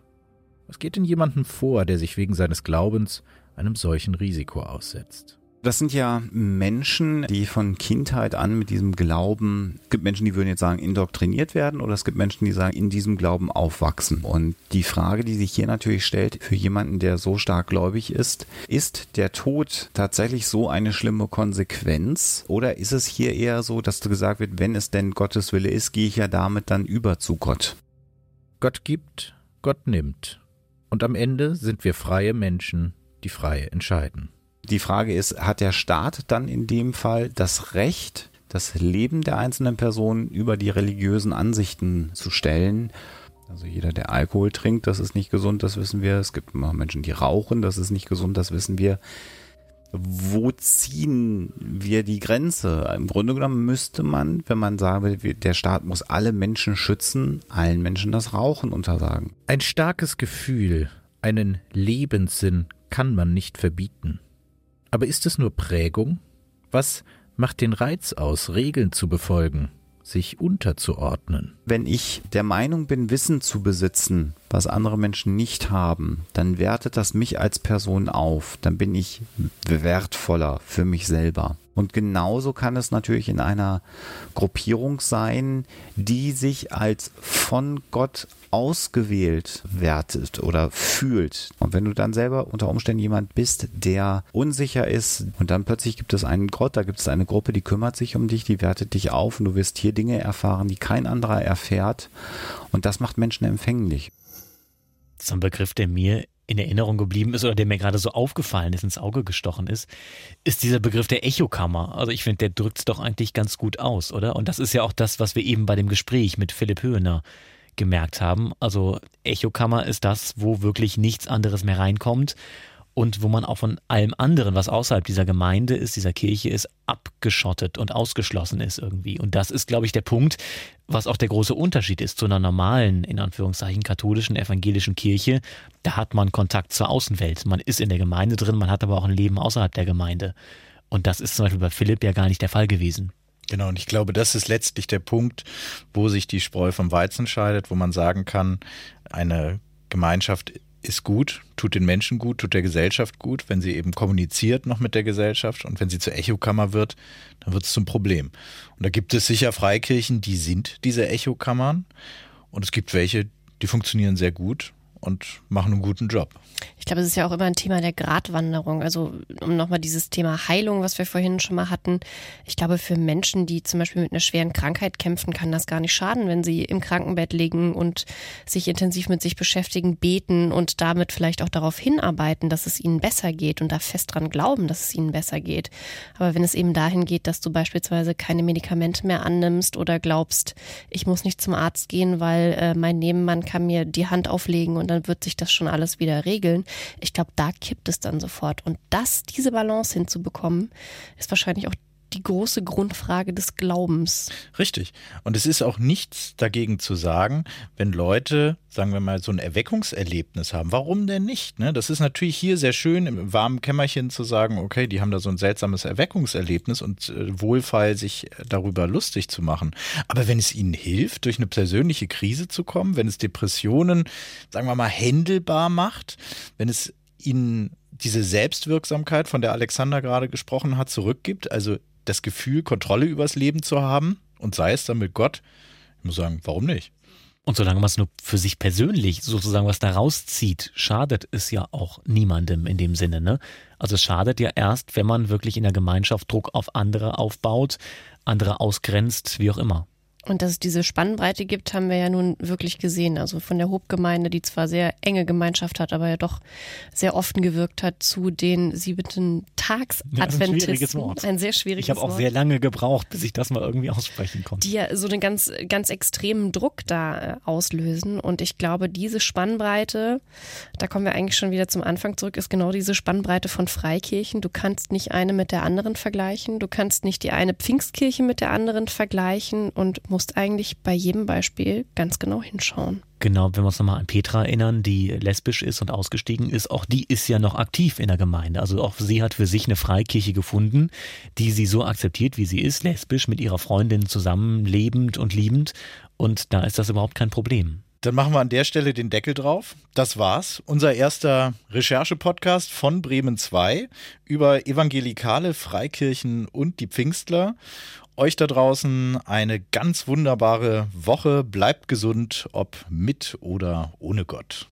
[SPEAKER 15] Was geht in jemandem vor, der sich wegen seines Glaubens einem solchen Risiko aussetzt?
[SPEAKER 31] Das sind ja Menschen, die von Kindheit an mit diesem Glauben, es gibt Menschen, die würden jetzt sagen, indoktriniert werden oder es gibt Menschen, die sagen, in diesem Glauben aufwachsen. Und die Frage, die sich hier natürlich stellt, für jemanden, der so stark gläubig ist, ist der Tod tatsächlich so eine schlimme Konsequenz oder ist es hier eher so, dass gesagt wird, wenn es denn Gottes Wille ist, gehe ich ja damit dann über zu Gott?
[SPEAKER 15] Gott gibt, Gott nimmt. Und am Ende sind wir freie Menschen, die frei entscheiden.
[SPEAKER 31] Die Frage ist, hat der Staat dann in dem Fall das Recht, das Leben der einzelnen Person über die religiösen Ansichten zu stellen? Also jeder, der Alkohol trinkt, das ist nicht gesund, das wissen wir. Es gibt immer Menschen, die rauchen, das ist nicht gesund, das wissen wir. Wo ziehen wir die Grenze? Im Grunde genommen müsste man, wenn man sagen will, der Staat muss alle Menschen schützen, allen Menschen das Rauchen untersagen.
[SPEAKER 15] Ein starkes Gefühl, einen Lebenssinn kann man nicht verbieten. Aber ist es nur Prägung? Was macht den Reiz aus, Regeln zu befolgen, sich unterzuordnen?
[SPEAKER 31] Wenn ich der Meinung bin, Wissen zu besitzen, was andere Menschen nicht haben, dann wertet das mich als Person auf. Dann bin ich wertvoller für mich selber. Und genauso kann es natürlich in einer Gruppierung sein, die sich als von Gott ausgewählt wertet oder fühlt. Und wenn du dann selber unter Umständen jemand bist, der unsicher ist und dann plötzlich gibt es einen Gott, da gibt es eine Gruppe, die kümmert sich um dich, die wertet dich auf und du wirst hier Dinge erfahren, die kein anderer erfährt. Und das macht Menschen empfänglich.
[SPEAKER 14] Ein Begriff, der mir in Erinnerung geblieben ist oder der mir gerade so aufgefallen ist, ins Auge gestochen ist, ist dieser Begriff der Echokammer. Also ich finde, der drückt es doch eigentlich ganz gut aus, oder? Und das ist ja auch das, was wir eben bei dem Gespräch mit Philipp Höhner gemerkt haben. Also Echokammer ist das, wo wirklich nichts anderes mehr reinkommt und wo man auch von allem anderen, was außerhalb dieser Gemeinde ist, dieser Kirche ist, abgeschottet und ausgeschlossen ist irgendwie. Und das ist, glaube ich, der Punkt, was auch der große Unterschied ist zu einer normalen, in Anführungszeichen, katholischen, evangelischen Kirche. Da hat man Kontakt zur Außenwelt. Man ist in der Gemeinde drin, man hat aber auch ein Leben außerhalb der Gemeinde. Und das ist zum Beispiel bei Philipp ja gar nicht der Fall gewesen.
[SPEAKER 12] Genau, und ich glaube, das ist letztlich der Punkt, wo sich die Spreu vom Weizen scheidet, wo man sagen kann, eine Gemeinschaft ist gut, tut den Menschen gut, tut der Gesellschaft gut, wenn sie eben kommuniziert noch mit der Gesellschaft und wenn sie zur Echokammer wird, dann wird es zum Problem. Und da gibt es sicher Freikirchen, die sind diese Echokammern. Und es gibt welche, die funktionieren sehr gut und machen einen guten Job.
[SPEAKER 13] Ich glaube, es ist ja auch immer ein Thema der Gratwanderung. Also um nochmal dieses Thema Heilung, was wir vorhin schon mal hatten. Ich glaube, für Menschen, die zum Beispiel mit einer schweren Krankheit kämpfen, kann das gar nicht schaden, wenn sie im Krankenbett liegen und sich intensiv mit sich beschäftigen, beten und damit vielleicht auch darauf hinarbeiten, dass es ihnen besser geht und da fest dran glauben, dass es ihnen besser geht. Aber wenn es eben dahin geht, dass du beispielsweise keine Medikamente mehr annimmst oder glaubst, ich muss nicht zum Arzt gehen, weil äh, mein Nebenmann kann mir die Hand auflegen und dann wird sich das schon alles wieder regeln. Ich glaube, da kippt es dann sofort. Und das, diese Balance hinzubekommen, ist wahrscheinlich auch die große Grundfrage des Glaubens.
[SPEAKER 12] Richtig. Und es ist auch nichts dagegen zu sagen, wenn Leute, sagen wir mal, so ein Erweckungserlebnis haben. Warum denn nicht? Ne? Das ist natürlich hier sehr schön, im warmen Kämmerchen zu sagen, okay, die haben da so ein seltsames Erweckungserlebnis und äh, wohlfeil sich darüber lustig zu machen. Aber wenn es ihnen hilft, durch eine persönliche Krise zu kommen, wenn es Depressionen, sagen wir mal, händelbar macht, wenn es ihnen diese Selbstwirksamkeit, von der Alexander gerade gesprochen hat, zurückgibt, also das Gefühl, Kontrolle übers Leben zu haben und sei es dann mit Gott, ich muss sagen, warum nicht?
[SPEAKER 14] Und solange man es nur für sich persönlich sozusagen was da rauszieht, schadet es ja auch niemandem in dem Sinne. Ne? Also es schadet ja erst, wenn man wirklich in der Gemeinschaft Druck auf andere aufbaut, andere ausgrenzt, wie auch immer.
[SPEAKER 13] Und dass es diese Spannbreite gibt, haben wir ja nun wirklich gesehen. Also von der Hobgemeinde, die zwar sehr enge Gemeinschaft hat, aber ja doch sehr offen gewirkt hat, zu den siebten Tags-Adventisten.
[SPEAKER 14] Ja, ein,
[SPEAKER 13] ein sehr schwieriges
[SPEAKER 14] Ich habe auch
[SPEAKER 13] Wort.
[SPEAKER 14] sehr lange gebraucht, bis ich das mal irgendwie aussprechen konnte.
[SPEAKER 13] die ja so einen ganz, ganz extremen Druck da äh, auslösen. Und ich glaube, diese Spannbreite, da kommen wir eigentlich schon wieder zum Anfang zurück, ist genau diese Spannbreite von Freikirchen. Du kannst nicht eine mit der anderen vergleichen. Du kannst nicht die eine Pfingstkirche mit der anderen vergleichen und musst eigentlich bei jedem Beispiel ganz genau hinschauen.
[SPEAKER 14] Genau, wenn wir uns nochmal an Petra erinnern, die lesbisch ist und ausgestiegen ist, auch die ist ja noch aktiv in der Gemeinde. Also auch sie hat für sich eine Freikirche gefunden, die sie so akzeptiert, wie sie ist, lesbisch, mit ihrer Freundin zusammen lebend und liebend. Und da ist das überhaupt kein Problem.
[SPEAKER 12] Dann machen wir an der Stelle den Deckel drauf. Das war's. Unser erster Recherche-Podcast von Bremen 2 über evangelikale Freikirchen und die Pfingstler. Euch da draußen eine ganz wunderbare Woche. Bleibt gesund, ob mit oder ohne Gott.